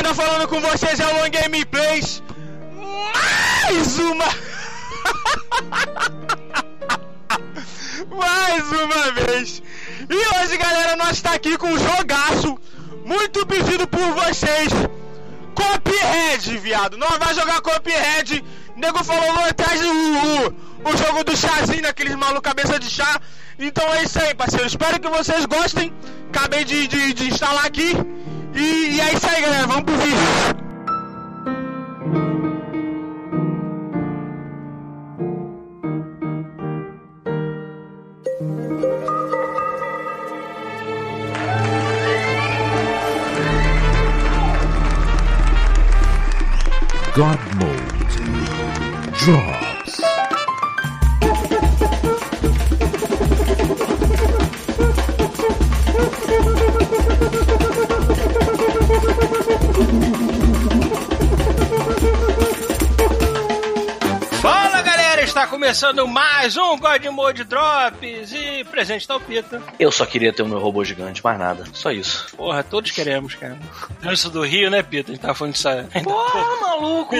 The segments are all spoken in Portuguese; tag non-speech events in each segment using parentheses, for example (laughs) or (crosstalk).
quem tá falando com vocês é o Long Gameplays. Mais uma. (laughs) Mais uma vez. E hoje, galera, nós tá aqui com um jogaço muito pedido por vocês. Cophead, viado. Nós vai jogar Cophead. Nego falou lá atrás o, o, o jogo do chazinho, aqueles malucos cabeça de chá. Então é isso aí, parceiro. Espero que vocês gostem. Acabei de, de, de instalar aqui. E, e é isso aí, galera. Vamos pro vídeo. God Mode drops. Começando mais um God Mode Drops. E presente tá o Pita. Eu só queria ter o meu robô gigante, mais nada. Só isso. Porra, todos queremos, cara. Antes do Rio, né, Pita? A gente tava falando disso aí. Porra, maluco!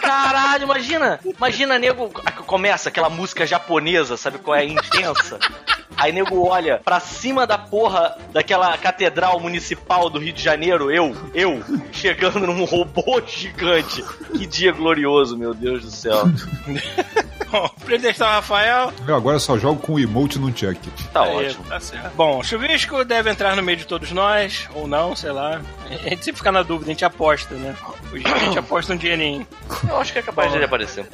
Caralho, imagina! Imagina, nego, começa aquela música japonesa, sabe qual é? Intensa. Aí nego olha pra cima da porra daquela catedral municipal do Rio de Janeiro, eu, eu, chegando num robô gigante. Que dia glorioso, meu Deus do céu. (laughs) Bom, Rafael. Eu agora só jogo com o emote no Chuck. Tá Aí, ótimo. Tá certo. Bom, Chuvisco deve entrar no meio de todos nós, ou não, sei lá. A gente sempre fica na dúvida, a gente aposta, né? Hoje a gente aposta um dinheirinho. Eu acho que é capaz de ele aparecer.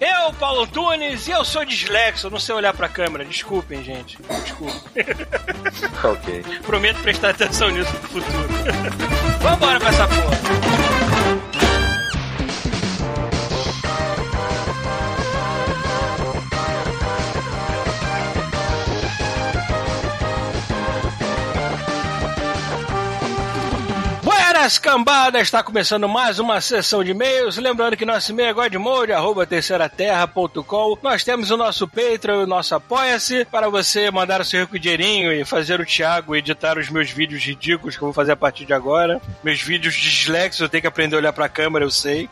Eu, Paulo Tunes, e eu sou dislexo, eu não sei olhar pra câmera. Desculpem, gente. Desculpem. (laughs) Ok. Prometo prestar atenção nisso no futuro. (laughs) Vambora pra essa porra. Buenas cambadas, está começando mais uma sessão de e-mails. Lembrando que nosso e-mail é godmode, arroba terceiraterra.com. Nós temos o nosso Patreon, o nosso Apoia-se, para você mandar o seu rico dinheirinho e fazer o Thiago editar os meus vídeos ridículos que eu vou fazer a partir de agora. Meus vídeos dislexos, eu tenho que aprender a olhar pra câmera, eu sei.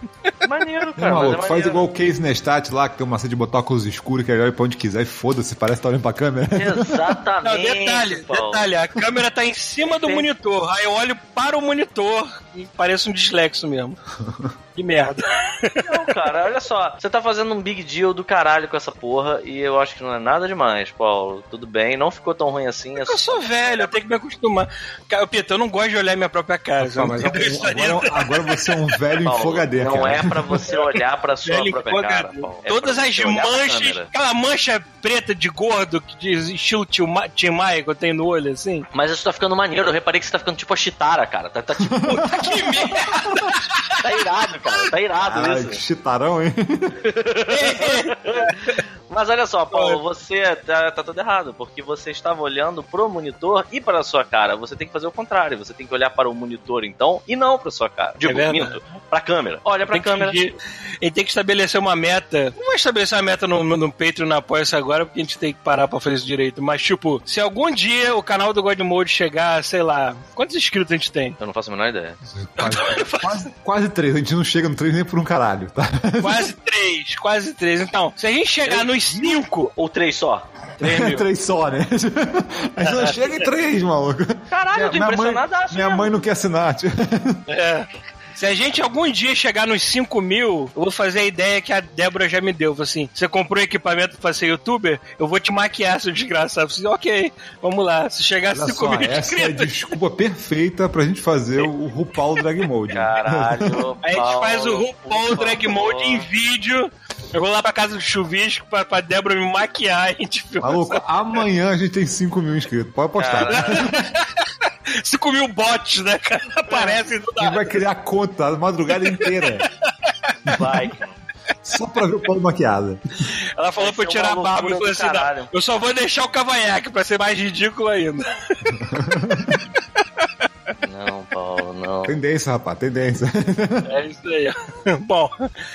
Maneiro, Não, cara. mas é faz maneiro. igual o Case Nestat lá, que tem uma macete de botar óculos escuros, que ele olha pra onde quiser e foda-se, parece que tá olhando pra câmera. Exatamente. Não, detalhe, Paulo. detalhe, a câmera tá em cima do monitor. Aí eu olho para o monitor e parece um dislexo mesmo. (laughs) Que merda. Não, cara, olha só. Você tá fazendo um big deal do caralho com essa porra e eu acho que não é nada demais, Paulo. Tudo bem, não ficou tão ruim assim. É Eu sou velho, eu tenho que me acostumar. Cara, Pita, eu não gosto de olhar minha própria cara. Só, mas agora, agora você é um velho Paulo, enfogadeiro, Não cara. é pra você olhar pra sua Velho própria cara, enfogadeiro. Paulo. É Todas as manchas, aquela mancha preta de gordo que diz estilo Tim Ma- Tim Maia que eu tenho no olho, assim. Mas isso tá ficando maneiro. Eu reparei que você tá ficando tipo a Chitara, cara. Tá, tá tipo. (laughs) Que merda! tá irado, cara. Tá irado Caralho, que isso. chitarão, hein? (laughs) Mas olha só, Paulo, você tá, tá tudo errado, porque você estava olhando pro monitor e para a sua cara. Você tem que fazer o contrário, você tem que olhar para o monitor, então, e não pra sua cara. Digo, verdade. minto, pra câmera. Olha que câmera. fingir- Ele tem que estabelecer uma meta. Não vai estabelecer uma meta no, no Patreon na Apoia-se agora, porque a gente tem que parar pra fazer isso direito. Mas, tipo, se algum dia o canal do God Mode chegar, sei lá, quantos inscritos a gente tem? Eu não faço a menor ideia. Quase, quase, quase três, a gente não chega no três nem por um caralho, tá? (laughs) Quase três, quase três. Então, se a gente chegar nos cinco, Ou três só. três mil. (laughs) três só, né? A gente não (laughs) chega em três, maluco. Caralho, eu tô minha mãe, impressionadaço minha mãe não quer assinar. tio. É. Se a gente algum dia chegar nos 5 mil, eu vou fazer a ideia que a Débora já me deu. Falei Assim, você comprou equipamento pra ser youtuber? Eu vou te maquiar, seu desgraçado. Eu Falei, ok, vamos lá. Se chegar a Olha 5 só, mil essa é a inscritos, desculpa perfeita pra gente fazer o RuPaul Drag Mode. Caralho. (laughs) a gente faz o RuPaul Drag. Mode em vídeo. Eu vou lá pra casa do chuvisco pra, pra Débora me maquiar. (laughs) A gente filma Maluco, amanhã a gente tem 5 mil inscritos. Pode apostar. (laughs) Caralho. 5 mil bots, né, cara? Aparecem do A gente nada. vai criar conta a madrugada inteira. Vai. Só pra ver o Paulo maquiado. Ela falou pra eu Vai ser tirar a barba. Eu falei assim, eu só vou deixar o cavanhaque pra ser mais ridículo ainda. (laughs) Não, não. tendência, rapaz, tendência. (laughs) É isso aí. (laughs) Bom,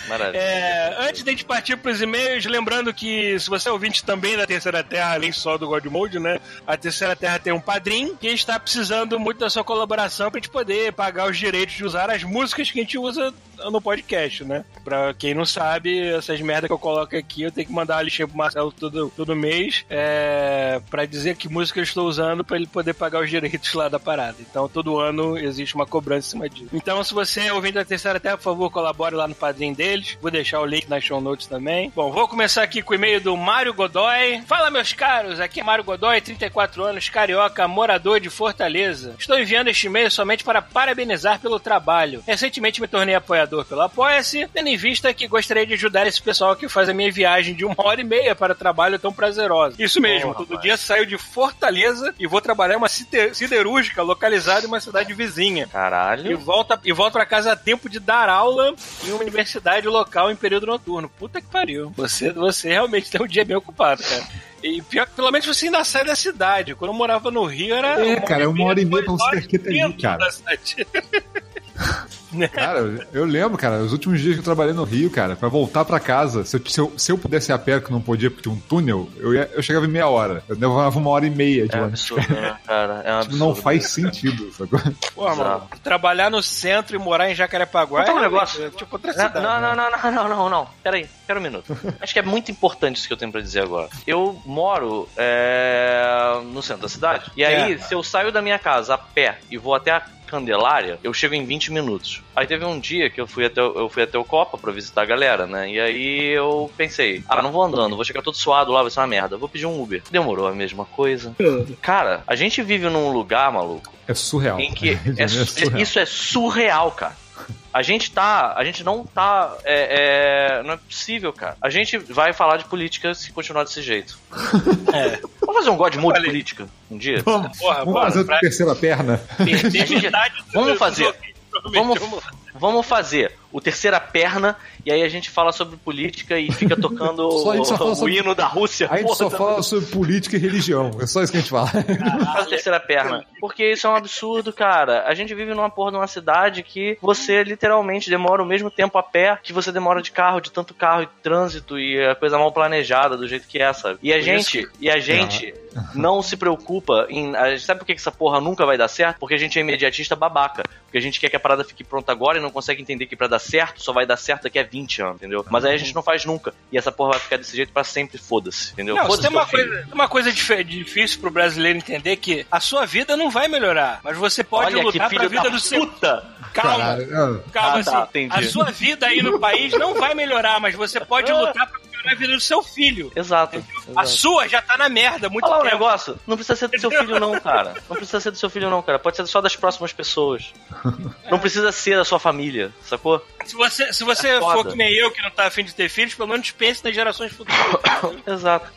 Maravilha. é, antes de a gente partir pros e-mails, lembrando que se você é ouvinte também da Terceira Terra, além só do God Mode, né? A Terceira Terra tem um padrinho que está precisando muito da sua colaboração pra gente poder pagar os direitos de usar as músicas que a gente usa no podcast, né? Pra quem não sabe, essas merdas que eu coloco aqui, eu tenho que mandar a listinha pro Marcelo todo, todo mês é, pra dizer que música eu estou usando pra ele poder pagar os direitos lá da parada. Então, todo ano existe uma cobrança em cima disso. Então, se você é ouvinte da Terceira Terra, por favor, colabore lá no padrinho deles. Vou deixar o link nas show notes também. Bom, vou começar aqui com o e-mail do Mário Godoy. Fala, meus caros, aqui é Mário Godoy, 34 anos, carioca, morador de Fortaleza. Estou enviando este e-mail somente para parabenizar pelo trabalho. Recentemente me tornei apoiador pelo Apoia-se, tendo em vista que gostaria de ajudar esse pessoal que faz a minha viagem de uma hora e meia para trabalho tão prazerosa. Isso mesmo, Porra, todo rapaz. dia saio de Fortaleza e vou trabalhar em uma siderúrgica localizada em uma cidade vizinha. E Caralho. volta, e volta pra casa a tempo de dar aula em uma universidade local em período noturno. Puta que pariu. Você, você realmente tem um dia bem ocupado, cara. E pior que pelo menos você ainda sai da cidade. Quando eu morava no Rio era. É, cara, uma hora e meia pra você ter que ter ali, cara. (laughs) (laughs) Cara, eu- lembro, cara, os últimos dias que eu trabalhei no Rio, cara, pra voltar pra casa, se eu, se eu, se eu pudesse ir a pé, que não podia porque tinha um túnel, eu, ia, eu chegava em meia hora. Eu levava uma hora e meia de É um ônibus. absurdo, né, (laughs) cara? É um Tipo, absurdo. não faz sentido, sacou? Pô, mano, trabalhar no centro e morar em Jacarepaguá Conta um é negócio. é tipo outra Não, cidade. não, não, não, não, não, não, não. Pera aí, pera um minuto. (laughs) Acho que é muito importante isso que eu tenho pra dizer agora. Eu moro é, no centro da cidade. E aí, É. se eu saio da minha casa a pé e vou até a Candelária, eu chego em 20 minutos. Aí teve um dia que eu fui até, o- eu fui até o Copa pra visitar a galera, né? E aí eu pensei, ah, não vou andando, vou chegar todo suado lá, vai ser uma merda. Vou pedir um Uber. Demorou a mesma coisa. Cara, a gente vive num lugar, maluco, É surreal. em que é (laughs) É su- surreal. isso é surreal, cara. A gente tá. A gente não tá. é, é, não é possível, cara. A gente vai falar de política se continuar desse jeito. (laughs) É. Vamos fazer um God Mode Falei. política um dia? Vamos, Porra, vamos bora, fazer pra- a terceira perna. Vamos fazer. Vamos, vamos fazer o terceira perna e aí a gente fala sobre política e fica tocando (laughs) fala o, sobre- hino da Rússia. A gente Porra, só tá- fala sobre política e religião. É só isso que a gente fala. a terceira perna. Porque isso é um absurdo, cara. A gente vive numa porra numa cidade que você literalmente demora o mesmo tempo a pé que você demora de carro, de tanto carro e trânsito e a coisa mal planejada do jeito que é, sabe? E a gente, e a gente (laughs) não se preocupa em. A gente sabe por que que essa porra nunca vai dar certo? Porque a gente é imediatista babaca. Porque a gente quer que a parada fique pronta agora e não consegue entender que pra dar certo só vai dar certo daqui a 20 anos, entendeu? Mas aí a gente não faz nunca. E essa porra vai ficar desse jeito pra sempre, foda-se, entendeu? Não, se Foda-se tem uma filho. coisa, uma coisa dif- difícil pro brasileiro entender que a sua vida não vai melhorar, mas você pode Olha lutar pra vida da do seu. puta! Calma, Caralho, calma Ah, tá, assim. entendi. A sua vida aí no país não vai melhorar, mas você pode (laughs) lutar pra melhorar a vida do seu filho. Exato. A exato. sua já tá na merda muito Olha lá o tempo. negócio. Não precisa ser do seu filho, não, cara. Não precisa ser do seu filho, não, cara. Pode ser só das próximas pessoas. Não precisa ser da sua família, sacou? Se você, se você É for que nem eu, que não tá afim de ter filhos, pelo menos pense nas gerações futuras. (coughs) Exato.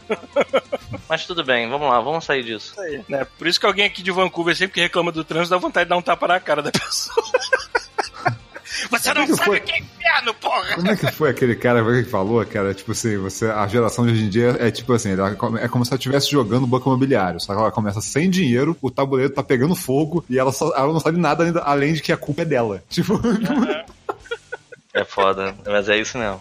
Mas tudo bem, vamos lá, vamos sair disso. né? Por isso que alguém aqui de Vancouver, sempre que reclama do trânsito, dá vontade de dar um tapa na cara da pessoa. Você não que sabe foi? o que é inferno, porra! Como é que foi aquele cara que falou, cara? Tipo assim, você, a geração de hoje em dia é tipo assim, ela come- é como se ela estivesse jogando banco imobiliário. Só que ela começa sem dinheiro, o tabuleiro tá pegando fogo e ela, só, ela não sabe nada ainda, além de que a culpa é dela. (laughs) Tipo, É foda, mas é isso mesmo.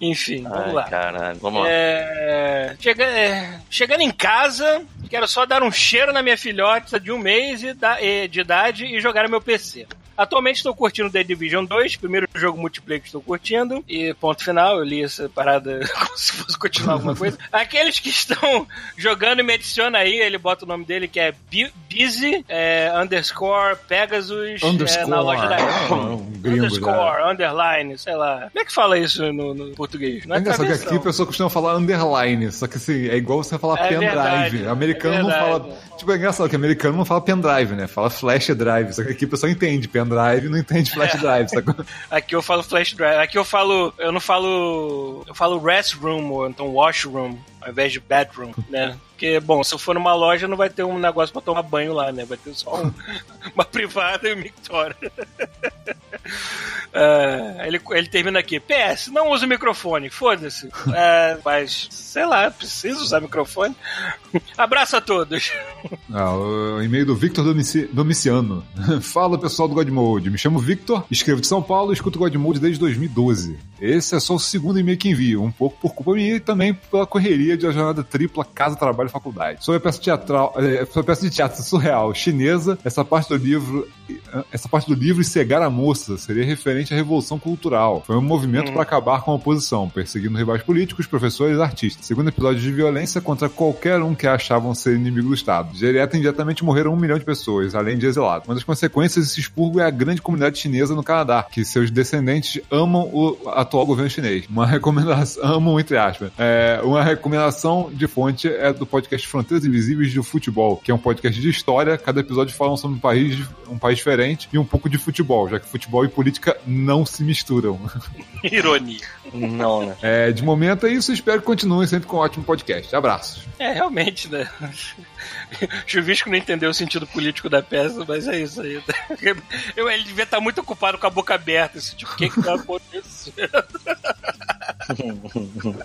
Enfim, vamos Ai, lá. caralho. Vamos lá. É, chega- é, chegando em casa, quero só dar um cheiro na minha filhota de um mês de idade e jogar no meu PC. Atualmente estou curtindo The Division 2, primeiro jogo multiplayer que estou curtindo, e ponto final, eu li essa parada (laughs) como se fosse continuar alguma coisa. (laughs) Aqueles que estão jogando, me adiciona aí, ele bota o nome dele que é Bu- Busy, é, underscore Pegasus, é, na loja da (laughs) gringo já. Underscore, underline, sei lá. Como é que fala isso no, no português? Não É engraçado que aqui a pessoa costuma falar underline, só que assim, é igual você falar É pendrive. verdade, americano é não fala. Tipo, é engraçado que americano não fala pendrive, né? Fala flash drive. Só que aqui a pessoa entende pendrive e não entende flash drive? (laughs) Aqui eu falo flash drive. Aqui eu falo. Eu não falo. Eu falo restroom ou então washroom ao invés de bedroom, né? Porque, bom, se eu for numa loja não vai ter um negócio pra tomar banho lá, né? Vai ter só um- (laughs) uma privada e um mictório. (laughs) É, ele, ele termina aqui. PS, não usa microfone, foda-se. É, mas, sei lá, preciso usar microfone. (laughs) Abraço a todos. Ah, o e-mail do Victor Domici- Domiciano. Fala pessoal do Godmode, me chamo Victor, escrevo de São Paulo e escuto Godmode desde 2012. Esse é só o segundo e-mail que envio, um pouco por culpa minha e também pela correria de uma jornada tripla casa, trabalho e faculdade. Sobre a peça teatral, é, sobre a peça de teatro surreal chinesa, essa parte do livro, essa parte do livro e cegar a moça seria referente à revolução cultural. Foi um movimento para acabar com a oposição, perseguindo rivais políticos, professores e artistas. Segundo episódio de violência contra qualquer um que achavam ser inimigo do Estado. Direta e indiretamente morreram um milhão de pessoas, além de exilados. Uma das consequências desse expurgo é a grande comunidade chinesa no Canadá, que seus descendentes amam o atual governo chinês. Uma recomendação, amam entre aspas. É, uma recomendação de fonte é do podcast Fronteiras Invisíveis do Futebol, que é um podcast de história. Cada episódio fala sobre um país, um país diferente e um pouco de futebol, já que futebol e política não se misturam. (laughs) Ironia. Não, né? É, de momento é isso, espero que continuem sempre com um ótimo podcast. Abraços. É, realmente, né? (laughs) Chuvisco não entendeu o sentido político da peça, mas é isso aí. (laughs) Eu, ele devia estar muito ocupado com a boca aberta, assim, tipo, o que que tá acontecendo? (laughs)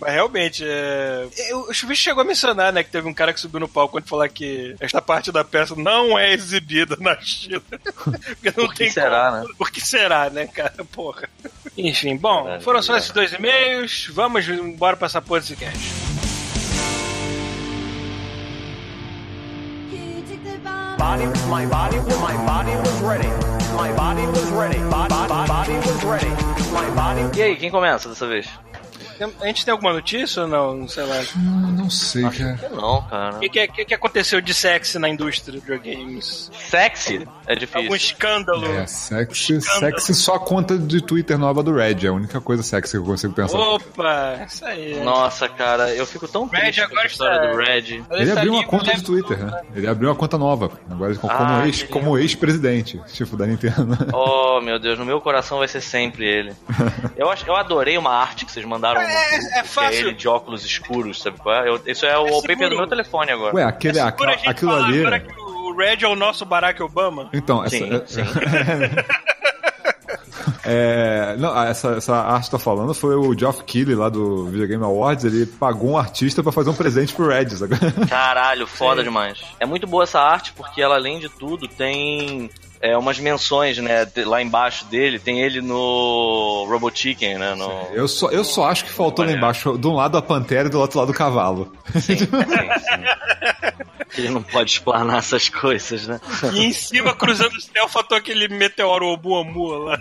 Mas realmente, é... o Chuvisco chegou a mencionar, né, que teve um cara que subiu no palco quando falar que esta parte da peça não é exibida na China. Porque não Por que tem será, como. né? Por que será, né, cara? Porra. Enfim, bom, Caralho, foram só cara. esses dois e-mails. Vamos embora pra essa porra desse cast. Body, my body, my body was ready. My body was ready. Body, body, was ready. My body. E aí, quem começa dessa vez? A gente tem alguma notícia ou não? Sei lá. não sei, cara. Não, cara. O que, que, que, que aconteceu de sexy na indústria de videogames? Sexy é difícil. Algum escândalo? É, sexy, Escândalo. sexy só a conta de Twitter nova do Red. É a única coisa sexy que eu consigo pensar. Opa, isso aí. Nossa, cara, eu fico tão Red triste com agora essa história está- do Red. Ele abriu uma conta de Twitter, né? Ele abriu uma conta nova. Agora como Ah, ex, que como ex-presidente, tipo, da Nintendo. Oh, meu Deus, no meu coração vai ser sempre ele. (laughs) Eu, acho, eu adorei uma arte que vocês mandaram no É, é que é fácil. ele de óculos escuros, sabe qual é? Eu- isso é o É wallpaper do meu telefone agora. Ué, aquele, Por aquela- a gente aquilo ali. agora que o Red é o nosso Barack Obama. Então, essa. Sim, sim. (laughs) É, não, essa, essa arte que tá falando foi o Geoff Keighley lá do Video Game Awards. Ele pagou um artista pra fazer um presente pro Red. sabe? Caralho, foda demais. É muito boa essa arte porque ela, além de tudo, tem é, umas menções, né? Lá embaixo dele, tem ele no Robot Chicken, né? No... Eu só, eu só acho que faltou lá embaixo, de um lado a pantera e do outro lado o cavalo. Sim, sim, sim. (laughs) Ele não pode explanar essas coisas, né? E em cima, cruzando o céu, faltou aquele meteoro Oumuamua lá.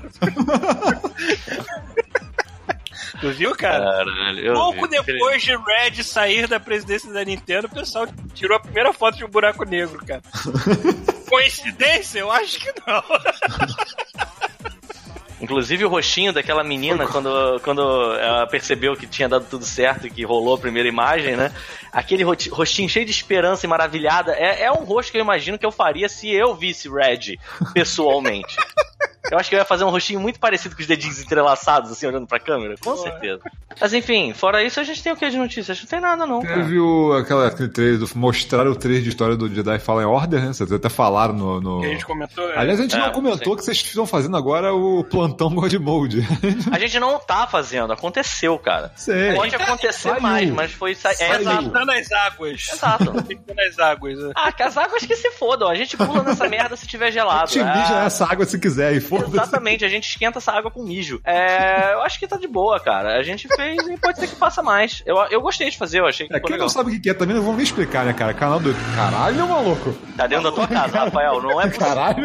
tu viu, cara? Caralho, Pouco vi. depois de Red sair da presidência da Nintendo, o pessoal tirou a primeira foto de um buraco negro, cara. (laughs) Coincidência? Eu acho que não. (laughs) Inclusive o rostinho daquela menina, quando, quando ela percebeu que tinha dado tudo certo e que rolou a primeira imagem, né? Aquele rostinho cheio de esperança e maravilhada. É, é um rosto que eu imagino que eu faria se eu visse Red pessoalmente. (laughs) Eu acho que eu ia fazer um rostinho muito parecido com os dedinhos entrelaçados, assim, olhando pra câmera. Com certeza. Mas enfim, fora isso, a gente tem o que de notícias? Não tem nada, não. Teve o, aquela, aquele trailer, do, mostraram o trailer de história do Jedi Fallen Order, né? Vocês até falaram no. no- Que a gente comentou. é. Aliás, a gente É, não comentou sim. que vocês estão fazendo agora o plantão God Mode. A gente não tá fazendo, aconteceu, cara. Sei. Pode acontecer Saiu. mais, mas foi. sa- É, exato. Tá nas águas. Exato. (laughs) Tá nas águas. né? Ah, que as águas que se fodam. A gente pula nessa merda se tiver gelado. Te Ah, mija essa água se quiser e foda-se. (laughs) Exatamente, a gente esquenta essa água com mijo. É, eu acho que tá de boa, cara. A gente fez e pode ser que faça mais. Eu, eu gostei de fazer, eu achei que É, quem legal. não sabe o que é também não vão me explicar, né, cara? Canal do. Caralho, maluco! Tá dentro da tua casa, Rafael. Não é possível. Caralho!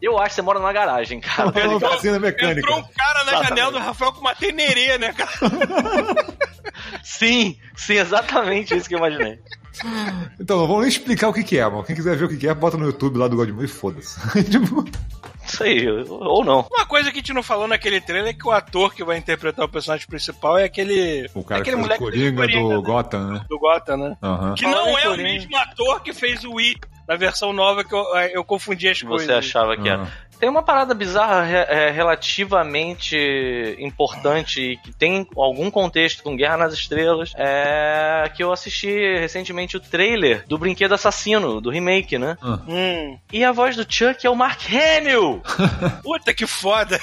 Eu acho que você mora numa garagem, cara. Uma oficina mecânica. Entrou um cara na Exatamente. janela do Rafael com uma tenerê, né, cara? (laughs) Sim, sim, exatamente isso que eu imaginei. Então, vamos nem explicar o que que é, mano. Quem quiser ver o que que é, bota no YouTube lá do Godmode e foda-se. (laughs) Isso aí, ou não. Uma coisa que a gente não falou naquele trailer é que o ator que vai interpretar o personagem principal é aquele. o cara que aquele fez o moleque que fez Coringa do né? Gotham, né? Do Gotham, né? Aham. Que não é o Coringa. mesmo ator que fez o Wii na versão nova que eu, eu confundi as Que coisas. você achava que era. Ah. Tem uma parada bizarra é, relativamente importante e que tem algum contexto com Guerra nas Estrelas. É que eu assisti recentemente o trailer do Brinquedo Assassino, do remake, né? Hum, E a voz do Chuck é o Mark Hamill! (laughs) puta que foda.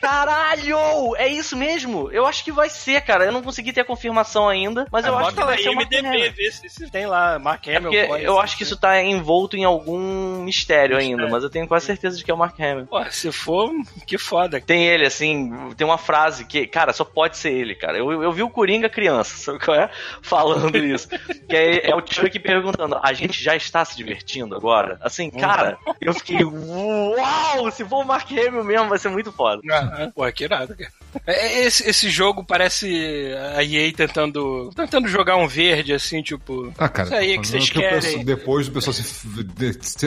Caralho! É isso mesmo? Eu acho que vai ser, cara. Eu não consegui ter a confirmação ainda, mas eu acho que vai ser Hamill. vê se, se tem lá, Mark É Hamill. porque pode eu acho que isso tá envolto em algum mistério ainda, Mistério. mas eu tenho quase certeza de que é o Mark Hamill. Pô, se for, que foda. Tem ele, assim, tem uma frase que, cara, só pode ser ele, cara. Eu, eu vi o Coringa criança, sabe qual é? (laughs) Falando isso. que é, é o Chuck perguntando: a gente já está se divertindo agora? Assim, cara, eu fiquei, uau! Se for o Mark Hamill mesmo, vai ser muito foda. Pô, que irado, cara. É, Esse, esse jogo parece a EA tentando, tentando jogar um verde, assim, tipo. Ah, cara, Isso aí que tô vocês o querem. pessoal- depois do pessoal se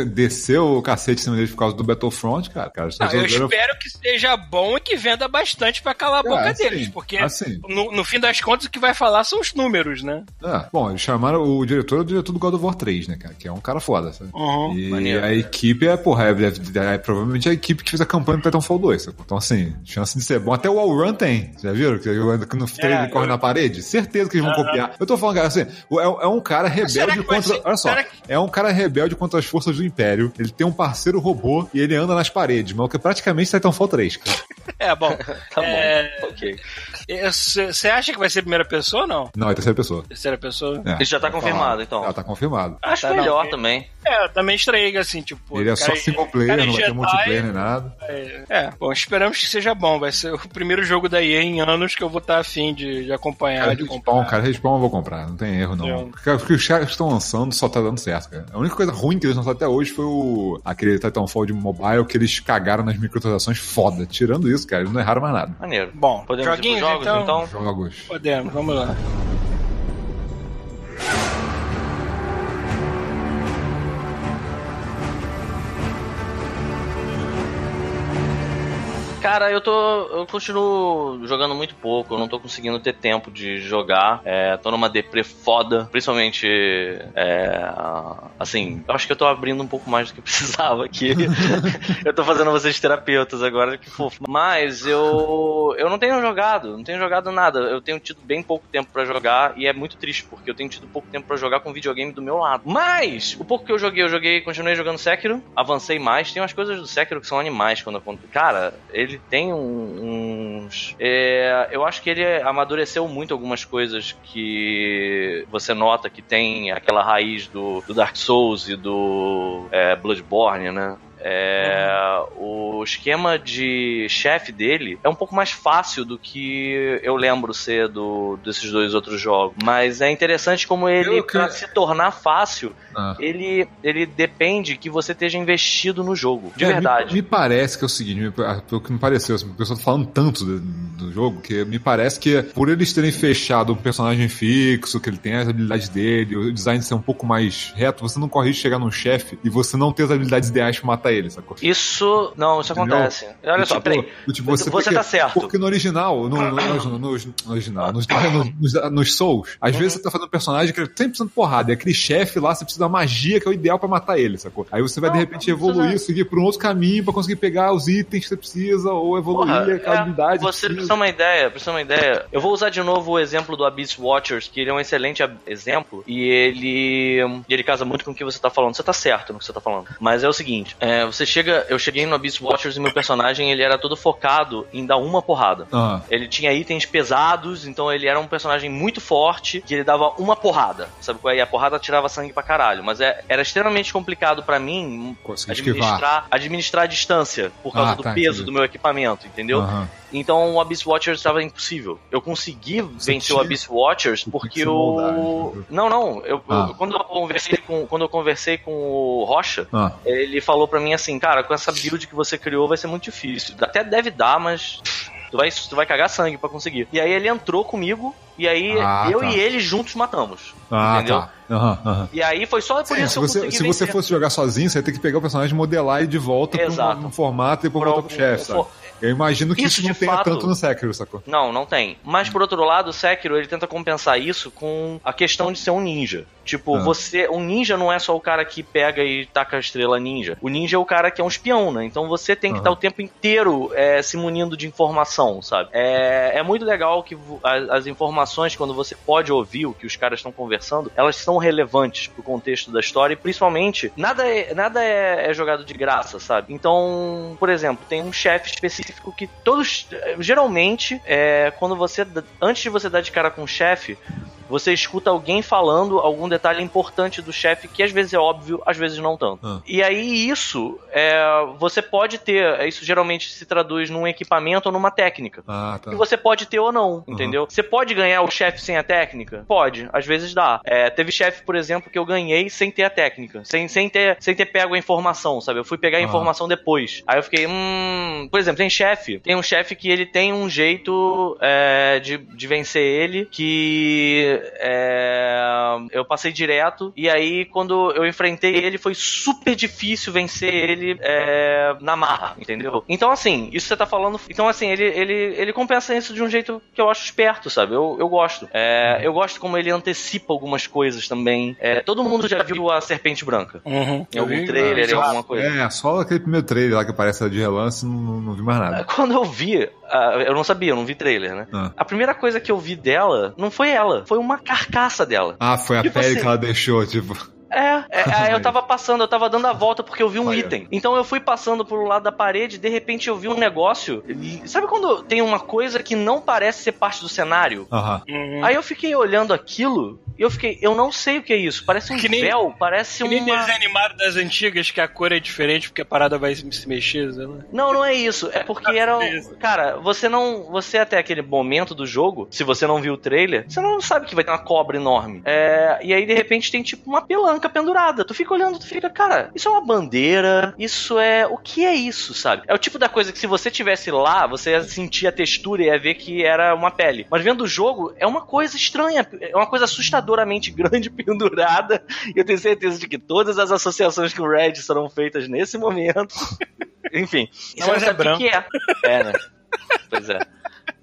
desceu o cacete em cima deles por causa do Battlefront, cara. cara Ah, eu espero que seja bom e que venda bastante pra calar a boca Ah, assim, deles, porque assim. no, no fim das contas o que vai falar são os números, né? Ah, bom, eles chamaram o diretor, é o diretor do God of War 3, né, cara? Que é um cara foda, sabe? Uhum, e maneiro. a equipe é, porra, é, é- é provavelmente a equipe que fez a campanha do Titanfall 2, sacou? Então, assim, chance de ser bom. Até o All Run tem, já viram? Que no trailer ele corre eu- na parede? Certeza que eles vão copiar. Eu tô falando, cara, assim, é, é um cara rebelde contra. ser- Olha só, que- é um cara rebelde contra as forças do Império. Ele tem um parceiro robô e ele anda nas paredes, mas o que é praticamente Titanfall 3, cara. (laughs) É, bom. (laughs) Tá É, bom. Ok. Você acha que vai ser primeira pessoa ou não? Não, é terceira pessoa. Terceira pessoa? É, Isso já tá tá confirmado, falado. então. Já tá confirmado. Acho Tá, não, melhor ok. também. É, eu também estranhei, assim, tipo. Ele é só single player, não vai ter multiplayer nem nada. É, é, bom, esperamos que seja bom. Vai ser o primeiro jogo da EA em anos que eu vou estar afim de, de acompanhar, Cara, de respawn, comprar. cara, respawn eu vou comprar, não tem erro não. Eu- Cara, Porque os caras que estão lançando só tá dando certo, cara. A única coisa ruim que eles lançaram até hoje foi o aquele Titanfall de mobile que eles cagaram nas microtransações foda. Tirando isso, cara, eles não erraram mais nada. Maneiro. Bom, Podemos ir joguinhos, pros jogos, então? então? Jogos. Podemos, vamos lá. Cara, eu tô. Eu continuo jogando muito pouco, eu não tô conseguindo ter tempo de jogar. É, tô numa deprê foda, principalmente. É, assim, eu acho que eu tô abrindo um pouco mais do que eu (laughs) precisava aqui. (laughs) eu tô fazendo vocês terapeutas agora, que fofo. Mas eu. Eu não tenho jogado, não tenho jogado nada. Eu tenho tido bem pouco tempo pra jogar e é muito triste, porque eu tenho tido pouco tempo pra jogar com videogame do meu lado. Mas, o pouco que eu joguei, eu joguei, continuei jogando Sekiro, avancei mais. Tem umas coisas do Sekiro que são animais quando eu conto. Cara, ele tem um- uns. é, eu acho que ele amadureceu muito algumas coisas que você nota que tem aquela raiz do, do Dark Souls e do é, Bloodborne, né? É, o esquema de chefe dele é um pouco mais fácil do que eu lembro ser do, desses dois outros jogos. Mas é interessante como ele, que- pra se tornar fácil, Ah. ele, ele depende que você esteja investido no jogo. De É, me- verdade. Me, parece que é o seguinte, me- pelo que me pareceu, assim, o pessoal tá falando tanto do, do jogo, que me parece que por eles terem fechado um personagem fixo, que ele tem as habilidades dele, o design ser um pouco mais reto, você não corre de chegar num chefe e você não ter as habilidades ideais pra matar ele, sacou? Isso. Não, isso Entendeu? acontece. Olha Do só, tipo- peraí. tipo, Você, porque- tá certo. Porque no original, no, no, nos- no original, nos, nos, nos- Souls, às Uhum. vezes você tá fazendo um personagem que é 100% porrada, e aquele chefe lá, você precisa da magia que é o ideal pra matar ele, sacou? Aí você vai de Não, repente não precisa- evoluir, seguir por um outro caminho pra conseguir pegar os itens que você precisa, ou evoluir Porra, aquela é, habilidade. Você precisa. uma ideia, precisa uma ideia. Eu vou usar de novo o exemplo do Abyss Watchers, que ele é um excelente exemplo e ele ele casa muito com o que você tá falando. Você tá certo no que você tá falando. Mas é o seguinte, é, você chega, eu cheguei no Abyss Watchers e meu personagem ele era todo focado em dar uma porrada. Ah, Ele tinha itens pesados, então ele era um personagem muito forte, que ele dava uma porrada. Sabe qual é? E a porrada tirava sangue pra caralho. Mas é- era extremamente complicado pra mim esquivar. administrar, administrar a distância por causa Ah, do tá, peso entendi. do meu equipamento, entendeu? aham. Então o Abyss Watchers estava impossível. Eu consegui vencer tinha- o Abyss Watchers Você porque o. moldado. Não, não. Eu, Ah. eu- quando, eu conversei com, quando eu conversei com o Rocha, Ah, ele falou pra mim assim, cara, com essa build que você criou vai ser muito difícil. Até deve dar, mas. Tu vai, tu vai cagar sangue pra conseguir. E aí ele entrou comigo E aí Ah, eu tá. e ele juntos matamos. Ah, entendeu? tá. Aham, aham. E aí foi só por É, isso se que eu você, consegui se você vencer. fosse jogar sozinho, você ia ter que pegar o personagem, modelar e ir de volta pra um, um formato e depois Pra voltar pro chefe, sabe? for- Eu imagino que Isso, isso, não tenha fato- tanto no Sekiro, sacou? Não, não tem. Mas por outro lado, o Sekiro ele tenta compensar isso com a questão de ser um ninja. Tipo, Ah. você. Um ninja não é só o cara que pega e taca a estrela ninja. O ninja é o cara que é um espião, né? Então você tem que Aham. estar o tempo inteiro é, se munindo de informação, sabe? É, é muito legal que as, as informações, quando você pode ouvir o que os caras estão conversando, elas são relevantes pro contexto da história e principalmente nada é, nada é, é jogado de graça, sabe? Então, por exemplo, tem um chefe específico que todos. Geralmente, é, quando você. Antes de você dar de cara com o chefe, você escuta alguém falando algum detalhe importante do chefe que às vezes é óbvio, às vezes não tanto. Ah. E aí isso é, você pode ter, isso geralmente se traduz num equipamento ou numa técnica. Ah, tá. E você pode ter ou não, entendeu? Você pode ganhar o chefe sem a técnica? Pode, às vezes dá. É, teve chefe, por exemplo, que eu ganhei sem ter a técnica, sem, sem, ter, sem ter pego a informação, sabe? Eu fui pegar a Ah. informação depois. Aí eu fiquei, hum. Por exemplo, tem chefe, tem um chefe que ele tem um jeito é, de, de vencer ele que é, eu passei direto. E aí, quando eu enfrentei ele, foi super difícil vencer ele é, na marra, entendeu? Então, assim, isso você tá falando. Então, assim, ele, ele, ele compensa isso de um jeito que eu acho esperto, sabe? Eu, eu gosto. É, eu gosto como ele antecipa algumas coisas também. É, todo mundo já viu a Serpente Branca. Uhum. Em algum vi, trailer, já. em alguma coisa. É, só aquele primeiro trailer lá que aparece de relance, não, não, não vi mais nada. (laughs) Quando eu vi, ah, eu não sabia, eu não vi trailer, né? Ah. A primeira coisa que eu vi dela não foi ela, foi uma carcaça dela. Ah, foi a Tipo pele assim- que ela deixou, tipo. É, é, (laughs) aí eu tava passando, eu tava dando a volta porque eu vi um item. Então eu fui passando por um lado da parede, de repente eu vi um negócio. e- sabe quando tem uma coisa que não parece ser parte do cenário? Aham. Uhum. Aí eu fiquei olhando aquilo e eu fiquei, eu não sei o que é isso. Parece um Que nem- véu, parece Que nem uma. desenho animado das antigas, que a cor é diferente porque a parada vai se mexer, né? Não, não é isso. É porque (laughs) era. um-. Cara, você não. Você até aquele momento do jogo, se você não viu o trailer, você não sabe que vai ter uma cobra enorme. É, e aí, de repente, tem tipo uma pelanca pendurada. Tu fica olhando, tu fica, cara, isso é uma bandeira, isso é. O que é isso, sabe? É o tipo da coisa que se você tivesse lá, você ia sentir a textura e ia ver que era uma pele. Mas vendo o jogo, é uma coisa estranha, é uma coisa assustadoramente grande (laughs) pendurada. E eu tenho certeza de que todas as associações com o Red serão feitas nesse momento. (laughs) Enfim, Não, você não é sabe o que, que é. É, né? Pois é.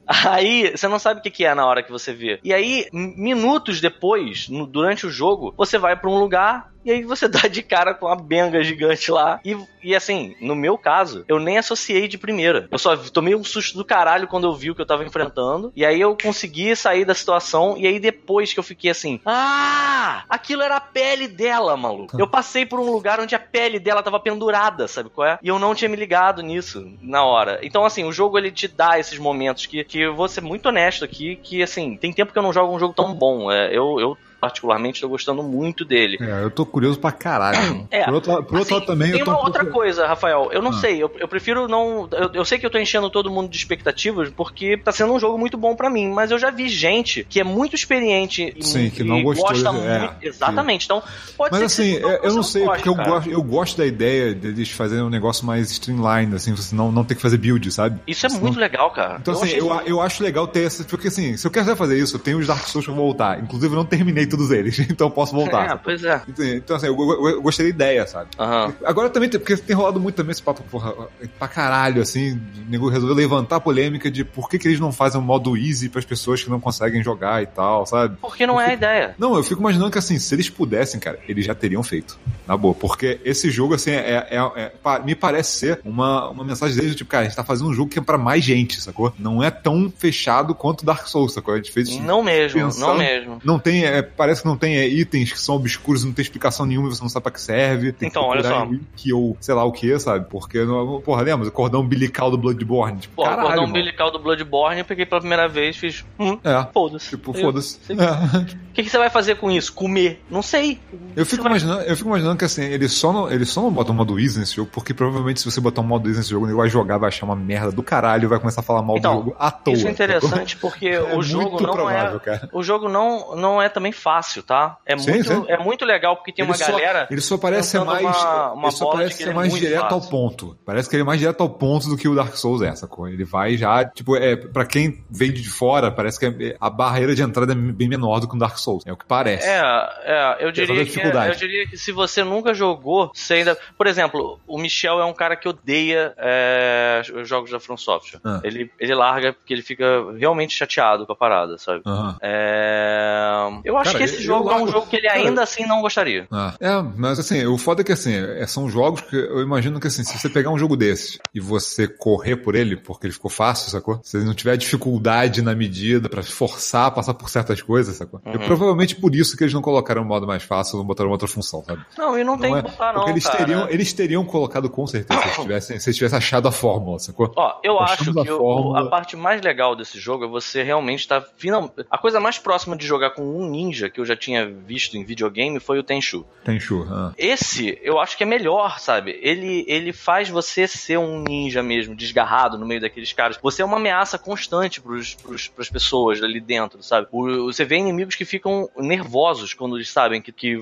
Aí, você não sabe o que que é na hora que você vê. E aí, minutos depois, no- durante o jogo, você vai pra um lugar e aí você (laughs) dá de cara com uma benga gigante lá. E, e assim, no meu caso, eu nem associei de primeira. Eu só tomei um susto do caralho quando eu vi o que eu tava enfrentando. E aí eu consegui sair da situação. E aí depois que eu fiquei assim, ah, aquilo era a pele dela, maluco. Eu passei por um lugar onde a pele dela tava pendurada, sabe qual é? E eu não tinha me ligado nisso na hora. Então, assim, o jogo ele te dá esses momentos que, que eu vou ser muito honesto aqui, que assim, tem tempo que eu não jogo um jogo tão bom. É, eu, eu particularmente tô gostando muito dele. É, eu tô curioso pra caralho. É, por outro, por outro Assim, também, tem eu tô uma um outra pouco- coisa, Rafael. Eu não Ah. sei, eu, eu prefiro não. Eu, eu sei que eu tô enchendo todo mundo de expectativas, porque tá sendo um jogo muito bom pra mim, mas eu já vi gente que é muito experiente e, Sim, que não e gostou gosta é, muito. Exatamente. Então, pode Mas ser assim, que seja um eu, eu não sei, goste, porque eu gosto, eu gosto da ideia deles fazerem um negócio mais streamline, assim, você não, não ter que fazer build, sabe? Isso é Senão- muito legal, cara. Então, assim, achei eu, eu acho legal ter essa. Porque, assim, se eu quiser fazer isso, eu tenho os Dark Souls pra voltar. Inclusive, eu não terminei todos eles, (laughs) então eu posso voltar. É, pois é. Então, assim, eu, eu- eu gostei da ideia, sabe? Aham. Agora também, porque tem rolado muito também esse papo, porra, pra caralho, assim, o nego resolveu levantar a polêmica de por que, que eles não fazem um modo easy pras pessoas que não conseguem jogar e tal, sabe? Porque não é a ideia. Não, eu fico imaginando que assim, se eles pudessem, cara, eles já teriam feito. Na boa. Porque esse jogo, assim, é, é- é- pa- me parece ser uma, uma mensagem deles tipo, cara, a gente tá fazendo um jogo que é pra mais gente, sacou? Não é tão fechado quanto Dark Souls, sacou? A gente fez. Não mesmo, pensando- não mesmo. Não tem, é, parece que não tem é, itens que são obscuros, não tem explicação nenhuma, você não sabe pra que serve. Tem Então, que olha só. wiki ou sei lá o que, sabe? Porque, não- porra, lembra? O cordão umbilical do Bloodborne. Tipo, o caralho, cordão mano. umbilical do Bloodborne eu peguei pela primeira vez fiz. Hum, É. foda-se. Tipo, foda-se. sei. É. O (laughs) que, que você vai fazer com isso? Comer? Não sei. Eu fico, vai- imaginando, eu fico imaginando que assim, eles só, não, eles só não botam modo easy nesse jogo, porque provavelmente se você botar um modo easy nesse jogo, ele vai jogar, vai achar uma merda do caralho e vai começar a falar mal Então, do jogo à toa. Isso é interessante porque (laughs) É o jogo não provável, é. cara. O jogo não, não é também fácil, tá? É, Sim, muito, sim. é muito legal porque tem Ele uma só- galera. Ele só parece ser mais. uma- uma ele só parece ser é mais muito direto ao fácil. ponto. Parece que ele é mais direto ao ponto do que o Dark Souls é, sacou? Ele vai já, tipo, é, pra quem vem de fora, parece que é- a barreira de entrada é bem menor do que o Dark Souls. É o que parece. É, é, eu diria, que, dificuldade. eu diria que se você nunca jogou, você ainda. Por exemplo, o Michel é um cara que odeia é, os jogos da From Software. Ah. Ele, ele larga porque ele fica realmente chateado com a parada, sabe? É, Eu acho Cara, que esse eu- jogo eu é um jogo que ele cara, ainda assim não gostaria. Ah, é, mas assim, o foda é que assim, é, são jogos que eu imagino que assim, se você pegar um jogo desse e você correr por ele, porque ele ficou fácil, sacou? Se ele não tiver dificuldade na medida pra forçar a passar por certas coisas, sacou? Uhum. E provavelmente por isso que eles não colocaram um modo mais fácil, não botaram outra função, sabe? Não, e não, tem é, que botar, não. porque eles cara. teriam, eles teriam colocado com certeza se eles (coughs) tivessem, se eles tivessem achado a fórmula, sacou? Ó, eu Nós acho que a o- fórmula- a parte mais legal desse jogo é você realmente estar final... A coisa mais próxima de jogar com um ninja que eu já tinha visto em videogame foi o Tenchu. Tenchu. Ah. Esse, eu acho que é melhor, sabe? Ele, ele faz você ser um ninja mesmo, desgarrado no meio daqueles caras. Você é uma ameaça constante pros, pros, pras pessoas ali dentro, sabe? O- você vê inimigos que ficam nervosos quando eles sabem que. que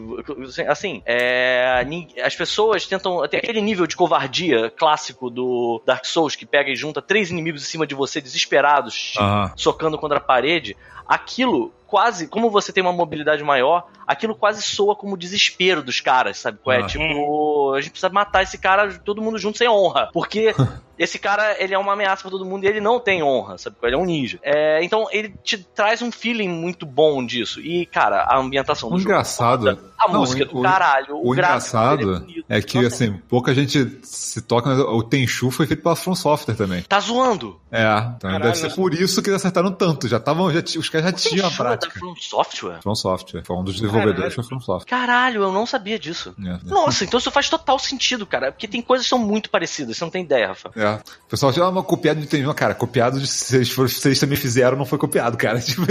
assim, é, as pessoas tentam. Tem aquele nível de covardia clássico do Dark Souls que pega e junta três inimigos em cima de você, desesperados, Aham. socando contra a parede. Aquilo quase, como você tem uma mobilidade maior, aquilo quase soa como desespero dos caras, sabe? qual É Ah. tipo, a gente precisa matar esse cara todo mundo junto sem honra, porque (laughs) esse cara, ele é uma ameaça pra todo mundo e ele não tem honra, sabe? Ele é um ninja. É, então ele te traz um feeling muito bom disso. E, cara, a ambientação do O jogo. engraçado- é foda, A Não, música o- do caralho, o, O engraçado dele é, bonito. é que, Nossa, assim, pouca gente se toca, mas o Tenchu foi feito pela From Software também. Tá zoando. É, então Caralho. deve ser por isso que eles acertaram tanto. Já estavam, já, os caras já tinham a é da prática. From Software? From Software. Foi um dos desenvolvedores foi From Software. Caralho, eu não sabia disso. É. Nossa, então isso faz total sentido, cara. Porque tem coisas que são muito parecidas, você não tem ideia, Rafa. É. O pessoal já uma copiada de Tenchu. Cara, copiado de se eles, for- se eles também fizeram, não foi copiado, cara. (laughs) Tipo,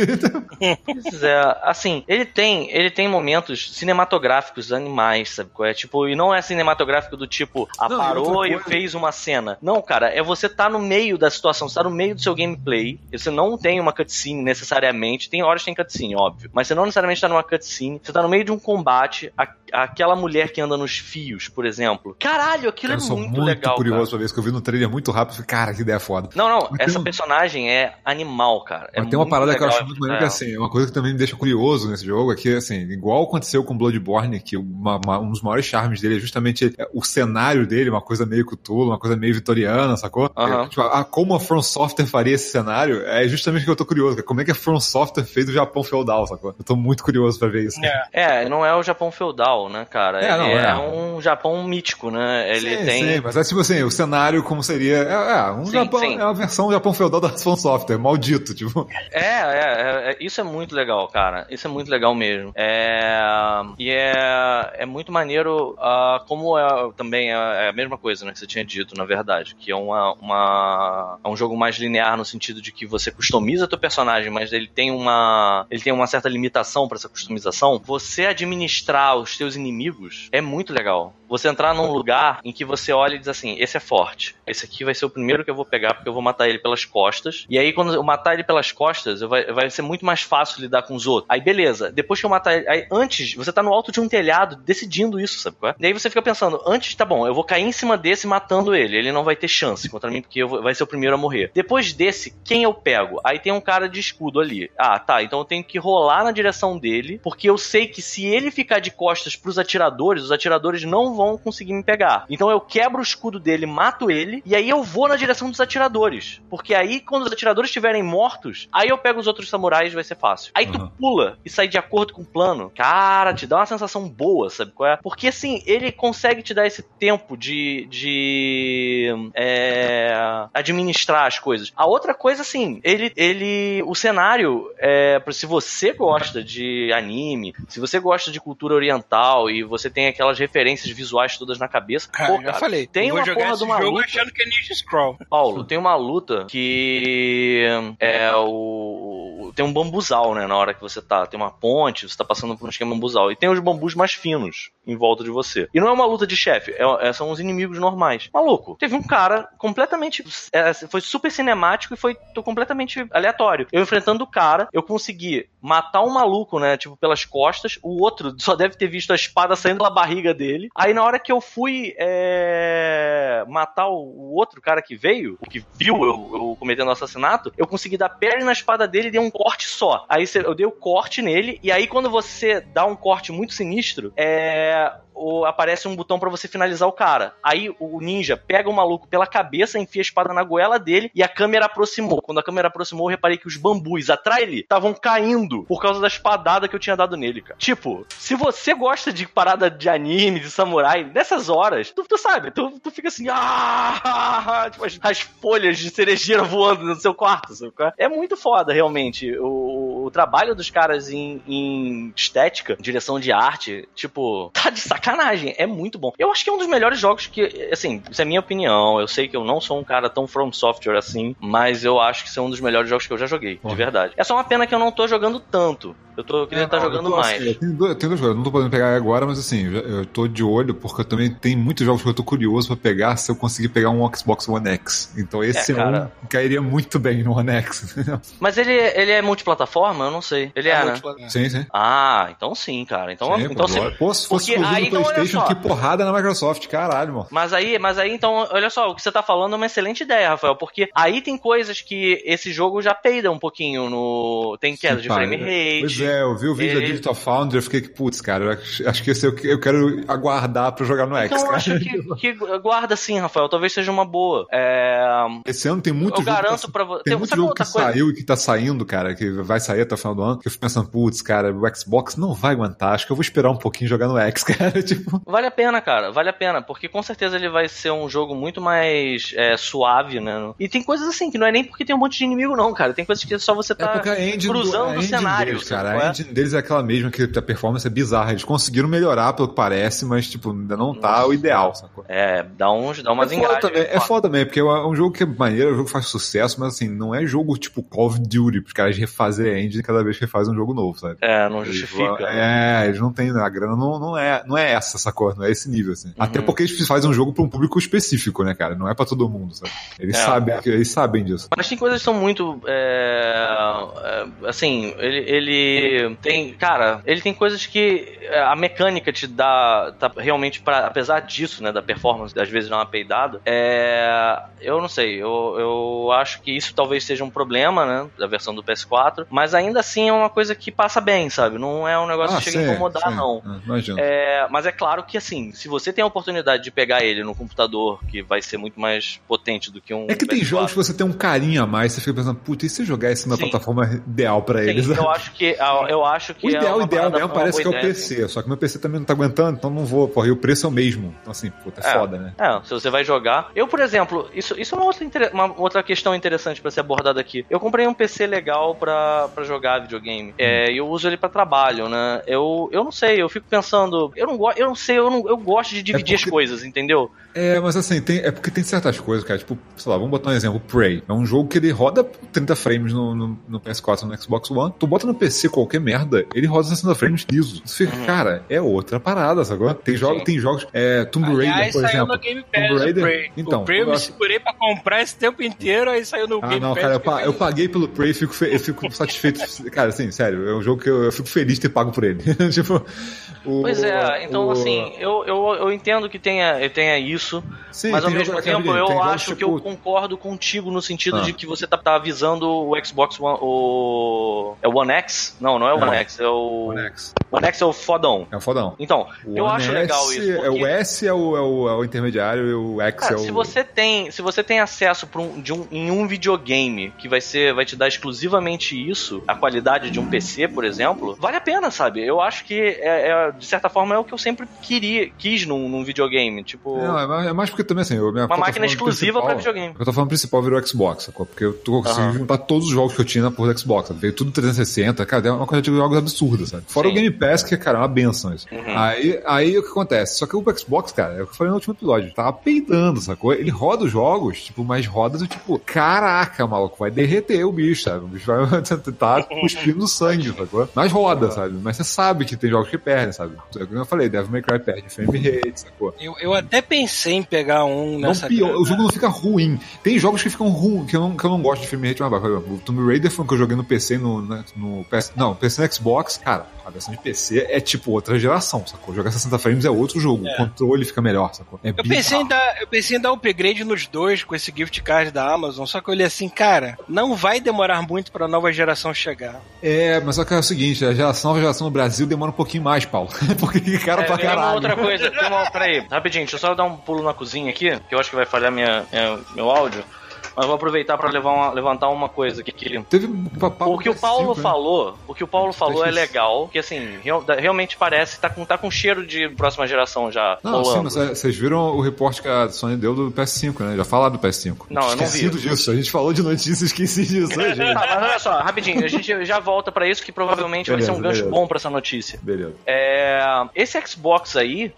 Pois é, assim, ele tem, ele tem momentos cinematográficos animais, sabe? É tipo, e não é cinematográfico do tipo, ah, Não, e e fez uma cena. Não, cara, é você tá no meio da situação, você tá no meio do seu gameplay, você não tem uma cutscene necessariamente, tem horas que tem cutscene, óbvio, mas você não necessariamente tá numa cutscene, você tá no meio de um combate, a- aquela mulher que anda nos fios, por exemplo. Caralho, aquilo eu é sou muito, muito, legal, curioso cara. pra ver isso, que eu vi no trailer muito rápido. Falei, cara, que ideia foda. Não, não, Mas essa um- personagem é animal, cara. É Mas tem uma parada que eu acho muito maneiro, que assim, é uma coisa que também me deixa curioso nesse jogo, é que, assim, igual aconteceu com Bloodborne, que uma- uma- um dos maiores charmes dele é justamente é, o cenário dele, uma coisa meio Cthulhu, uma coisa meio vitoriana, sacou? Aham. É, tipo, a, como a From Software faria esse cenário, é justamente o que eu tô curioso, cara. como é que a From Software fez o Japão feudal, sacou? Eu tô muito curioso pra ver isso. É. É, não é o Japão feudal, né, cara? É, não, é, é. um Japão mítico, né? Ele sim, tem. sim, mas é tipo assim, o cenário como seria. É, é, um Sim, Japão, sim. é a versão Japão feudal da From Software, maldito, tipo. É, é, é, é, isso é muito legal, cara. Isso é muito legal mesmo. É, e é, é muito maneiro, ah, como é, também é, é a mesma coisa, né, que você tinha dito, na verdade, que é uma, uma é um jogo mais linear no sentido de que você customiza teu personagem, mas ele tem uma ele tem uma certa limitação para essa customização. Você administrar os teus inimigos é muito legal. Você entrar num lugar em que você olha e diz assim: esse é forte, esse aqui vai ser o primeiro que eu vou pegar porque eu vou matar ele pelas costas. E aí, quando eu matar ele pelas costas, vai, vai ser muito mais fácil lidar com os outros. Aí, beleza, depois que eu matar ele. Aí, antes, você tá no alto de um telhado decidindo isso, sabe qual é? E aí você fica pensando: antes, tá bom, eu vou cair em cima desse matando ele. Ele não vai ter chance contra mim porque vou- vai ser o primeiro a morrer. Depois desse, quem eu pego? Aí tem um cara de escudo ali. Ah, tá, então eu tenho que rolar na direção dele, porque eu sei que se ele ficar de costas pros atiradores, os atiradores não vão conseguir me pegar. Então eu quebro o escudo dele, mato ele, e aí eu vou na direção dos atiradores. Porque aí, quando os atiradores estiverem mortos, aí eu pego os outros samurais e vai ser fácil. Aí tu Uhum. pula e sai de acordo com o plano. Cara, te dá uma sensação boa, sabe qual é? Porque assim, ele consegue te dar esse tempo de. de. é, administrar as coisas. A outra coisa, assim, ele. ele o cenário, é, se você gosta de anime, se você gosta de cultura oriental e você tem aquelas referências visuais todas na cabeça, Cara, pô, já cara, falei. tem eu uma porra de uma jogo luta. achando que é Ninja Scroll. Paulo, tem uma luta que é o. Tem um bambuzal, né? Na hora que você tá. Tem uma ponte, você tá passando por um esquema bambuzal. E tem os bambus mais finos. em volta de você. E não é uma luta de chefe, é- é- são os inimigos normais. Maluco, teve um cara completamente. é, foi super cinemático e foi completamente aleatório. Eu enfrentando o cara, eu consegui matar um maluco, né? Tipo, pelas costas. O outro (laughs) só deve ter visto a espada saindo pela barriga dele. Aí na hora que eu fui é, matar o, o outro cara que veio, o que viu eu, eu cometendo o assassinato, eu consegui dar perna na espada dele e dei um corte só. Aí eu dei o corte nele, e aí quando você dá um corte muito sinistro, é. O- aparece um botão pra você finalizar o cara. Aí o ninja pega o maluco pela cabeça, enfia a espada na goela dele e a câmera aproximou. Quando a câmera aproximou, eu reparei que os bambus atrás dele estavam caindo por causa da espadada que eu tinha dado nele, cara. Tipo, se você gosta de parada de anime, de samurai, nessas horas, tu, tu sabe, tu, tu fica assim, ah, (laughs) tipo, as, as folhas de cerejeira voando no seu quarto, sabe? é? É muito foda, realmente. O, o trabalho dos caras em, em estética, direção de arte, tipo, (laughs) tá de sacanagem. É muito bom. Eu acho que é um dos melhores jogos que, assim, isso é minha opinião. Eu sei que eu não sou um cara tão from software assim, mas eu acho que isso é um dos melhores jogos que eu já joguei, de verdade. É só uma pena que eu não tô jogando tanto. Eu tô eu queria É, estar eu jogando tô, mais. assim, eu tenho dois, eu tenho dois jogos, eu não tô podendo pegar agora, mas assim, eu, eu tô de olho, porque eu também tenho muitos jogos que eu tô curioso pra pegar se eu conseguir pegar um Xbox One X. Então esse É, é, cara. um cairia muito bem no One X. (laughs) Mas ele, ele é multiplataforma? Eu não sei. Ele é, né? multiplayer. sim, sim. Ah, então sim, cara. Então, Sim, então pô, sim. Pô, se fosse Porque aí, então, PlayStation, que porrada na Microsoft, caralho, mano. Mas aí, mas aí, então, olha só, o que você tá falando é uma excelente ideia, Rafael, porque aí tem coisas que esse jogo já peida um pouquinho no. Tem queda de frame cara. rate. Pois é, eu vi o vídeo da Ele- Digital Foundry, eu fiquei que, putz, cara, eu acho, que esse eu, eu quero aguardar pra jogar no X, Então eu cara. acho que, que guarda sim, Rafael, talvez seja uma boa. É, Esse ano tem muito eu jogo. garanto que tá, pra você. tem muito jogo que coisa? saiu e que tá saindo, cara, que vai sair até o final do ano, que eu fico pensando, putz, cara, o Xbox não vai aguentar, acho que eu vou esperar um pouquinho jogar no X, (laughs) cara, tipo... Vale a pena, cara, vale a pena, porque com certeza ele vai ser um jogo muito mais é, suave, né? E tem coisas assim, que não é nem porque tem um monte de inimigo, não, cara. Tem coisas que é só você É tá do, cruzando a o cenário. deles, sabe cara, qual a é? engine deles é aquela mesma que a performance é bizarra. Eles conseguiram melhorar pelo que parece, mas, tipo, ainda não tá o ideal, sacou? É, dá uns, dá umas é engajas. também, é foda também, porque é um jogo que é maneiro, é um jogo que faz sucesso, mas assim, não é jogo tipo Call of Duty, os caras refazem a engine cada vez que refazem um jogo novo, sabe? É, não justifica. né? É, eles não têm, a grana não, não, é, não é essa, sacou? Não é esse nível, assim. Uhum. Até porque eles fazem um jogo pra um público específico, né, cara? Não é pra todo mundo, sabe? Eles, É. sabem, eles sabem disso. Mas tem coisas que são muito. é, é, assim, ele, ele tem. Cara, ele tem coisas que é, a mecânica te dá. Tá realmente, pra, apesar disso, né, da performance, às vezes dar uma peidada, é, eu não sei. Eu, eu acho que isso talvez seja um problema, né, da versão do PS4. Mas ainda assim é uma coisa que passa bem, sabe? Não é um negócio que chega a sim, incomodar, sim. não. Ah, Imagina. É, mas é claro que assim, se você tem a oportunidade de pegar ele no computador, que vai ser muito mais potente do que um. É que tem PS4, jogos que você tem um carinho a mais, você fica pensando, puta, e se eu jogar isso na Sim. plataforma ideal pra Sim, eles? eu acho que eu acho (laughs) que O é ideal, uma ideal mesmo parece que é o PC, só que meu PC também não tá aguentando, então não vou, porra, e o preço é o mesmo. Então assim, puta, é, É. foda, né? É, se você vai jogar. Eu, por exemplo, isso, isso é uma outra, uma outra questão interessante pra ser abordada aqui. Eu comprei um PC legal pra, pra jogar videogame. É, e eu uso ele pra trabalho, né? Eu, eu não sei, eu fico pensando. Eu não gosto, eu não sei, eu, não, eu gosto de dividir porque- as coisas, entendeu? É, mas assim, tem, é porque tem certas coisas, cara. Tipo, sei lá, vamos botar um exemplo: Prey. É um jogo que ele roda 30 frames no, no, no PS4 no Xbox One. Tu bota no PC qualquer merda, ele roda 60 frames liso. Tu fica, cara, é outra parada, sacou? Tem, jogo, Uhum. Sim. tem jogos. É, Tomb Raider, Aliás, por saiu exemplo. no Game Pass Tomb o Raider. Prey. Então, o Prey eu me acho- segurei pra comprar esse tempo inteiro, aí saiu no Ah, Game não, Pass. cara, eu, eu pa- eu paguei pelo Prey, fico, eu fico satisfeito. (laughs) Cara, assim, sério, é um jogo que eu, eu fico feliz de ter pago por ele. (laughs) tipo, o- Pois é, então o- assim, eu, eu, eu entendo que tenha, tenha isso, Sim, mas ao tem mesmo jogo- tempo tem eu jogos, acho que eu tipo, concordo contigo no sentido Ah. de que você tá, tá avisando o Xbox One, o. É o One X? Não, não é o. One X, é o. One X. One X é o fodão. É um fodão. Então, O eu One acho S legal isso. É, porque- o S é o, é, o, é o intermediário e o X Cara, é o. se você tem, se você tem acesso um, de um, em um videogame que vai ser, vai te dar exclusivamente isso, a qualidade de um PC, por exemplo, vale a pena, sabe? Eu acho que é, é, de certa forma é o que eu sempre queria, quis num, num videogame, tipo Não, é mais, é mais porque também assim. eu- uma máquina exclusiva pra videogame. Eu tô falando principal virou Xbox, sacou? Porque eu tô conseguindo Aham. juntar todos os jogos que eu tinha na porra do Xbox. Sabe? Veio tudo 360, cara, é uma quantidade de jogos absurda, sabe? Fora Sim. o Game Pass, que, cara, é uma benção isso. Uhum. Aí, aí o que acontece? Só que o Xbox, cara, é o que eu falei no último episódio, tava peidando, sacou? Ele roda os jogos, tipo, mas roda do tipo, caraca, maluco, vai derreter o bicho, sabe? O bicho vai (laughs) tá cuspindo sangue, sacou? Mas roda, sabe? Mas você sabe que tem jogos que perdem. Sabe? Como eu falei, Devil May Cry perde frame rate, sacou? Eu, eu até pensei em pegar um Não nessa. pior, o jogo não fica ruim. Tem jogos que ficam ruins, que eu não, que eu não gosto de frame rate mais baixo. O Tomb Raider foi um que eu joguei no PC no, né, no PS. Não, PC no Xbox, cara, a versão de PC é tipo outra geração, sacou? Jogar 60 frames é outro jogo. O controle fica melhor, sacou? É Eu pensei, em dar, eu pensei em dar upgrade nos dois com esse gift card da Amazon, só que eu olhei assim, cara, não vai demorar muito pra nova geração chegar. É, mas só que é o seguinte, a geração, nova geração no Brasil demora um pouquinho mais, Paulo. (laughs) Porque que cara pra É, tem uma caralho. outra coisa, tem uma, peraí, rapidinho, deixa eu só dar um pulo na cozinha aqui, que eu acho que vai falhar minha, minha- meu áudio. Mas eu vou aproveitar uma- levantar uma coisa aqui. Que, Teve um o que o PS5, Paulo né? falou, o que o Paulo falou é legal, que assim, real- realmente parece, tá com, tá com cheiro de próxima geração já Não, sim, mas é, vocês viram o reporte que a Sony deu do PS5, né? Já falaram do PS5. Não, eu não vi. Disso. A gente falou de notícia e esqueci disso, né, gente? (laughs) Tá, mas olha só, rapidinho, a gente já volta pra isso que provavelmente vai ser um Beleza, gancho beleza. bom pra essa notícia. Beleza. É, esse Xbox aí,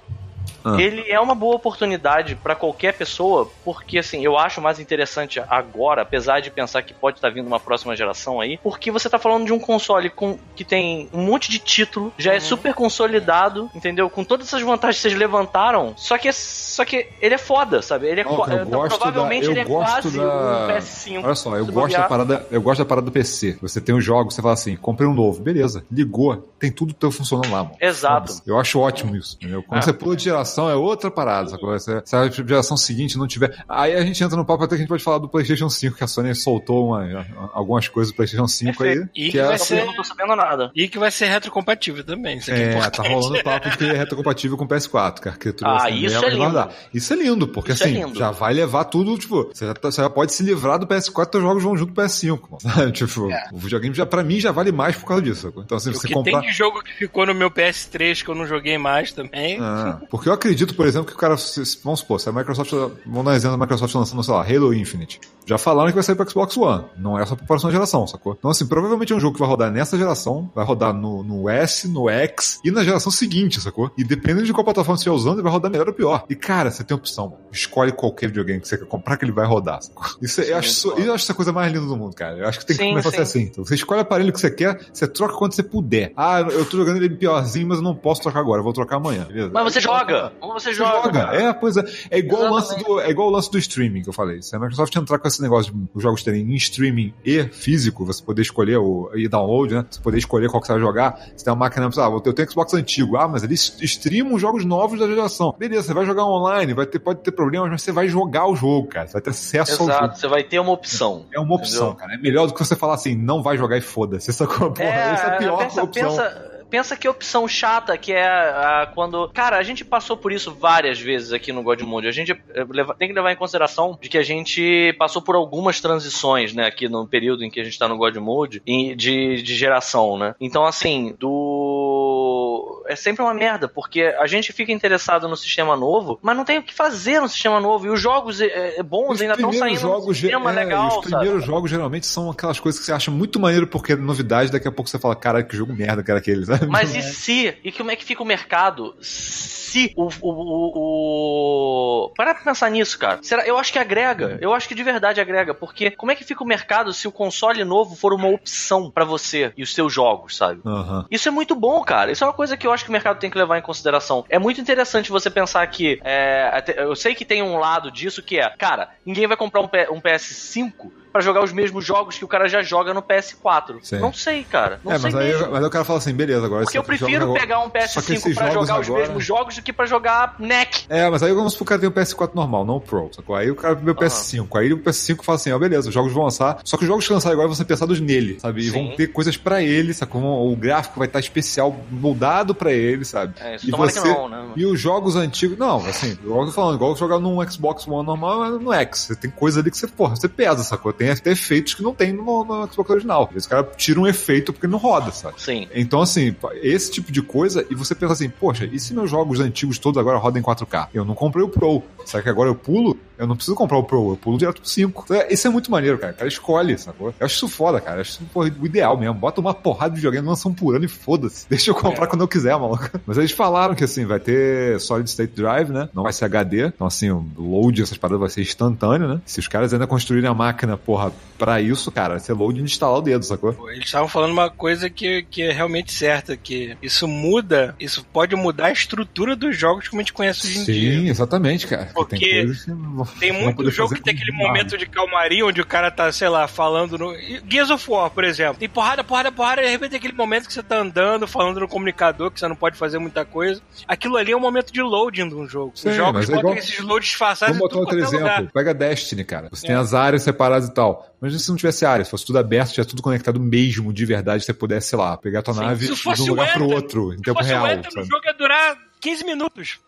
Ah. ele é uma boa oportunidade pra qualquer pessoa, porque assim, eu acho mais interessante agora, apesar de pensar que pode estar vindo uma próxima geração aí, porque você tá falando de um console com, que tem um monte de título, já é super consolidado, entendeu? Com todas essas vantagens que vocês levantaram, só que, só que ele é foda, sabe? Ele é eu então, gosto provavelmente da- eu ele é gosto quase da- um PS5. Olha só, eu gosto, da parada, eu gosto da parada do PC. Você tem os jogos, você fala assim, comprei um novo, beleza, ligou, tem tudo teu funcionando lá, mano. Exato. Eu acho ótimo isso, entendeu? Quando Ah. você pula de geração, é outra parada, sacou? Se, se a geração seguinte não tiver. Aí a gente entra no papo até que a gente pode falar do PlayStation 5, que a Sony soltou uma- algumas coisas do PlayStation 5 aí. Perfeito. E que que é vai assim, Eu não tô sabendo nada. E que vai ser retrocompatível também. Isso aqui é, É, tá rolando papo de que é retrocompatível com o PS4, que a arquitetura Ah, ser isso é lindo. dar. Isso é lindo, porque Isso é assim, lindo. já vai levar tudo, tipo, você já, tá- você já pode se livrar do PS4 e os jogos vão junto com o PS5, mano. (laughs) tipo, É. o videogame já, pra mim, já vale mais por causa disso. sacou? Então, assim, O você que comprar. tem de jogo que ficou no meu PS3 que eu não joguei mais também. Ah, porque eu acredito, por exemplo, que o cara. Vamos supor, se a Microsoft. Vamos dar um exemplo da Microsoft lançando, sei lá, Halo Infinite. Já falaram que vai sair pro Xbox One. Não é só pra próxima geração, sacou? Então, assim, provavelmente é um jogo que vai rodar nessa geração, vai rodar no, no S, no X e na geração seguinte, sacou? E dependendo de qual plataforma você estiver usando, ele vai rodar melhor ou pior. E, cara, você tem opção. mano. Escolhe qualquer videogame que você quer comprar que ele vai rodar, sacou? Isso, é- eu, acho, isso- eu acho essa coisa mais linda do mundo, cara. Eu acho que tem que Sim, começar a ser sim. assim. Então, você escolhe o aparelho que você quer, você troca quando você puder. Ah, eu tô jogando ele piorzinho, mas eu não posso trocar agora, eu vou trocar amanhã, beleza? Mas você Aí, joga! Ou você você joga! joga. É, pois é. É igual, o lance do, é igual o lance do streaming que eu falei. Se a Microsoft entrar com esse negócio de os jogos terem em streaming e físico, você poder escolher o e download, né? Você poder escolher qual que você vai jogar. Você tem uma máquina, ah, eu tenho Xbox antigo. Ah, mas eles streamam os jogos novos da geração. Beleza, você vai jogar online, vai ter, pode ter problemas, mas você vai jogar o jogo, cara. Você vai ter acesso ao jogo. Exato, você vai ter uma opção. É uma opção, Entendeu? cara. É melhor do que você falar assim, não vai jogar e foda-se. Essa porra, essa é a pior pensa, opção. pensa, pensa que opção chata que é a, quando. Cara, a gente passou por isso várias vezes aqui no God Mode. A gente eh, leva- tem que levar em consideração de que a gente passou por algumas transições, né, aqui no período em que a gente tá no God Mode, de, de geração, né? Então, assim, do. É sempre uma merda, porque a gente fica interessado no sistema novo, mas não tem o que fazer no sistema novo. E os jogos eh, bons Os ainda estão saindo no jogos, sistema é, legal, os sabe? primeiros jogos geralmente são aquelas coisas que você acha muito maneiro porque é novidade, daqui a pouco você fala, caralho, que jogo merda que era aquele, sabe? (laughs) Mas e se? E como é que fica o mercado? Se o. o, o, o... Para pra pensar nisso, cara. Será? Eu acho que agrega. Eu acho que de verdade agrega. Porque como é que fica o mercado se o console novo for uma opção pra você e os seus jogos, sabe? Aham. Isso é muito bom, cara. Isso é uma coisa que eu acho que o mercado tem que levar em consideração. É muito interessante você pensar que. é, eu sei que tem um lado disso que é, cara, ninguém vai comprar um, P- um PS5 pra jogar os mesmos jogos que o cara já joga no PS4. Sim. Não sei, cara. Não É, sei mas aí, mesmo. mas aí o cara fala assim, beleza, agora Porque eu prefiro pegar um Só que PS5 esses pra jogar os agora- mesmos jogos do que pra jogar NEC. É, mas aí vamos o cara tem um PS4 normal, não o Pro, sacou? Aí o cara vê o PS5, aí o PS5 fala assim, ó, beleza, os jogos vão lançar, só que os jogos que lançarem agora vão ser pensados nele, sabe? E Sim. vão ter coisas pra ele, sacou? O gráfico vai estar especial, moldado pra ele, sabe? É, isso E você- que não, né? E os jogos antigos, não, assim, igual eu tô falando, igual jogar num Xbox One normal, mas no X. Você tem coisa ali que você, porra, você pesa, sacou? Tem até efeitos que não tem no, no Xbox original. Às vezes o cara tira um efeito porque não roda, sabe? Sim. Então, assim, esse tipo de coisa, e você pensa assim, poxa, e se meus jogos antigos todos agora rodam em 4K? Eu não comprei o Pro. Será que agora eu pulo? Eu não preciso comprar o Pro, eu pulo direto pro 5. Então, é- Isso é muito maneiro, cara. O cara escolhe, sacou? Eu acho isso foda, cara. Eu acho isso porra, o ideal mesmo. Bota uma porrada de videogame, lança um por ano e foda-se. (laughs) Deixa eu comprar quando eu quiser, maluco. Mas eles falaram que, assim, vai ter Solid State Drive, né? Não vai ser HD. Então, assim, o load, essas paradas vai ser instantâneo, né? Se os caras ainda construírem a máquina, porra, pra isso, cara, você load de instalar o dedo, sacou? Eles estavam falando uma coisa que, que é realmente certa, que isso muda, isso pode mudar a estrutura dos jogos como a gente conhece hoje em dia. Sim, exatamente, cara. Porque tem não- Tem muito jogo que tem aquele momento de calmaria onde o cara tá, sei lá, falando no. Gears of War, por exemplo. Tem porrada, porrada, porrada, e de repente tem aquele momento que você tá andando, falando no comunicador, que você não pode fazer muita coisa. Aquilo ali é um momento de loading de um jogo. Sim, Os jogos mas é botam igual- esses loads disfarçados Vamos botar outro é exemplo. lugar. Pega Destiny, cara. Você tem É. as áreas separadas e tal. Mas se não tivesse área, se fosse tudo aberto, tivesse tudo conectado mesmo, de verdade, você pudesse, sei lá, pegar a tua Sim, nave se de um lugar o pro Enter, outro, em Se tempo fosse real. o sabe? o jogo ia durar 15 minutos.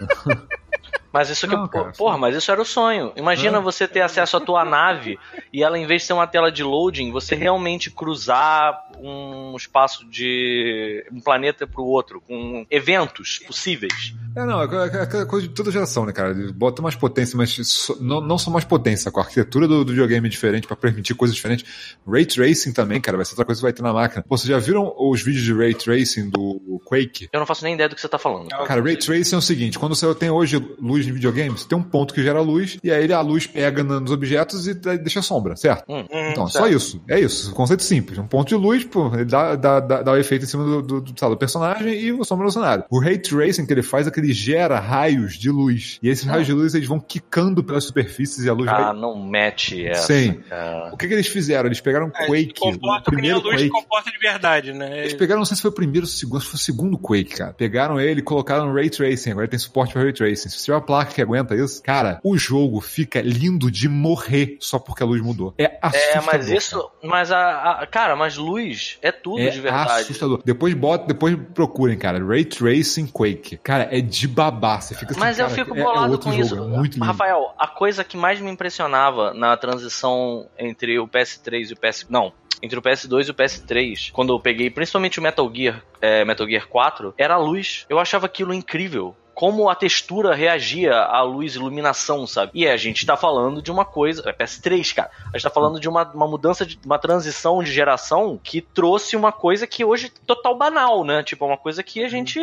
(laughs) Mas isso que. Não, cara, porra, mas isso era o sonho. Imagina você ter acesso à tua nave e ela, em vez de ser uma tela de loading, você realmente cruzar um espaço de. um planeta pro outro, com eventos possíveis. É, não, é aquela- aquela coisa de toda geração, né, cara? Bota mais potência, mas só- não, não só mais potência, com a arquitetura do, do videogame diferente pra permitir coisas diferentes. Ray Tracing também, cara, vai ser outra coisa que vai ter na máquina. Pô, vocês já viram os vídeos de Ray Tracing do Quake? Eu não faço nem ideia do que você tá falando. Cara, Ray Tracing é o seguinte, quando você tem hoje luz em videogame, você tem um ponto que gera luz, e aí a luz pega nos objetos e deixa sombra, certo? Hum. Então, só isso. É isso. Conceito simples. Um ponto de luz, pô, ele dá, dá, dá, dá o efeito em cima do, do, do, do personagem e a sombra no cenário. O Ray Tracing que ele faz é que ele gera raios de luz. E esses raios de luz, eles vão quicando pelas superfícies e a luz Ah, vai... não mete essa. Sim. cara. O que, que eles fizeram? Eles pegaram É, Quake, o comporta que nem a primeiro luz Quake. comporta de verdade, né? Eles pegaram, não sei se foi o primeiro ou o segundo, que foi o segundo Quake, cara. Pegaram ele e colocaram Ray Tracing. Agora tem suporte para Ray Tracing. Se você tiver uma placa que aguenta isso, cara, o jogo fica lindo de morrer só porque a luz mudou. É assustador. É, mas cara. isso. Mas a, a- Cara, mas luz é tudo É de verdade. assustador. Depois bota, depois procurem, cara. Ray Tracing Quake. Cara, é de babá. Você fica assim, Mas eu cara, fico é- é bolado outro com jogo, isso. É muito lindo. Rafael, a coisa que mais me impressionava na transição entre o PS3 e o PS. Não. Entre o PS2 e o PS3, quando eu peguei principalmente o Metal Gear, é, Metal Gear 4, era a luz. Eu achava aquilo incrível. Como a textura reagia à luz e iluminação, sabe? E a gente tá falando de uma coisa. É PS3, cara. A gente tá falando de uma, uma mudança, de uma transição de geração que trouxe uma coisa que hoje é total banal, né? Tipo, é uma coisa que a gente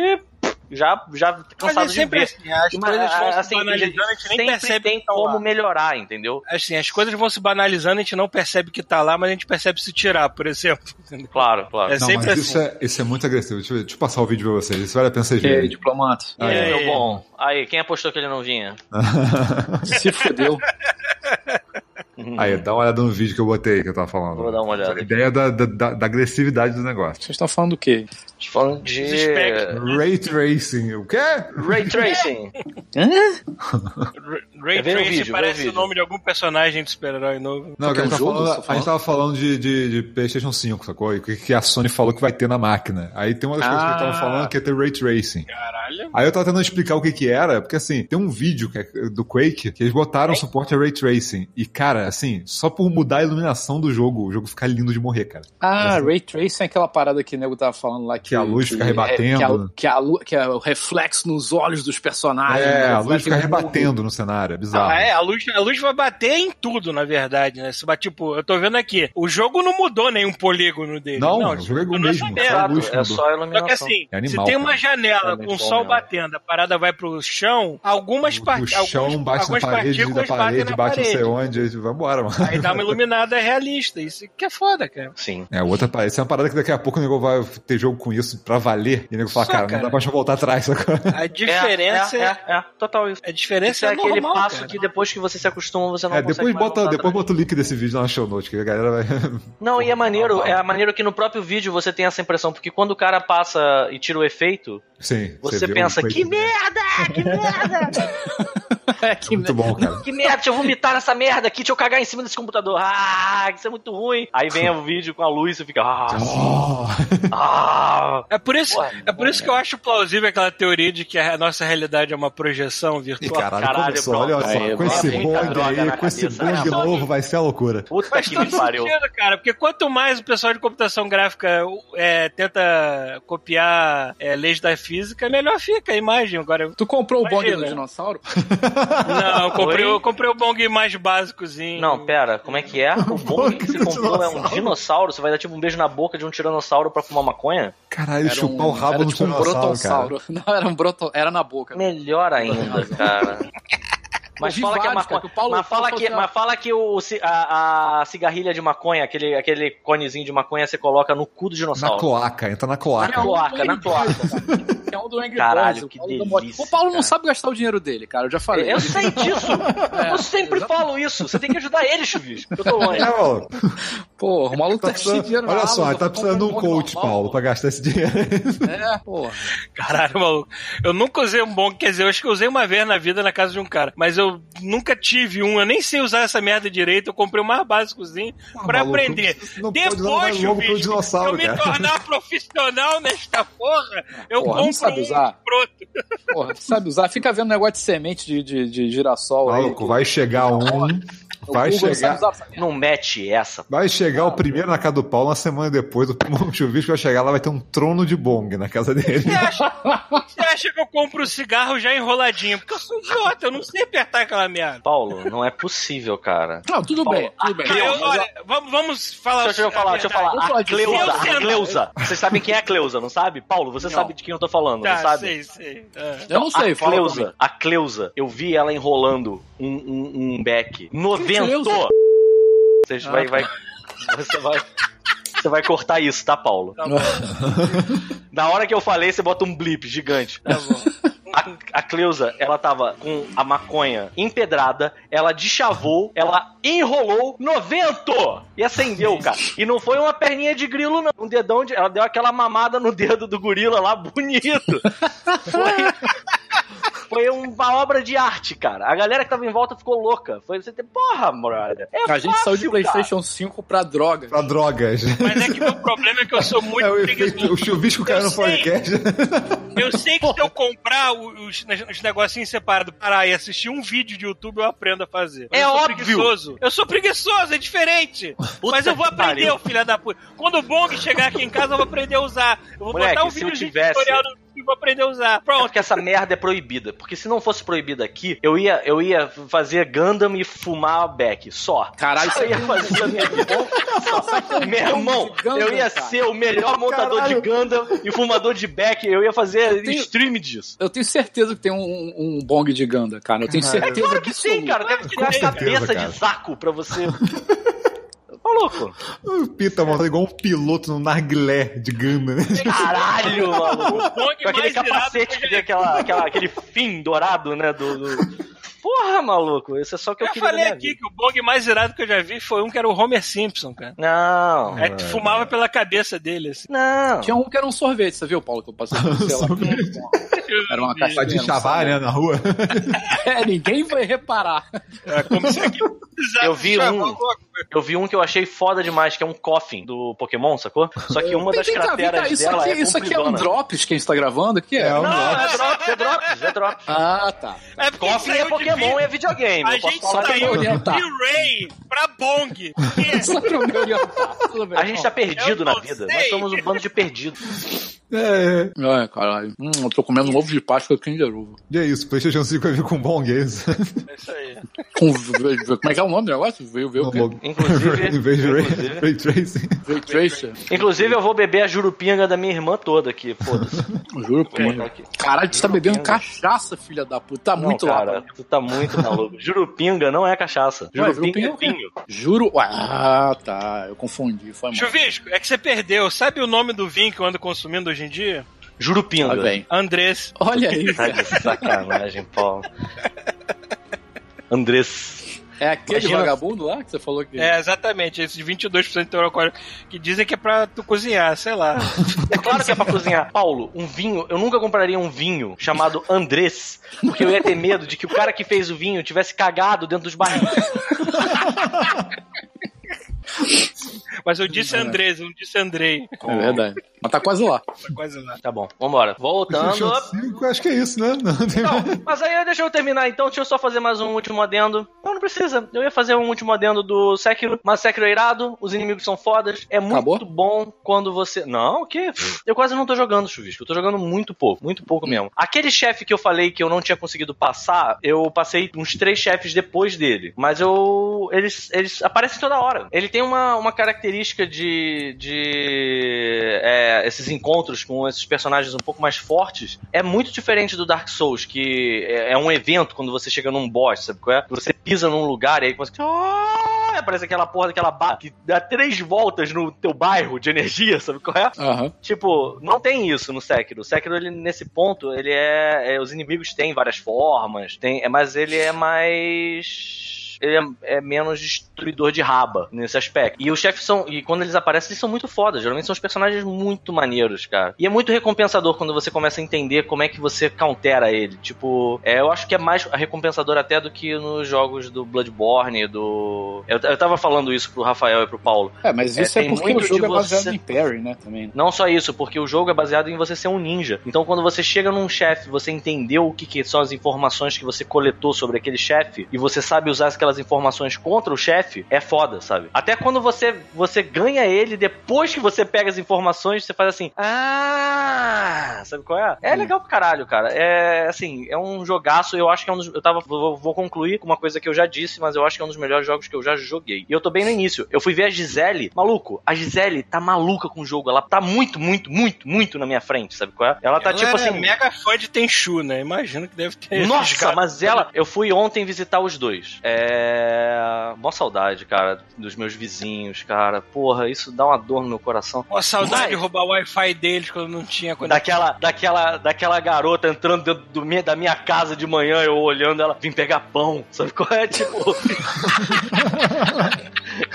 já, já Mas cansado é de sempre ver. assim, as Mas, coisas vão se assim, banalizando, a gente nem sempre percebe tem que tá como lá. melhorar, entendeu? Assim, as coisas vão se banalizando, a gente não percebe que tá lá, mas a gente percebe se tirar, por exemplo. (laughs) entendeu? Claro, claro. É Não, sempre mas assim. isso é, isso é muito agressivo. Deixa eu, deixa eu passar o vídeo pra vocês. Isso vale a pena vocês E aí, verem. diplomata? Aí, É. meu bom? Aí, quem apostou que ele não vinha? (laughs) (laughs) Se fudeu. Aí, dá uma olhada no vídeo que eu botei que eu tava falando. Vou dar uma olhada. A ideia da, da, da- da agressividade do negócio. Vocês estão falando do quê? Tô falando de. Ray Tracing. O quê? Ray Tracing. (laughs) Ray É, o Tracing vídeo, o parece o nome de algum personagem de super-herói novo. Não, que a, gente um tá jogo, falando, a gente tava falando de, de, de PlayStation 5, sacou? E que, que a Sony falou que vai ter na máquina. Aí tem uma das coisas que eu tava Ah. falando que é ter Ray Tracing. Caralho. Aí eu tava tentando explicar o que que era, porque assim, tem um vídeo que é do Quake que eles botaram suporte a Ray Tracing. E cara, assim, só por mudar a iluminação do jogo, o jogo fica lindo de morrer, cara. Ah, Ray Tracing é aquela parada que o nego tava falando lá que, Que a luz fica rebatendo. é, que, a, que, a, que é o reflexo nos olhos dos personagens. É, a reflete luz fica rebatendo no cenário, é bizarro. Ah, é, a luz, a luz vai bater em tudo, na verdade, né? Se, tipo, eu tô vendo aqui, o jogo não mudou nenhum polígono dele. Não, o jogo é continua mesmo, só a luz que é mudou. só a Só iluminação. que assim, É animal, se tem uma janela É com o sol batendo, a parada vai pro chão, algumas O partes. chão bate na parede, da parede, bate não sei onde, aí vambora, mano. Aí dá uma iluminada realista. Isso que é foda, cara. Sim. É, outra parada. Isso é uma parada que daqui a pouco o nego vai ter jogo com isso pra valer. E o nego fala, cara, cara. não dá pra voltar atrás, sacou? A diferença é, é, é, é, total isso. a diferença Isso é é aquele normal, passo cara. que depois que você se acostuma, você não É, consegue depois bota, depois atrás. bota o link desse vídeo no show notes, que a galera vai. (laughs) Não, e é maneiro, é maneiro que no próprio vídeo você tem essa impressão, porque quando o cara passa e tira o efeito, Sim. você o pensa, Quake. que merda, que merda, (laughs) (laughs) É que Muito bom, cara. que merda, deixa eu vomitar nessa merda aqui, deixa eu cagar em cima desse computador, ah, isso é muito ruim. Aí vem o vídeo com a luz e você fica, ah, Oh. ah. É por isso, Ué, é por isso que eu acho plausível aquela teoria de que a nossa realidade é uma projeção virtual. caralho, Caralho, começou, pronto. olha só. Aí, com esse é droga aí, com esse né? novo, vai ser a loucura. Puta Faz que me pariu. sentido, cara, porque quanto mais o pessoal de computação gráfica é, tenta copiar é, leis da física, melhor fica a imagem. Agora, Tu comprou o bong Imagina. do dinossauro? (laughs) não, eu comprei, eu comprei o bong mais básicozinho. Não, pera, como é que é? (laughs) O bong que você do comprou é um dinossauro. Você vai dar tipo um beijo na boca de um tiranossauro pra fumar maconha? Caralho, Era chupar um- o rabo era no tipo um brotossauro. (laughs) Não, era um broto... Era na boca. Melhor ainda, (laughs) cara. Mas vi fala que é maconha. cara, que o Paulo- mas, fala que, falou mas fala que o, a, a cigarrilha de maconha, aquele, aquele conezinho de maconha, você coloca no cu do Na dinossauro. cloaca, entra na Na cloaca. cloaca, na cloaca. É um do Angry Caralho, Birds, o que Paulo do Mod- delícia, O Paulo não sabe gastar o dinheiro dele, cara. Eu já falei. Eu sei disso. É, eu sempre falo isso. Você tem que ajudar ele, Chuvisco. Eu tô longe. É, Porra, o maluco tá tá precisando, dinheiro na olha só, ele tá precisando de um coach, normal, Paulo, pra gastar esse dinheiro. É, porra. Caralho, maluco. Eu nunca usei um bong, quer dizer, eu acho que eu usei uma vez na vida na casa de um cara. Mas eu nunca tive um, eu nem sei usar essa merda direito. Eu comprei o mais básicozinho pra maluco, aprender. não Depois, Chuvisco, dinossauro, eu me cara. tornar profissional nesta porra, eu Porra, não compro sabe um usar. Porra, tu sabe usar? Fica vendo negócio de semente de, de, de girassol aí. Maluco, vai chegar um. Vai Google não chegar. Não mete essa. Vai chegar o primeiro na casa do Paulo, uma semana depois, o chuvisco vai chegar lá, vai ter um trono de bong na casa dele. Você acha, você acha que eu compro o cigarro já enroladinho? Porque eu sou idiota, eu não sei apertar aquela merda. Paulo, não é possível, cara. Não, tudo bem, tudo bem. Eu- Mas, olha, vamos, vamos falar. Deixa eu falar, deixa eu falar. Vamos falar A Cleusa, Eu a Cleusa. Vocês sabem quem é a Cleusa, não sabe? Paulo, você sabe de quem eu tô falando, Tá, não sabe? sei, sei. É. Eu não sei, a. Cleusa, a Cleusa, eu vi ela enrolando um, um, um beck. Novento! Você vai, vai. Você vai. Você vai cortar isso, tá, Paulo? Tá (laughs) Na hora que eu falei, você bota um blip gigante. tá bom. A, a Cleusa, ela tava com a maconha empedrada, ela deschavou, ela enrolou no vento e acendeu, cara. E não foi uma perninha de grilo, não. Um dedão de. Ela deu aquela mamada no dedo do gorila lá, bonito. (laughs) Foi. Foi uma obra de arte, cara. A galera que tava em volta ficou louca. Foi você ter, porra, brother. É A gente saiu de fácil, PlayStation 5 pra droga. pra drogas. Mas é que meu problema é que eu sou (laughs) muito É o preguiçoso. efeito, o chuvisco caiu Eu no sei. podcast. (laughs) Eu sei que se eu comprar os, os negocinhos separados, parar e assistir um vídeo de YouTube, eu aprendo a fazer. Mas É eu sou óbvio. Preguiçoso. Eu sou preguiçoso, é diferente. Mas eu vou aprender, filha da puta. Quando o Bong chegar aqui em casa, eu vou aprender a usar. Eu vou Moleque, botar um se eu vídeo de tivesse- tutorial no YouTube e vou aprender a usar. É Pronto. porque essa merda é proibida. Porque se não fosse proibida aqui, eu ia, eu ia fazer Gundam e fumar Beck. Só. Caralho, eu ia fazer a minha vida. (laughs) Só. Meu irmão, Gundam, eu ia cara. ser o melhor montador Caralho. de Gundam e fumador de Beck. Eu ia fazer tenho- stream disso. Eu tenho certeza que tem um, um, um bong de Ganda, cara. Eu tenho certeza Claro que sim, absoluta. cara. Deve tirar a cabeça cara. de saco pra você. (laughs) Maluco. O Pita montado igual um piloto no narguilé de Ganda, né? Caralho, maluco. Com aquele capacete que tem aquela, aquela, aquele fim dourado, né? Do, do- Porra, maluco. Isso é só o que eu, Eu queria. na falei aqui vida. que o bong mais irado que eu já vi foi um que era o Homer Simpson, cara. Não. Aí tu fumava pela cabeça dele, assim. Não. Tinha um que era um sorvete, você viu, Paulo, que eu passei por lá. (laughs) Era uma (laughs) caixinha. de chavar, né, na rua. (laughs) É, ninguém vai reparar. É como se precisasse Eu vi um. Eu vi um que eu achei foda demais, que é um coffin do Pokémon, sacou? Só que uma das Vem cá, crateras isso dela aqui, é isso aqui é um drops que a gente tá gravando aqui? É. É, um Não, é drops, é drops, é drops. Ah, tá. É porque Coffin é Pokémon vi- e é videogame. A gente saiu de. V-Ray pra Bong. (laughs) Bem. A gente tá perdido na vida. Nós somos um bando de perdidos. (laughs) É, Ai, caralho. Hum, eu tô comendo um ovo de Páscoa Kinder Ovo. e é isso, PlayStation 5 vai vir com bong, é isso? é isso aí. Com, como é que é o nome do negócio? Veio ver o quê? Inclusive- (laughs) inclusive- Ray Tracing. Ray Tracer? Inclusive, eu vou beber a jurupinga da minha irmã toda aqui. Foda-se. (laughs) Juro, pô. Vou aqui. Caralho, tu tá bebendo cachaça, filha da puta. Tá Não, muito cara, lá. tu tá muito maluco. Jurupinga não é cachaça. Jurupinga é jurupinga é vinho. Juro. Ah, tá. Eu confundi. Foi mal. Chuvisco, é que você perdeu. Sabe o nome do vinho que eu ando consumindo hoje em dia? Jurupinga. Bem. Andrés. Olha aí. Tá de sacanagem, Paulo. Andrés. É aquele Imagina- vagabundo lá que você falou que. É, exatamente. Esse de 22% de teor alcoólico. Que dizem que é pra tu cozinhar, sei lá. É claro que é pra cozinhar. Paulo, um vinho, eu nunca compraria um vinho chamado Andrés, porque eu ia ter medo de que o cara que fez o vinho tivesse cagado dentro dos barris. (laughs) (laughs) Mas eu disse Andrés, eu não disse Andrei. É verdade. Mas tá quase lá. Tá quase lá. Tá bom, vambora. Voltando. 5, acho que é isso, né? Não. Não, mas aí deixa eu terminar então, deixa eu só fazer mais um último adendo. Eu não precisa. Eu ia fazer um último adendo do Sekiro, mas Sekiro é irado, os inimigos são fodas, é muito Acabou? bom quando você... Não, o quê? Eu quase não tô jogando, Chuvisco, eu tô jogando muito pouco, muito pouco mesmo. Aquele chefe que eu falei que eu não tinha conseguido passar, eu passei uns três chefes depois dele, mas eu... eles, eles aparecem toda hora. Ele tem uma, uma característica de... de é, esses encontros com esses personagens um pouco mais fortes, é muito diferente do Dark Souls, que é, é um evento quando você chega num boss, sabe qual é? Você pisa num lugar e aí você... Ah, Aparece aquela porra daquela barra que dá três voltas no teu bairro de energia, sabe qual é? Aham. Tipo, não tem isso no Sekiro. O Sekiro, ele, nesse ponto, ele é, é- Os inimigos têm várias formas, tem, é, mas ele é mais. Ele é, é menos destruidor de raba nesse aspecto. E os chefes são. E quando eles aparecem, eles são muito fodas. Geralmente são os personagens muito maneiros, cara. E é muito recompensador quando você começa a entender como é que você countera ele. Tipo, é, eu acho que é mais recompensador até do que nos jogos do Bloodborne, do. Eu, eu tava falando isso pro Rafael e pro Paulo. É, mas É, isso é, tem porque o jogo é baseado você- em parry, né? Também. Não só isso, porque o jogo é baseado em você ser um ninja. Então, quando você chega num chefe, você entendeu o que, que são as informações que você coletou sobre aquele chefe e você sabe usar aquelas informações contra o chefe, é foda, sabe? Até quando você, você ganha ele, depois que você pega as informações, você faz assim, ah, sabe qual é? É legal pro caralho, cara. É, assim, é um jogaço, eu acho que é um dos, eu tava, vou, vou concluir com uma coisa que eu já disse, mas eu acho que é um dos melhores jogos que eu já joguei. E eu tô bem no início. Eu fui ver a Gisele, maluco, a Gisele tá maluca com o jogo, ela tá muito, muito, muito, muito na minha frente, sabe qual é? Ela tá Ela tipo assim, mega fã de Tenchu, né? Imagino que deve ter. nossa, mas ela. Eu fui ontem visitar os dois. É. Mó saudade, cara, dos meus vizinhos, cara. Porra, isso dá uma dor no meu coração. Pô, saudade Vai. de roubar o Wi-Fi deles quando não tinha conexão. Daquela, daquela, daquela garota entrando dentro do minha- da minha casa de manhã, eu olhando ela, vim pegar pão, sabe qual é? (laughs) Tipo,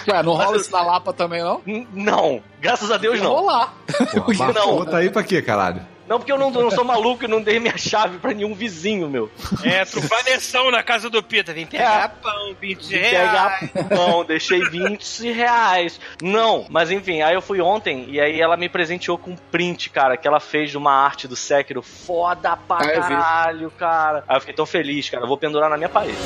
Ué, não rola isso na Lapa também, não? não, graças a Deus não. Rolar. Porra, (laughs) Não. Tá aí pra quê, caralho? Não, porque eu não, não sou maluco e não dei minha chave pra nenhum vizinho meu. É, trufaneção na casa do Pita. Vem pegar pão, 20 de reais. pegar pão, deixei 20 reais. Não, mas enfim, aí eu fui ontem e aí ela me presenteou com um print, cara, que ela fez de uma arte do Sekiro foda pra Ah, caralho, cara. Aí eu fiquei tão feliz, cara. Eu vou pendurar na minha parede.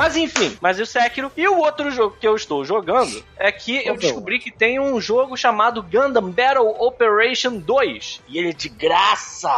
Mas enfim, mas e o Sekiro. E o outro jogo que eu estou jogando é que eu é descobri que tem um jogo chamado Gundam Battle Operation 2. E ele é de graça!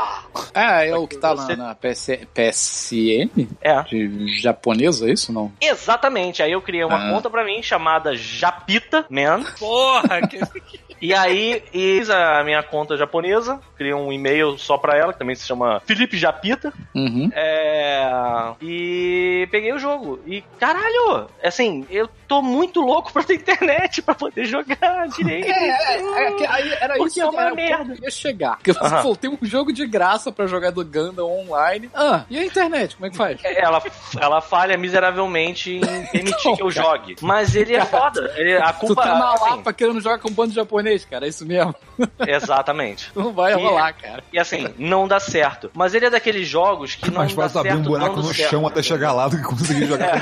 É, é o que tá Você- na, na PS, PSN? É. De japonesa, é isso não? Exatamente. Aí eu criei uma Ah. conta pra mim chamada Japita Man. Porra, que... (laughs) E aí fiz a minha conta japonesa, criei um e-mail só pra ela, que também se chama Felipe Japita. Uhum. É. E peguei o jogo. E caralho, assim, eu tô muito louco pra ter internet pra poder jogar (laughs) direito. É, que aí era Porque isso é uma merda. que eu ia chegar. Porque Aham. falou, tem um jogo de graça pra jogar do Gundam online. Ah, e a internet, como é que faz? Ela, ela falha miseravelmente em (laughs) permitir Então, que eu cara. jogue. Mas ele é foda. Ele, a Tu culpa tá na assim, Lapa querendo jogar com um bando de japonês, cara, é isso mesmo. (laughs) Exatamente. Não vai E- rolar, cara. E assim, não dá certo. Mas ele é daqueles jogos que não Mais dá certo um buraco no certo. chão até chegar lá do que conseguir jogar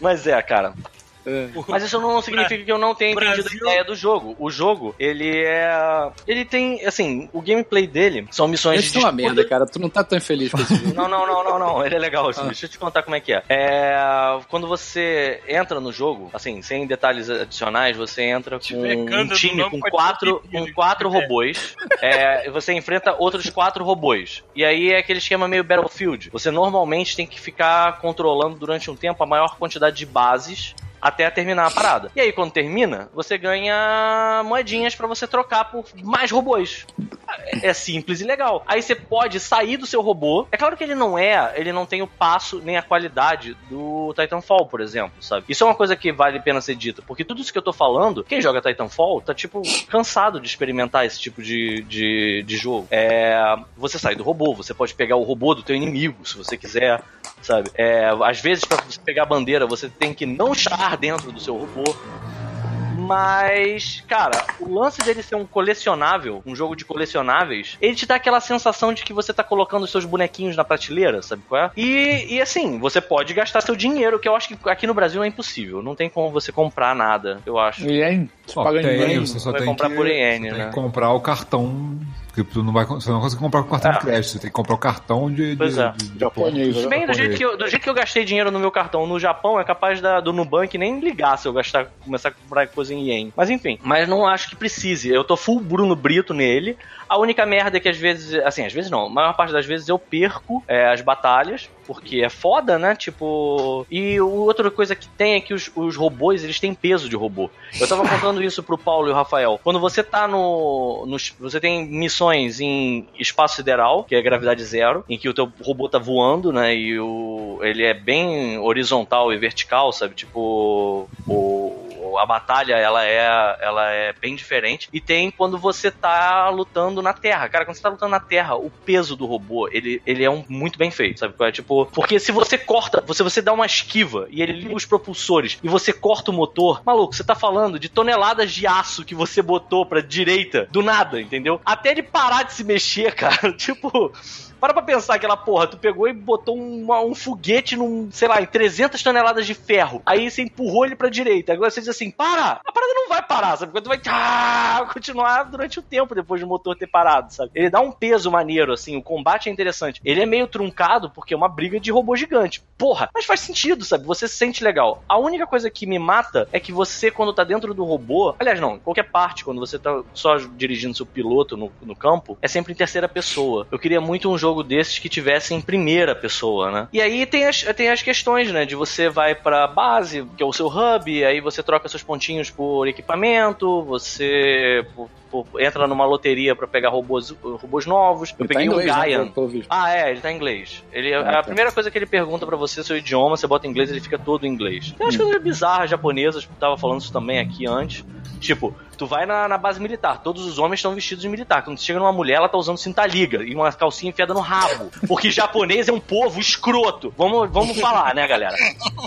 Mas é, cara. É. Mas isso não significa que eu não tenha entendido a Brasil- ideia do jogo. O jogo, ele é. Ele tem, assim, o gameplay dele são missões Isso é uma merda, cara. Tu não tá tão feliz com esse jogo. (laughs) Não, não, não, não, não. Ele é legal. assim, Ah. Deixa eu te contar como é que é. é. Quando você entra no jogo, assim, sem detalhes adicionais, você entra com um time com quatro, com quatro É. robôs. É, você enfrenta outros quatro robôs. E aí é aquele esquema meio Battlefield. Você normalmente tem que ficar controlando durante um tempo a maior quantidade de bases até terminar a parada. E aí, quando termina, você ganha moedinhas pra você trocar por mais robôs. É simples e legal. Aí você pode sair do seu robô. É claro que ele não é, ele não tem o passo nem a qualidade do Titanfall, por exemplo, sabe? Isso é uma coisa que vale a pena ser dita, porque tudo isso que eu tô falando, quem joga Titanfall tá, tipo, cansado de experimentar esse tipo de, de, de jogo. É, você sai do robô, você pode pegar o robô do teu inimigo, se você quiser, sabe? É, às vezes, pra você pegar a bandeira, você tem que não estar dentro do seu robô. Mas, cara, o lance dele ser um colecionável, um jogo de colecionáveis, ele te dá aquela sensação de que você tá colocando os seus bonequinhos na prateleira, sabe qual é? E, e assim, você pode gastar seu dinheiro, que eu acho que aqui no Brasil é impossível. Não tem como você comprar nada, eu acho. Ien, você Ó, paga em tem, ien. você só Vai tem comprar que, por iene, você tem né? que comprar o cartão. Porque tu não vai, você não consegue comprar com cartão É. de crédito, você tem que comprar o cartão de. Pois de, é. de- de Japonês, Se bem do jeito, que eu, do jeito que eu gastei dinheiro no meu cartão no Japão, é capaz da, do Nubank nem ligar se eu gastar, começar a comprar coisa em ien. Mas enfim, mas não acho que precise. Eu tô full Bruno Brito nele. A única merda é que às vezes, assim, às vezes não, a maior parte das vezes eu perco é, as batalhas, porque é foda, né? Tipo. E outra coisa que tem é que os, os robôs, eles têm peso de robô. Eu tava (laughs) contando isso pro Paulo e o Rafael. Quando você tá no. nos- você tem missões em espaço sideral, que é gravidade zero, em que o teu robô tá voando, né? E o, ele é bem horizontal e vertical, sabe? Tipo. O, a batalha ela é, ela é bem diferente. E tem quando você tá lutando na Terra. Cara, quando você tá lutando na Terra, o peso do robô, ele, ele é um, muito bem feito, sabe? é? Tipo, porque se você corta, você, você dá uma esquiva e ele liga os propulsores e você corta o motor, maluco, você tá falando de toneladas de aço que você botou pra direita do nada, entendeu? Até ele parar de se mexer, (laughs) cara. tipo. Para pra pensar aquela porra, tu pegou e botou um, um foguete num, sei lá, em 300 toneladas de ferro. Aí você empurrou ele pra direita. Agora você diz assim, para! A parada não vai parar, sabe? Porque tu vai ah, continuar durante o tempo depois do motor ter parado, sabe? Ele dá um peso maneiro, assim, o combate é interessante. Ele é meio truncado porque é uma briga de robô gigante. Porra, mas faz sentido, sabe? Você se sente legal. A única coisa que me mata é que você, quando tá dentro do robô, aliás, não, em qualquer parte, quando você tá só dirigindo seu piloto no, no campo, é sempre em terceira pessoa. Eu queria muito um jogo desses que tivesse em primeira pessoa, né? E aí tem as, tem as questões, né? De você vai pra base, que é o seu hub, aí você troca seus pontinhos por equipamento, você por- entra numa loteria pra pegar robôs, robôs novos. Eu Ele tá peguei o inglês, né, Gaian. visto. Ah, é, ele tá em inglês. Ele, Ah, a tá. primeira coisa que ele pergunta pra você é seu idioma, você bota em inglês, ele fica todo em inglês. Tem umas coisas bizarras japonesas, tava falando isso também aqui antes. Tipo, tu vai na, na base militar, todos os homens estão vestidos de militar. Quando tu chega numa mulher, ela tá usando cinta-liga e uma calcinha enfiada no rabo. Porque japonês é um povo escroto. Vamos, vamos falar, né, galera?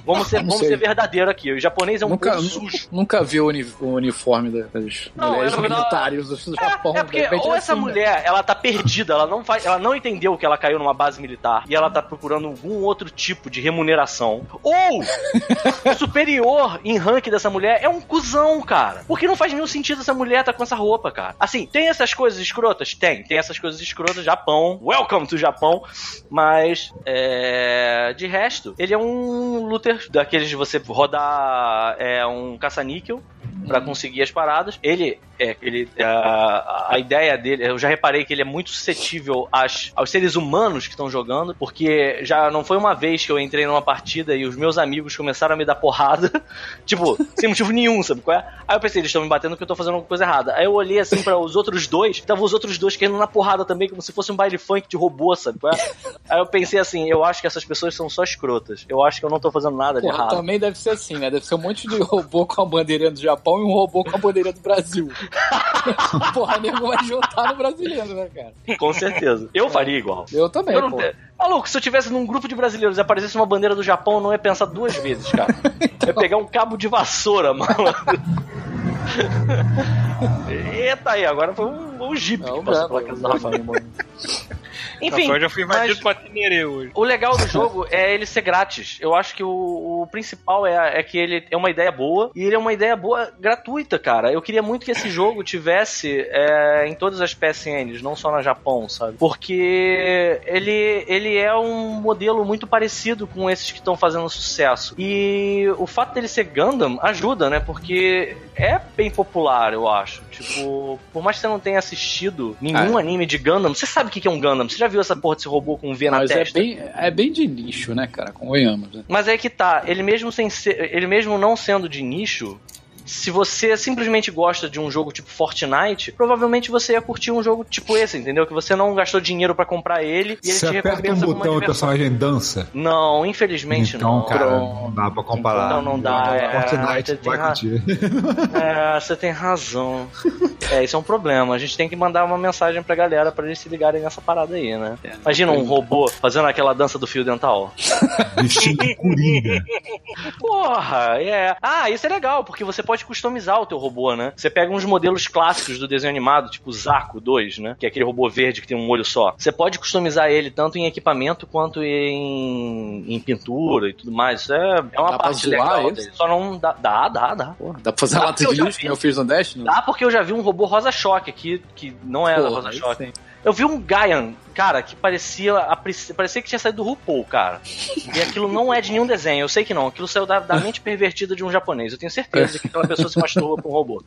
Vamos ser, vamos sei. ser verdadeiro aqui. O japonês é um Nunca, povo sujo. nunca vi o, uni- o uniforme das Não, mulheres não- militares do Japão. É, é porque ou é essa assim, né? mulher, ela tá perdida, ela não faz, ela não entendeu que ela caiu numa base militar e ela tá procurando algum outro tipo de remuneração. Ou o superior em rank dessa mulher é um cuzão, cara. Porque não faz nenhum sentido essa mulher tá com essa roupa, cara. Assim, tem essas coisas escrotas? Tem. Tem essas coisas escrotas, Japão. Welcome to Japão. Mas, é... de resto, ele é um looter daqueles de você rodar é, um caça-níquel pra conseguir as paradas. Ele é, ele a, a ideia dele, eu já reparei que ele é muito suscetível às, aos seres humanos que estão jogando, porque já não foi uma vez que eu entrei numa partida e os meus amigos começaram a me dar porrada, (laughs) tipo, sem motivo nenhum, sabe qual é? Aí eu pensei, eles estão me batendo porque eu tô fazendo alguma coisa errada. Aí eu olhei assim para os outros dois, estavam os outros dois querendo na porrada também, como se fosse um baile funk de robô, sabe qual é? Aí eu pensei assim, eu acho que essas pessoas são só escrotas. Eu acho que eu não tô fazendo nada de errado. também deve ser assim, né? Deve ser um monte de robô com a bandeirinha do Japão e um robô com a bandeirinha do Brasil. (laughs) Porra, nego vai juntar no brasileiro, né, cara? Com certeza. Eu faria igual. Eu também, Eu não pô. te- Maluco, se eu tivesse num grupo de brasileiros e aparecesse uma bandeira do Japão, eu não ia pensar duas vezes, cara. (laughs) Eu ia pegar um cabo de vassoura, malandro. (laughs) Eita aí, agora foi um, um jeep Não, que passou pela casa do Rafael. Enfim, fui invadido pra Tenerê hoje. o legal do jogo é ele ser grátis. Eu acho que o, o principal é, é que ele é uma ideia boa e ele é uma ideia boa gratuita, cara. Eu queria muito que esse jogo tivesse é, em todas as PSNs, não só na Japão, sabe? Porque ele, ele é um modelo muito parecido com esses que estão fazendo sucesso. E o fato dele ser Gundam ajuda, né? Porque é bem popular, eu acho. Tipo, por mais que você não tenha assistido nenhum anime de Gundam, você sabe o que é um Gundam. Você já viu essa porra desse robô com um V na Mas é testa? bem, é bem de nicho, né, cara? Convenhamos, né? Mas é que tá, ele mesmo sem ser, ele mesmo não sendo de nicho, se você simplesmente gosta de um jogo tipo Fortnite, provavelmente você ia curtir um jogo tipo esse, entendeu? Que você não gastou dinheiro pra comprar ele e ele Você te aperta um recompensa com uma botão e o personagem dança. Não, infelizmente então, não. cara, não dá pra comparar. Então não dá, é, Fortnite você tem vai ra- curtir. (laughs) É, você tem razão. É, isso é um problema. A gente tem que mandar uma mensagem pra galera pra eles se ligarem nessa parada aí, né? É, Imagina um robô fazendo aquela dança do fio dental. Vestido de coringa. (laughs) Porra, é. Ah, isso é legal, porque você pode customizar o teu robô, né? Você pega uns modelos clássicos do desenho animado, tipo o Zaco 2, né? Que é aquele robô verde que tem um olho só. Você pode customizar ele tanto em equipamento quanto em, em pintura e tudo mais. Isso é, é uma Dá parte legal dele. Só não dá. Dá, dá, dá. Porra, dá pra fazer Dá, lata de lixo, eu fiz no Destiny? Dá porque eu já vi um robô rosa-choque aqui, que não era Porra, rosa-choque. aí sim. Eu vi um Gaian, cara, que parecia a parecia que tinha saído do RuPaul, cara. E aquilo não é de nenhum desenho, eu sei que não. Aquilo saiu da, da mente pervertida de um japonês. Eu tenho certeza que aquela pessoa se masturba pra um robô.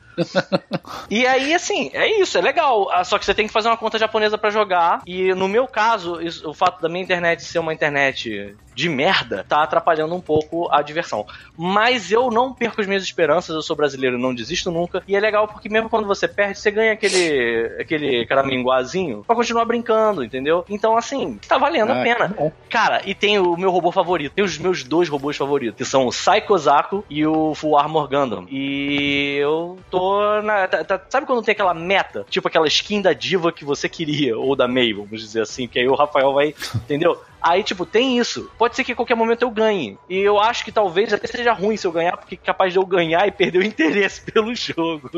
E aí, assim, é isso, é legal. Ah, Só que você tem que fazer uma conta japonesa pra jogar. E no meu caso, isso- o fato da minha internet ser uma internet de merda tá atrapalhando um pouco a diversão. Mas eu não perco as minhas esperanças, eu sou brasileiro, não desisto nunca. E é legal porque mesmo quando você perde, você ganha aquele aquele caraminguazinho pra continuar brincando, entendeu? Então, assim, tá valendo a Ah, pena. que bom. Cara, e tem o meu robô favorito. Tem os meus dois robôs favoritos, que são o Psycho Zaku e o Full Armor Gundam. E eu tô na. tá- tá- sabe quando tem aquela meta? Tipo aquela skin da diva que você queria, ou da May, vamos dizer assim, que aí o Rafael vai. (laughs) Entendeu? Aí, tipo, tem isso. Pode ser que a qualquer momento eu ganhe. E eu acho que talvez até seja ruim se eu ganhar, porque é capaz de eu ganhar e perder o (laughs) interesse pelo jogo.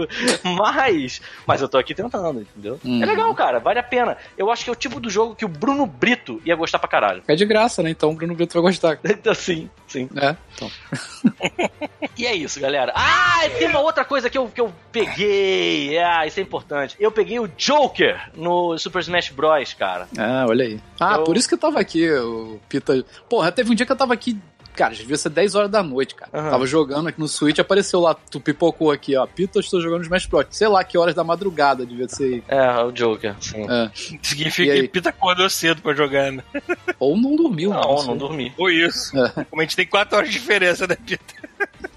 Mas. Mas eu tô aqui tentando, entendeu? Uhum. É legal, cara. Vale a pena. Eu acho que é o tipo do jogo que o Bruno Brito ia gostar pra caralho. É de graça, né? Então o Bruno Brito vai gostar. (laughs) Então, sim, sim. É, então. (laughs) E é isso, galera. Ah, tem uma outra coisa que eu, que eu peguei. Ah, isso é importante. Eu peguei o Joker no Super Smash Bros, cara. Ah, olha aí. Ah, Eu- por isso que eu tava aqui, o Pita. Porra, teve um dia que eu tava aqui. Cara, devia ser 10 horas da noite, cara. Aham. Tava jogando aqui no Switch, apareceu lá, tu pipocou aqui, ó. Pita, eu estou jogando Smash Bros. Sei lá que horas da madrugada devia ser. É, o Joker, sim. É. Significa que? Pita acordou cedo pra jogar, né? (laughs) Ou não dormiu, Não, sei. não dormi. Ou isso. É. Como a gente tem 4 horas de diferença, né, Pita?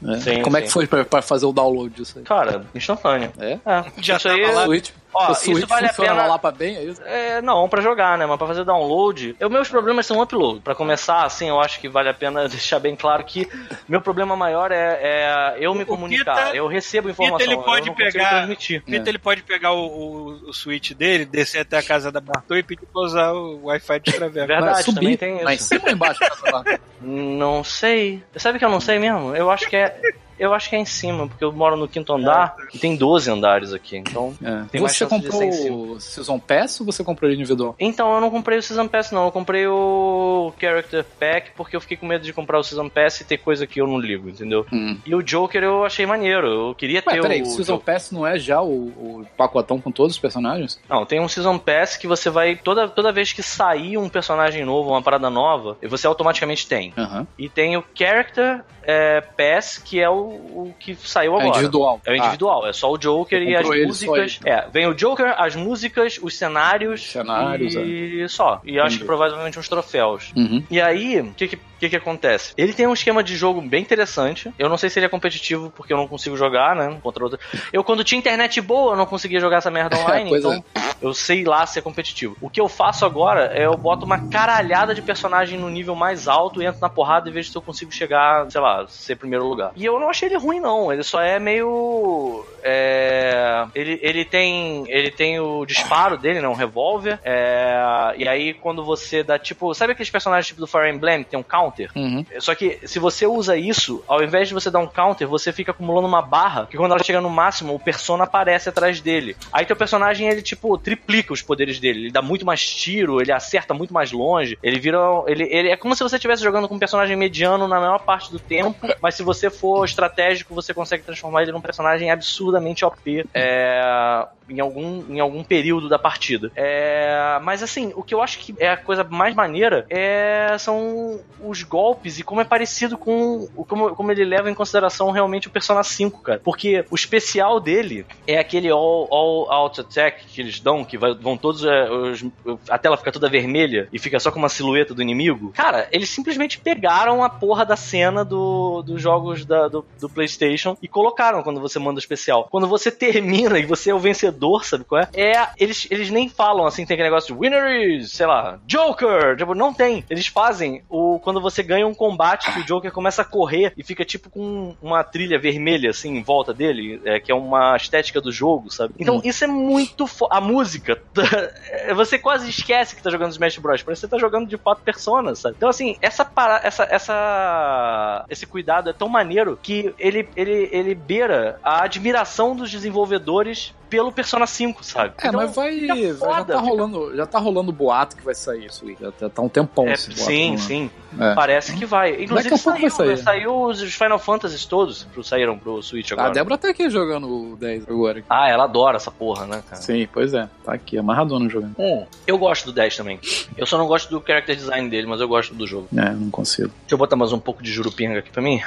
É. Sim, Como é sim. que foi pra, pra fazer o download disso aí? Cara, instantâneo. É? É, Já isso aí. lá. Switch, Ó, o isso Switch vale a pena- lá pra bem, é isso? É, não, pra jogar, né? Mas pra fazer download, os meus problemas são upload. Pra começar, assim, eu acho que vale a pena (laughs) deixar bem claro que meu problema maior é, é eu me O comunicar. Pita- eu recebo informação, Pita, ele eu pode pegar- transmitir. Pita, ele pode pegar o, o, o Switch dele, descer até a casa da Bartô e pedir pra usar o Wi-Fi de Traveco. Verdade, subir, também tem isso. Lá em cima ou embaixo? barra? Não sei. Sabe que eu não sei mesmo? Eu acho que é. Eu acho que é em cima, porque eu moro no quinto andar e tem 12 andares aqui. Então. É. Tem Você comprou o Season Pass ou você comprou ele individual? Então, eu não comprei o Season Pass, não. Eu comprei o Character Pack porque eu fiquei com medo de comprar o Season Pass e ter coisa que eu não ligo, entendeu? Hum. E o Joker eu achei maneiro. Eu queria Ué, ter peraí, o. Season Joker. Pass não é já o, o pacotão com todos os personagens? Não, tem um Season Pass que você vai. Toda, toda vez que sair um personagem novo, uma parada nova, você automaticamente tem. Aham. E tem o Character é, Pass, que é o, o que saiu É agora. individual. É o individual, é só o Joker e as músicas. É, vem o Joker, as músicas, os cenários. Cenários, e só. E acho Entendi. que provavelmente uns troféus. Ah. Uhum. E aí, o que que, que que acontece? Ele tem um esquema de jogo bem interessante. Eu não sei se ele é competitivo, porque eu não consigo jogar, né? Contra outra. Eu, quando tinha internet boa, eu não conseguia jogar essa merda (laughs) online, então eu sei lá se é competitivo. O que eu faço agora é eu boto uma caralhada de personagem no nível mais alto, entro na porrada e vejo se eu consigo chegar, sei lá, ser primeiro lugar. E eu não achei ele ruim, não. Ele só é meio. É, ele, ele tem. Ele tem o disparo dele, né? Um revólver. É, e aí, quando você dá tipo. Sabe aqueles personagens tipo do Fire Emblem que tem um counter? Uhum. Só que se você usa isso, ao invés de você dar um counter, você fica acumulando uma barra, que quando ela chega no máximo, o persona aparece atrás dele. Aí teu personagem, ele, tipo, triplica os poderes dele. Ele dá muito mais tiro, ele acerta muito mais longe. Ele vira. Ele, ele é como se você estivesse jogando com um personagem mediano na maior parte do tempo, (laughs) mas se você for estratégico, você consegue transformar ele num personagem absurdamente OP. É em algum, em algum período da partida. É, mas assim, o que eu acho que é a coisa mais maneira é, são os golpes e como é parecido com como, como ele leva em consideração realmente o Persona 5, cara. Porque o especial dele é aquele all, all out attack que eles dão, que vai- vão todos. é, os- a tela fica toda vermelha e fica só com uma silhueta do inimigo. Cara, eles simplesmente pegaram a porra da cena do, dos jogos da- do, do PlayStation e colocaram quando você manda o especial. Quando você termina e você é o vencedor vencedor, sabe qual é? É, eles, eles nem falam assim, tem aquele negócio de winners, sei lá, Joker, tipo, não tem. Eles fazem o quando você ganha um combate que o Joker começa a correr e fica tipo com uma trilha vermelha assim em volta dele, é, que é uma estética do jogo, sabe? Então isso é muito fo a música, (laughs) você quase esquece que tá jogando Smash Bros, parece que você tá jogando de fato Persona, sabe? Então assim, essa para essa essa esse cuidado é tão maneiro que ele ele ele beira a admiração dos desenvolvedores pelo Persona 5, sabe? É, Então, mas vai, vai- já foda, tá fica- rolando, já tá rolando boato que vai sair isso aí. Já tá, tá um tempão É, esse boato sim, rolando. sim. É. Parece que vai. Inclusive a saiu, vai sair. saiu os Final Fantasies todos pro, saíram pro Switch A agora. Débora tá aqui jogando o 10 agora. Ah, ela adora essa porra, né, cara? Sim, pois é. Tá aqui, amarradona jogando. Hum, eu gosto do 10 também. Eu só não gosto do character design dele, mas eu gosto do jogo. É, não consigo. Deixa eu botar mais um pouco de jurupinga aqui pra mim.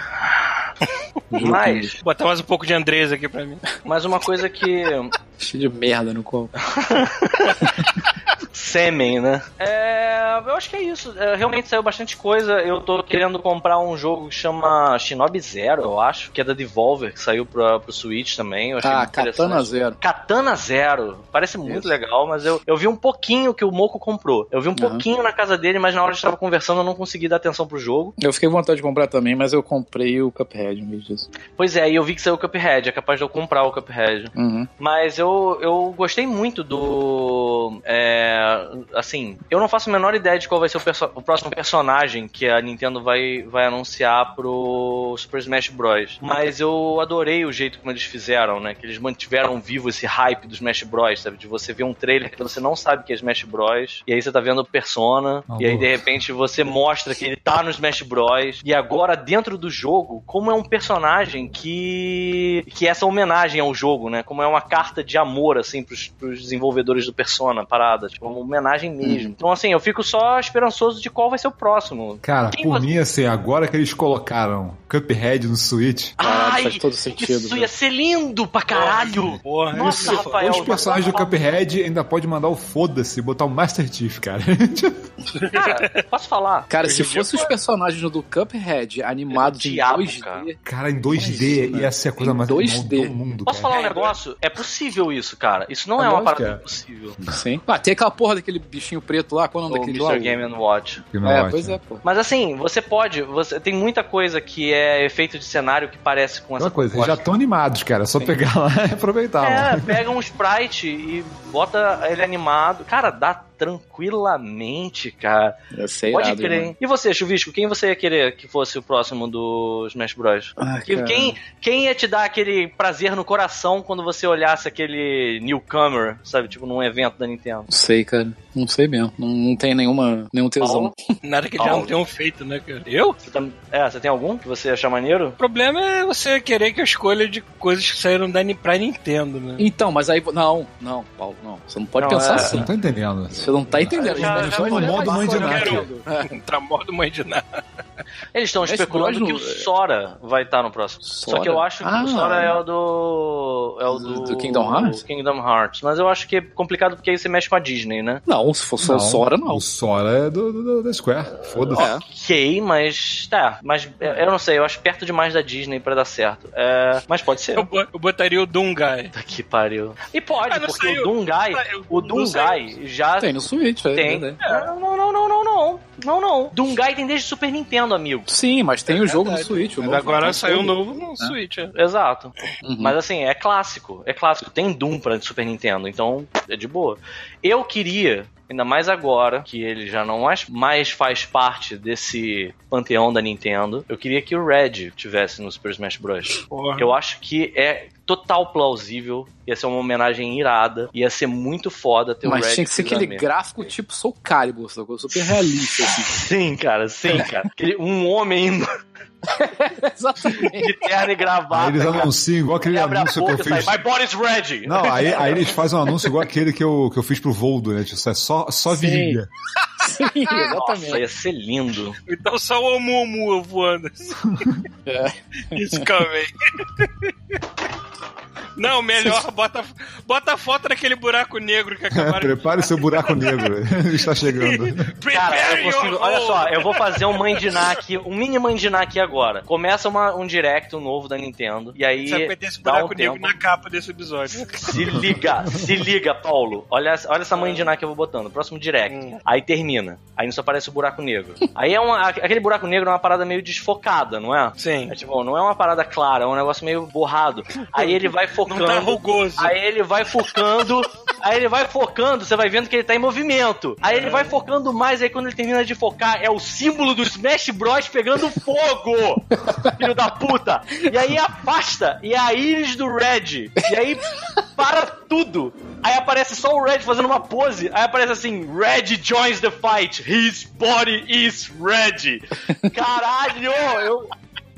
(laughs) Mas, Vou botar mais um pouco de Andrés aqui pra mim. mais uma coisa que. (laughs) Cheio de merda no copo. (laughs) Sêmen, né? É, eu acho que é isso. É, realmente saiu bastante coisa. Eu tô querendo comprar um jogo que chama Shinobi Zero, eu acho, que é da Devolver, que saiu pra, pro Switch também. Eu achei Ah, muito interessante. Katana Zero. Katana Zero. Parece muito Isso. legal, mas eu, eu vi um pouquinho que o Moco comprou. Eu vi um Aham. pouquinho na casa dele, mas na hora que a gente tava conversando eu não consegui dar atenção pro jogo. Eu fiquei com vontade de comprar também, mas eu comprei o Cuphead em vez disso. Pois é, e eu vi que saiu o Cuphead. É capaz de eu comprar o Cuphead. Uhum. Mas eu, eu gostei muito do. É, assim, eu não faço a menor ideia de qual vai ser o, perso- o próximo personagem que a Nintendo vai, vai anunciar pro Super Smash Bros. Mas eu adorei o jeito como eles fizeram, né? Que eles mantiveram vivo esse hype do Smash Bros, sabe? De você ver um trailer que você não sabe que é Smash Bros. E aí você tá vendo o Persona. Ah, e aí, de repente, você mostra que ele tá no Smash Bros. E agora, dentro do jogo, como é um personagem que. que é essa homenagem ao jogo, né? Como é uma carta de amor, assim, pros, pros desenvolvedores do Persona, parada. Tipo, uma homenagem mesmo. Então, assim, eu fico só esperançoso de qual vai ser o próximo. Cara, Quem por você- mim, assim, agora que eles colocaram Cuphead no Switch, Caralho, faz todo sentido, Isso velho. ia ser lindo pra caralho! Porra, Nossa, isso- Rafael. os personagens do Cuphead ainda pode mandar o foda-se e botar o Master Chief, cara. (laughs) Cara, posso falar? Cara, se em dia fosse os personagens do Cuphead animados em diabo, 2D, cara. Cara, em 2D Imagina. ia ser a coisa Em mais 2D. normal do mundo, Posso cara. falar um negócio? É possível isso, cara. Isso não É é, uma parada é. impossível. sim. Ah, tem aquela porra daquele bichinho preto lá, qual é o O nome daquele lá? Mr. Game Watch. Não É, ótimo. pois é, pô. Mas assim, você pode, você tem muita coisa que é efeito de cenário que parece com essa Aquela coisa, eles já proposta. estão animados, cara. É só pegar lá (laughs) e aproveitar. É, mano. pega um sprite e bota ele animado. Cara, dá tranquilamente, cara. Ia ser Pode irado, crer. mano. hein? E você, Chuvisco, quem você ia querer que fosse o próximo do Smash Bros? Ah, quem, quem ia te dar aquele prazer no coração quando você olhasse aquele newcomer, sabe? Tipo, num evento da Nintendo. Não sei, cara. Não sei mesmo. Não, não tem nenhuma, nenhum tesão. Paulo? (laughs) Nada que já não tenham feito, né, cara? Eu? Você tá- é, você tem algum que você acha maneiro? O problema é você querer que eu escolha de coisas que saíram da, pra Nintendo, né? Então, mas aí. Não, não, Paulo, não. Você não pode Não, pensar é- Você assim. não tá entendendo. Você não tá entendendo. Já- Bros. foi é no modo mãe de? É. Contra modo mãe de nada. Eles estão especulando que o Sora vai estar no próximo. Só que eu Sora? acho que Ah. o Sora é o do. É o do. Do Kingdom Hearts? Kingdom Hearts. Mas eu acho que é complicado porque aí você mexe com a Disney, né? Não, se for só Sora, não. O Sora é do, do- da Square. Foda-se. É. Ok, mas. Tá, mas eu não sei, eu acho perto demais da Disney pra dar certo. É, mas pode ser. Eu, eu botaria o Doomguy. Puta que pariu. E pode, Ah, não porque saiu. o. Saiu. O Não Doomguy já Tem no Switch, é tem. verdade. Não, não, não, não, não, não. Não, não. Doomguy tem desde Super Nintendo, amigo. Sim, mas tem o jogo no verdade. Switch. o Mas novo, agora saiu um novo no Switch. é. Exato. Uhum. Mas assim, é clássico. É clássico. Tem Doom pra Super Nintendo, então é de boa. Eu queria, ainda mais agora, que ele já não mais, mais faz parte desse panteão da Nintendo, eu queria que o Red tivesse no Super Smash Bros. Porra. Eu acho que é total plausível, ia ser uma homenagem irada, ia ser muito foda ter o Red. Mas tinha que ser aquele gráfico tipo Soul Calibur, sacou? super realista, assim. (laughs) Sim, cara, sim, cara. Aquele- um homem indo (laughs) Exatamente. de terno e Aí gravata. eles cara. anunciam igual aquele anúncio que boca eu e sai, fiz. My body's ready! Não, aí, aí eles fazem um anúncio igual aquele que eu, que eu fiz pro Voldo, né? Tipo, é só, só Sim. virilha. (laughs) Sim, Nossa, exatamente. ia ser lindo. Então só o Oumuamua voando. É. Isso também. Não, melhor, (laughs) bota, bota a foto daquele buraco negro que acabaram de Prepare seu buraco negro. (laughs) Está chegando. Cara, Prepare eu consigo. Olha só, eu vou fazer um mandinar aqui, um mini mandinar aqui agora. Começa uma- um direct novo da Nintendo. E aí. Que vai ter esse dá um buraco negro tempo. na capa desse episódio. Se liga, se liga, Paulo. Olha, olha essa mandinar que eu vou botando. Próximo direct. Hum. Aí termina. Aí só aparece o buraco negro. Aí é uma, aquele buraco negro é uma parada meio desfocada, não é? Sim. É tipo, não é uma parada clara, é um negócio meio borrado. Aí ele vai Não focando. tá rugoso. Aí ele vai focando, aí ele vai focando, você vai vendo que ele tá em movimento. Aí ele vai focando mais, aí quando ele termina de focar, é o símbolo do Smash Bros pegando fogo! (laughs) Filho da puta! E aí afasta, e é a íris do Red. E aí para tudo. Aí aparece só o Red fazendo uma pose. Aí aparece assim: Red joins the fight. His body is red. (laughs) Caralho! Eu...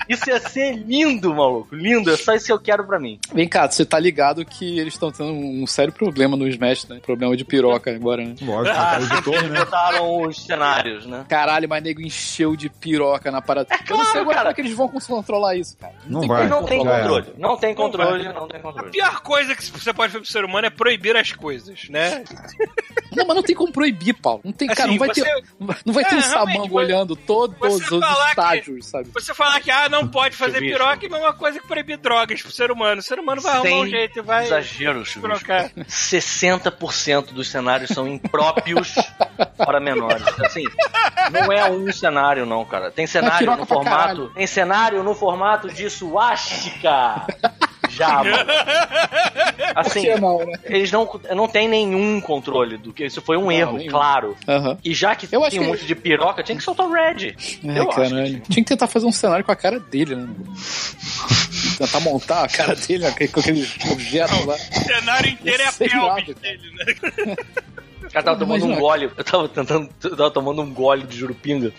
Isso ia ser lindo, maluco. Lindo. É só isso que eu quero pra mim. Vem cá, você tá ligado que eles estão tendo um sério problema no Smash, né? Problema de piroca agora, né? Lógico, Ah, tá editor, eles né? botaram os cenários, né? Caralho, mas nego encheu de piroca na parada. É eu não sei claro, agora cara. é que eles vão controlar isso, cara. Não tem vai. Não tem controle. Não tem controle, vai. não tem A controle. pior coisa que você pode fazer pro ser humano é proibir as coisas, né? Não, mas não tem como proibir, Paulo. Não tem, cara, Assim, não vai você- ter, não vai ter É, um realmente, samango olhando todos os falar que- estágios, sabe? Você falar que, ah, não pode fazer Chuvisco. piroca é a mesma coisa que proibir drogas pro ser humano. O ser humano vai arrumar um Sem jeito e vai Exagero, trocar. 60% dos cenários são impróprios (laughs) para menores. Assim, não é um cenário, não, cara. Tem cenário piroca no formato. Tem cenário no formato de suástica. Já, (laughs) mano. Por Assim, que não, né? eles não, não tem nenhum controle do que isso foi um Não, erro, nenhum. claro. Aham. E já que Eu acho tem um que- monte de piroca, tinha que soltar o Red. É, Eu acho caralho. Tinha que tentar fazer um cenário com a cara dele, né? tentar montar a cara dele com aquele objeto lá. O cenário inteiro é a pelvis dele, né? O cara tava tomando um gole. Eu tava tentando. Eu tava tomando um gole de jurupinga.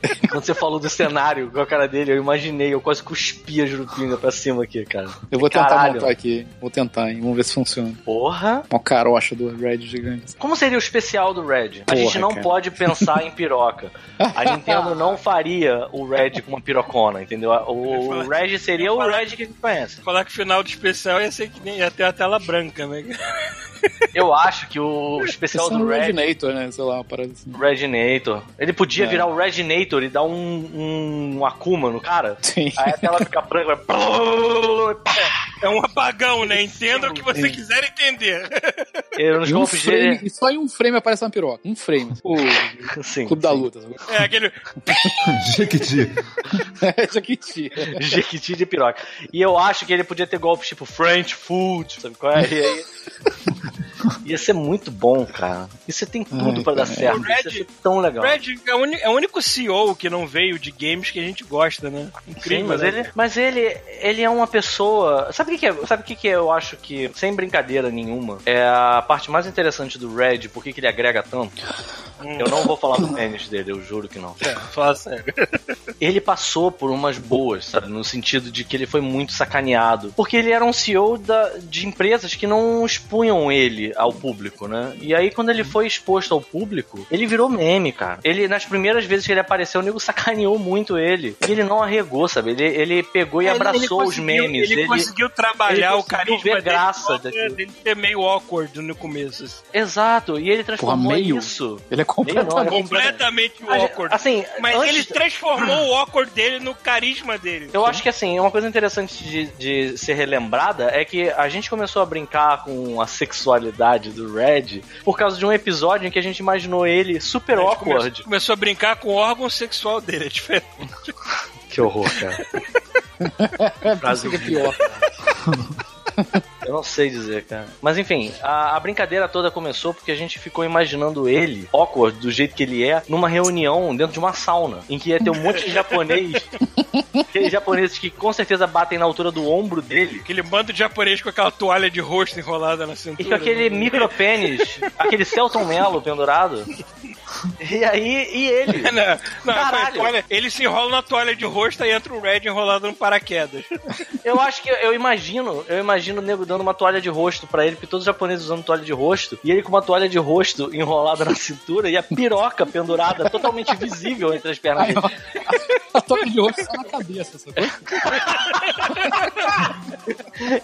(laughs) Quando você falou do cenário com a cara dele, eu imaginei, eu quase cuspi a jurupinga pra cima aqui, cara. Eu vou tentar Caralho. montar aqui. Vou tentar, hein? Vamos ver se funciona. Porra! Uma carocha do Red gigante. Como seria o especial do Red? a Porra, gente não cara. pode pensar em piroca. A (laughs) Nintendo não faria o Red com uma pirocona, entendeu? O, o Red seria o Red que a gente conhece. Falar que o final do especial ia ser que nem ia ter a tela branca, né? (laughs) Eu acho que o especial Esse é do um Red. Reginator, né? Sei lá, uma parada assim. Reginator. Ele podia É. virar o Reginator e dar um, um Akuma no cara. Sim. Aí a tela fica branca. É um apagão, né? Entenda o que você quiser entender. E nos E um frame, dele. e só em um frame aparece uma piroca. Um frame. O (laughs) Sim. Clube da Luta. sabe? É aquele. (laughs) Jequiti. (laughs) É, Jequiti. Jequiti de piroca. E eu acho que ele podia ter golpes tipo French food, sabe qual é? E aí. Ia ser muito bom, cara. E você tem tudo Ai, pra dar cara. certo. Red- Isso ia ser tão legal. Red é o, é o único CEO que não veio de games que a gente gosta, né? Sim, Incrível. mas né? ele, mas ele, ele é uma pessoa. Sabe o que, é? Sabe o que, que eu acho que, sem brincadeira nenhuma, é a parte mais interessante do Red, por que que ele agrega tanto? Eu não vou falar do pênis dele, eu juro que não. É, fala sério. (laughs) Ele passou por umas boas, sabe? No sentido de que ele foi muito sacaneado. Porque ele era um CEO da, de empresas que não expunham ele ao público, né? E aí, quando ele foi exposto ao público, ele virou meme, cara. Ele, nas primeiras vezes que ele apareceu, o nego sacaneou muito ele. E ele não arregou, sabe? Ele, ele pegou e Ele- ele abraçou os conseguiu- memes. Ele, conseguiu trabalhar ele o carisma ver graça daquilo. dele ser meio awkward no começo. assim. Exato, e ele transformou meio? isso. Ele é completamente. Meio não, ele é Completamente awkward. Assim, Mas antes- ele transformou o awkward dele no carisma dele. Eu acho que assim, uma coisa interessante de, de ser relembrada é que a gente começou a brincar com a sexualidade do Red por causa de um episódio em que a gente imaginou ele super A gente come- awkward. Começou a brincar com o órgão sexual dele, é diferente. (laughs) Que horror, cara. (laughs) Frase Fica pior. Eu não sei dizer, cara. Mas enfim, a, a brincadeira toda começou porque a gente ficou imaginando ele, awkward, do jeito que ele é, numa reunião dentro de uma sauna, em que ia ter um monte de japonês, (laughs) aqueles japoneses que com certeza batem na altura do ombro dele, Aquele bando de japonês com aquela toalha de rosto enrolada na cintura. E com aquele micro pênis, aquele Celton Mello pendurado. E aí, e ele? (laughs) Não, não, Caralho. olha, ele se enrola na toalha de rosto e entra o Red enrolado no paraquedas. (laughs) Eu acho que eu imagino, eu imagino o nego dando uma toalha de rosto pra ele, porque todos os japoneses usando toalha de rosto, e ele com uma toalha de rosto (laughs) enrolada na cintura e a piroca pendurada totalmente visível entre as pernas dele. ó, a toca de rosto só na cabeça, sacou?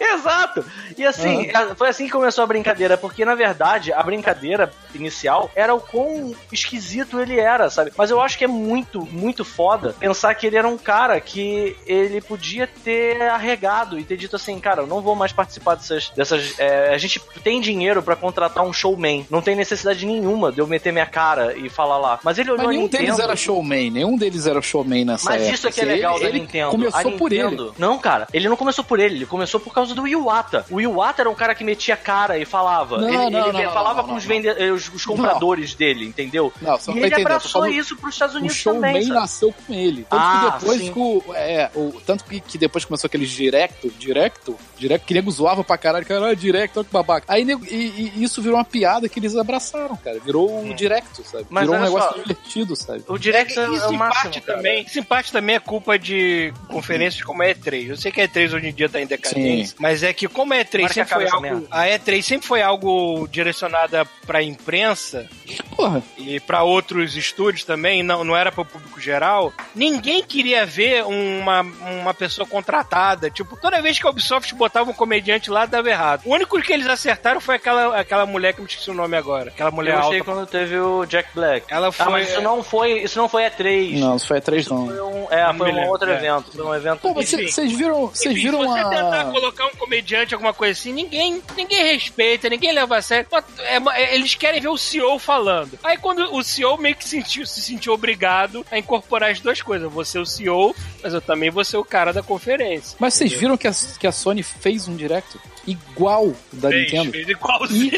Exato! E assim, a- foi assim que começou a brincadeira, porque na verdade a brincadeira inicial era o quão esquisito ele era, sabe? Mas eu acho que é muito, muito foda pensar que ele era um cara que ele podia ter arregado e ter dito assim, cara, eu não vou mais participar dessas. dessas é, a gente tem dinheiro pra contratar um showman, não tem necessidade nenhuma de eu meter minha cara e falar lá. Mas ele olhou Mas nenhum Nintendo, deles era showman, nenhum deles era showman nessa mas época. isso é que é Assim, legal ele, da ele Nintendo. Começou A por ele. Nintendo- Não, cara, ele não começou por ele, ele começou por causa do Iwata. O Iwata era um cara que metia cara e falava. Não, ele não, ele não, falava com os, vende... eh, os, os compradores dele, entendeu? Não, você E ele abraçou isso pros Estados O Unidos showman também, sabe? nasceu com ele. Tanto Ah, que depois sim. que o, é, o. Tanto que, que depois começou aqueles directo, directo, directo, que nego zoava pra caralho, caralho, directo, olha que babaca. Aí nego, e, e isso virou uma piada que eles abraçaram, cara. Virou o directo, sabe? Mas virou um negócio só. divertido, sabe? O Direct é, é Isso o em máximo. parte cara. também. Isso em parte também é culpa de conferências como a E3. Eu sei que a E3 hoje em dia tá em decadência, mas é que como a E3 Tomara que sempre foi algo, a E3 sempre foi algo direcionada pra imprensa Porra, e pra outros estúdios também, não, não era para o público geral. Ninguém queria ver uma, uma pessoa contratada. Tipo, toda vez que a Ubisoft botava um comediante lá, dava errado. O único que eles acertaram foi aquela, aquela mulher que eu me esqueci o nome agora. Aquela mulher Eu achei alta. quando teve o Jack Black. Ela Ah, foi. mas isso não foi, isso não foi E3. não, isso foi a 3 Isso não. foi um, é, foi um outro é. evento. Foi um evento. Pô, mas vocês viram, vocês Enfim, viram se você tentar a. colocar um comediante, alguma coisa assim, ninguém, ninguém respeita, ninguém leva a sério. É, é, eles querem ver o CEO falando. Aí quando o CEO meio que sentiu, se sentiu obrigado a incorporar as duas coisas. Você é o CEO, mas eu também vou ser o cara da conferência. Mas vocês viram que a, que a Sony fez um direct igual da Fez, Nintendo? fez igualzinho.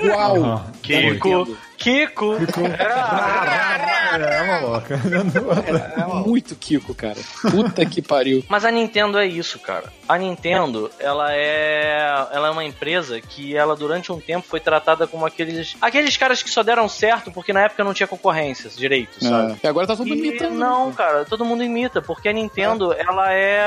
Igual. Da Kiko, Nintendo. Kiko. É, maluca. É muito Kiko, cara. Puta que pariu. Mas a Nintendo é isso, cara. A Nintendo, ela é, ela é uma empresa que ela durante um tempo foi tratada como aqueles, aqueles caras que só deram certo porque na época não tinha concorrência direito, sabe? É. E agora tá todo mundo imitando. não, cara, todo mundo imita, porque a Nintendo, ela é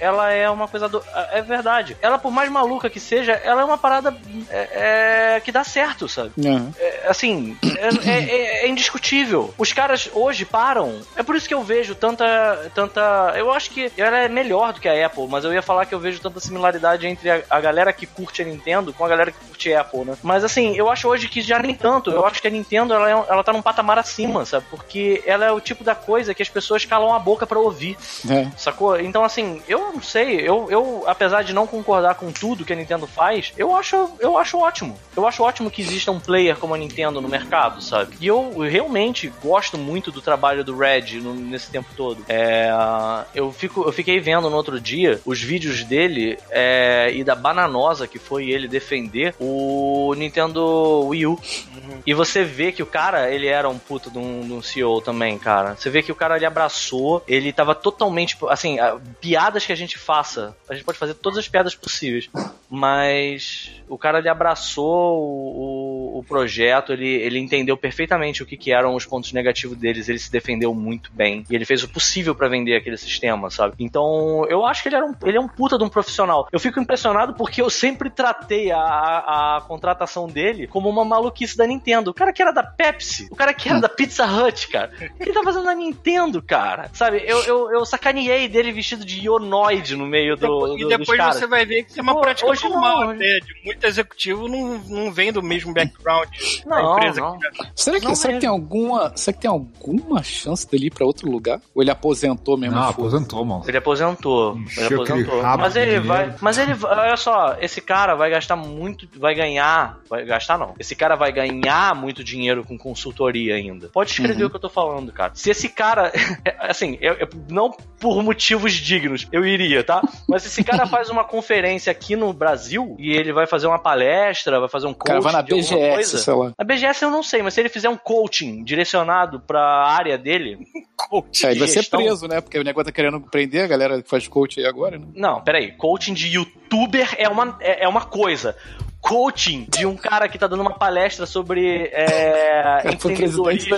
ela é uma coisa do, é verdade. Ela por mais maluca que seja, ela é uma parada é, é, que dá certo, sabe? É. É, assim, é, é- é indiscutível. Os caras hoje param. É por isso que eu vejo tanta. tanta. Eu acho que ela é melhor do que a Apple, mas eu ia falar que eu vejo tanta similaridade entre a, a galera que curte a Nintendo com a galera que curte a Apple, né? Mas assim, eu acho hoje que já nem tanto. Eu acho que a Nintendo ela, é, ela tá num patamar acima, sabe? Porque ela é o tipo da coisa que as pessoas calam a boca pra ouvir. É. Sacou? Então, assim, eu não sei. Eu, eu, apesar de não concordar com tudo que a Nintendo faz, eu acho, eu acho ótimo. Eu acho ótimo que exista um player como a Nintendo no mercado, sabe? E eu realmente gosto muito do trabalho do Red no- nesse tempo todo. É, eu, fico, eu fiquei vendo no outro dia os vídeos dele é, e da bananosa que foi ele defender o Nintendo Wii U. E você vê que o cara, ele era um puta de um, de um CEO também, cara. Você vê que o cara, ele abraçou, ele tava totalmente, assim, piadas que a gente faça, a gente pode fazer todas as piadas possíveis, mas o cara, ele abraçou o, o- o projeto, ele, ele entendeu perfeitamente o que, que eram os pontos negativos deles, ele se defendeu muito bem, e ele fez o possível pra vender aquele sistema, sabe? Então, eu acho que ele, era um, ele é um puta de um profissional. Eu fico impressionado porque eu sempre tratei a, a, a contratação dele como uma maluquice da Nintendo. O cara que era da Pepsi, o cara que era da Pizza Hut, cara, ele tá fazendo na Nintendo, cara. Sabe, eu, eu, eu sacaneei dele vestido de Ionoid no meio do, e do, depois dos caras. você vai ver que isso é uma prática hoje normal não, até. De muito executivo não, não vem do mesmo background da Não, empresa. não. que já- Será que, Não será que tem alguma. Será que tem alguma chance dele ir pra outro lugar? Ou ele aposentou mesmo? Não, aposentou, mano. Ele aposentou. Encheu Ele aposentou. Mas ele dinheiro. vai. Mas ele. Olha só, esse cara vai gastar muito. Vai ganhar. Vai gastar não. Esse cara vai ganhar muito dinheiro com consultoria ainda. Pode escrever Uhum. o que eu tô falando, cara. Se esse cara. (laughs) Assim, eu- eu- não por motivos dignos, eu iria, tá? Mas se esse cara faz uma conferência aqui no Brasil e ele vai fazer uma palestra, vai fazer um O cara coaching vai na BGS, coisa, sei lá. a BGS eu não sei, mas se ele fizer um coaching direcionado pra área dele, (laughs) É, ele vai ser preso, né? Porque o negócio tá querendo prender a galera que faz coach aí agora, né? Não, peraí. Coaching de youtuber é uma, é, é uma coisa. Coaching de um cara que tá dando uma palestra sobre é, (laughs) da empreendedorismo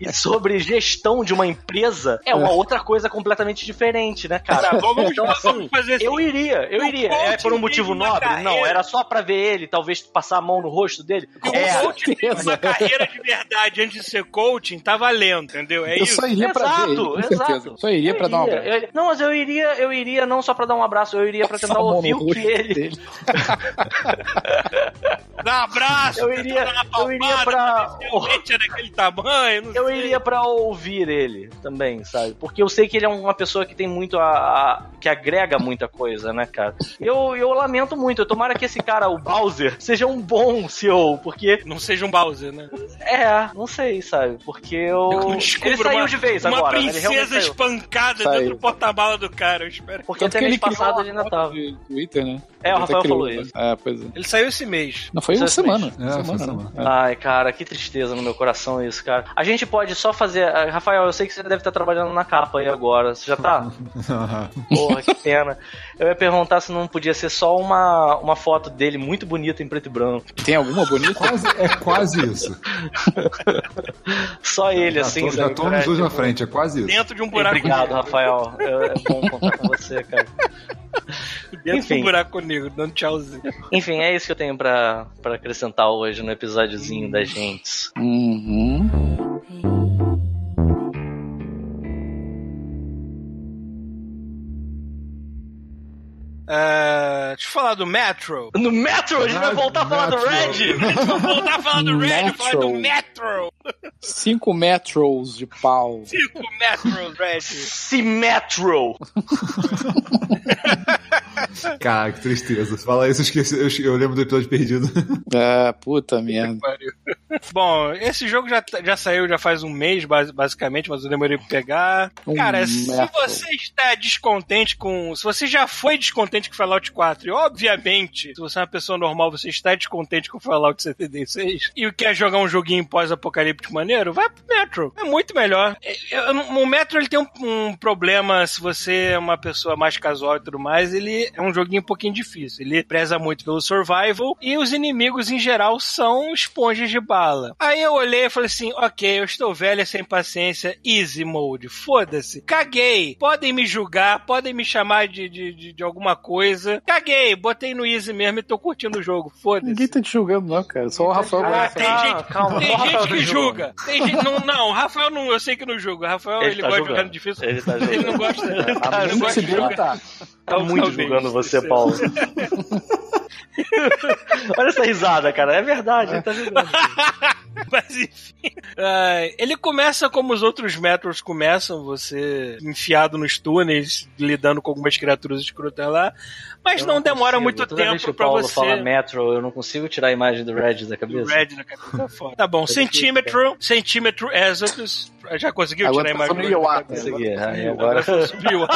e sobre gestão de uma empresa, é uma outra coisa completamente diferente, né, cara? Tá, vamos, Então, assim, fazer assim. eu iria, eu iria. É por um motivo nobre? Não, era só pra ver ele, talvez passar a mão no rosto dele. O É, coaching uma carreira de verdade antes de ser coaching, tá valendo, entendeu? É Eu isso. só iria pra ver ele, com Exato, certeza. exato. Só iria pra dar um abraço. eu- não, mas eu iria, eu iria não só pra dar um abraço, eu iria pra tentar ouvir o que ele. (laughs) Dá um abraço, Eu iria- uma eu iria pra- é daquele tamanho, não Eu sei. iria pra ouvir ele também, sabe? Porque eu sei que ele é uma pessoa que tem muito a. a- que agrega muita coisa, né, cara? Eu, eu lamento muito. Eu tomara que esse cara, o Bowser, seja um bom CEO, porque. Não seja um Bowser, né? É, não sei, sabe? Porque eu. Eu Ele saiu uma, de vez uma agora. né? Ele realmente princesa espancada Saiu. dentro do porta-mala do cara, eu espero. Porque Tanto até mês passado uma ele ainda tava. Twitter, né? É, o Rafael falou né? isso. É, pois é. Ele saiu esse mês. Não, foi uma é semana. É, uma foi semana. semana. né? Ai, cara, que tristeza no meu coração isso, cara. A gente pode só fazer. ah, Rafael, eu sei que você deve estar trabalhando na capa aí agora. Você já tá? (laughs) Porra, que pena. Eu ia perguntar se não podia ser só uma, uma foto dele muito bonita em preto e branco. Tem alguma bonita? quase, é quase isso. Só ele, já assim. tô, já tô dois na frente, é quase isso. Dentro de um buraco Obrigado, negro. Rafael. É é bom contar com você, cara. Dentro de Enfim. um buraco negro, dando tchauzinho. Enfim, é isso que eu tenho pra, pra acrescentar hoje no episódiozinho da gente. Uhum. Ah, deixa eu falar do Metro. No Metro, a gente vai voltar a falar do Metro. Red! Vamos voltar a falar do Red, Metro. falar do Metro. Cinco metros de pau. Cinco Metro, Red. Se Metro! Cara, que tristeza. Fala isso, eu esqueci. Eu, eu lembro do episódio perdido. (laughs) É, puta merda. Bom, esse jogo já, já saiu já faz um mês, basi- basicamente, mas eu demorei pra pegar. Um Cara, se Metro. você está descontente com. Se você já foi descontente com Fallout 4, e obviamente, se você é uma pessoa normal, você está descontente com Fallout 76 e quer jogar um joguinho pós-apocalíptico maneiro, vai pro Metro. É muito melhor. É, O Metro ele tem um, um problema, se você é uma pessoa mais casual e tudo mais, ele é um joguinho um pouquinho difícil. Ele preza muito pelo survival e os inimigos em geral são esponjas de bala. Aí eu olhei e falei assim: ok, eu estou velha sem paciência, easy mode, foda-se. Caguei. Podem me julgar, podem me chamar de, de, de, de alguma coisa. Caguei, botei no easy mesmo e tô curtindo o jogo, foda-se. Ninguém tá te julgando, não, cara. Só o Rafael Ah, tem Calma, gente, calma, tem gente que julga. Julga. Tem gente, não, não, o Rafael não, eu sei que não julga. O Rafael ele, tá gosta de julgando. jogar no difícil. Ele tá Ele não julgando. gosta. Ele não mente gosta de jogar. tá. Tá muito Talvez, julgando você. Paulo. (laughs) Olha essa risada, cara. É verdade, ele tá julgando. (laughs) Mas enfim. Ah, ele começa como os outros Metros começam, você enfiado nos túneis, lidando com algumas criaturas escrotas lá. Mas Eu não, demora consigo. muito Toda vez que tempo Paulo você. fala Metro, eu não consigo tirar a imagem do Red da do cabeça. Red na cabeça tá foda. Tá bom, centímetro, centímetro exodus. Já conseguiu Agora tirar a tá imagem do Red? Iwata. Consegui, agora... subiu o (laughs)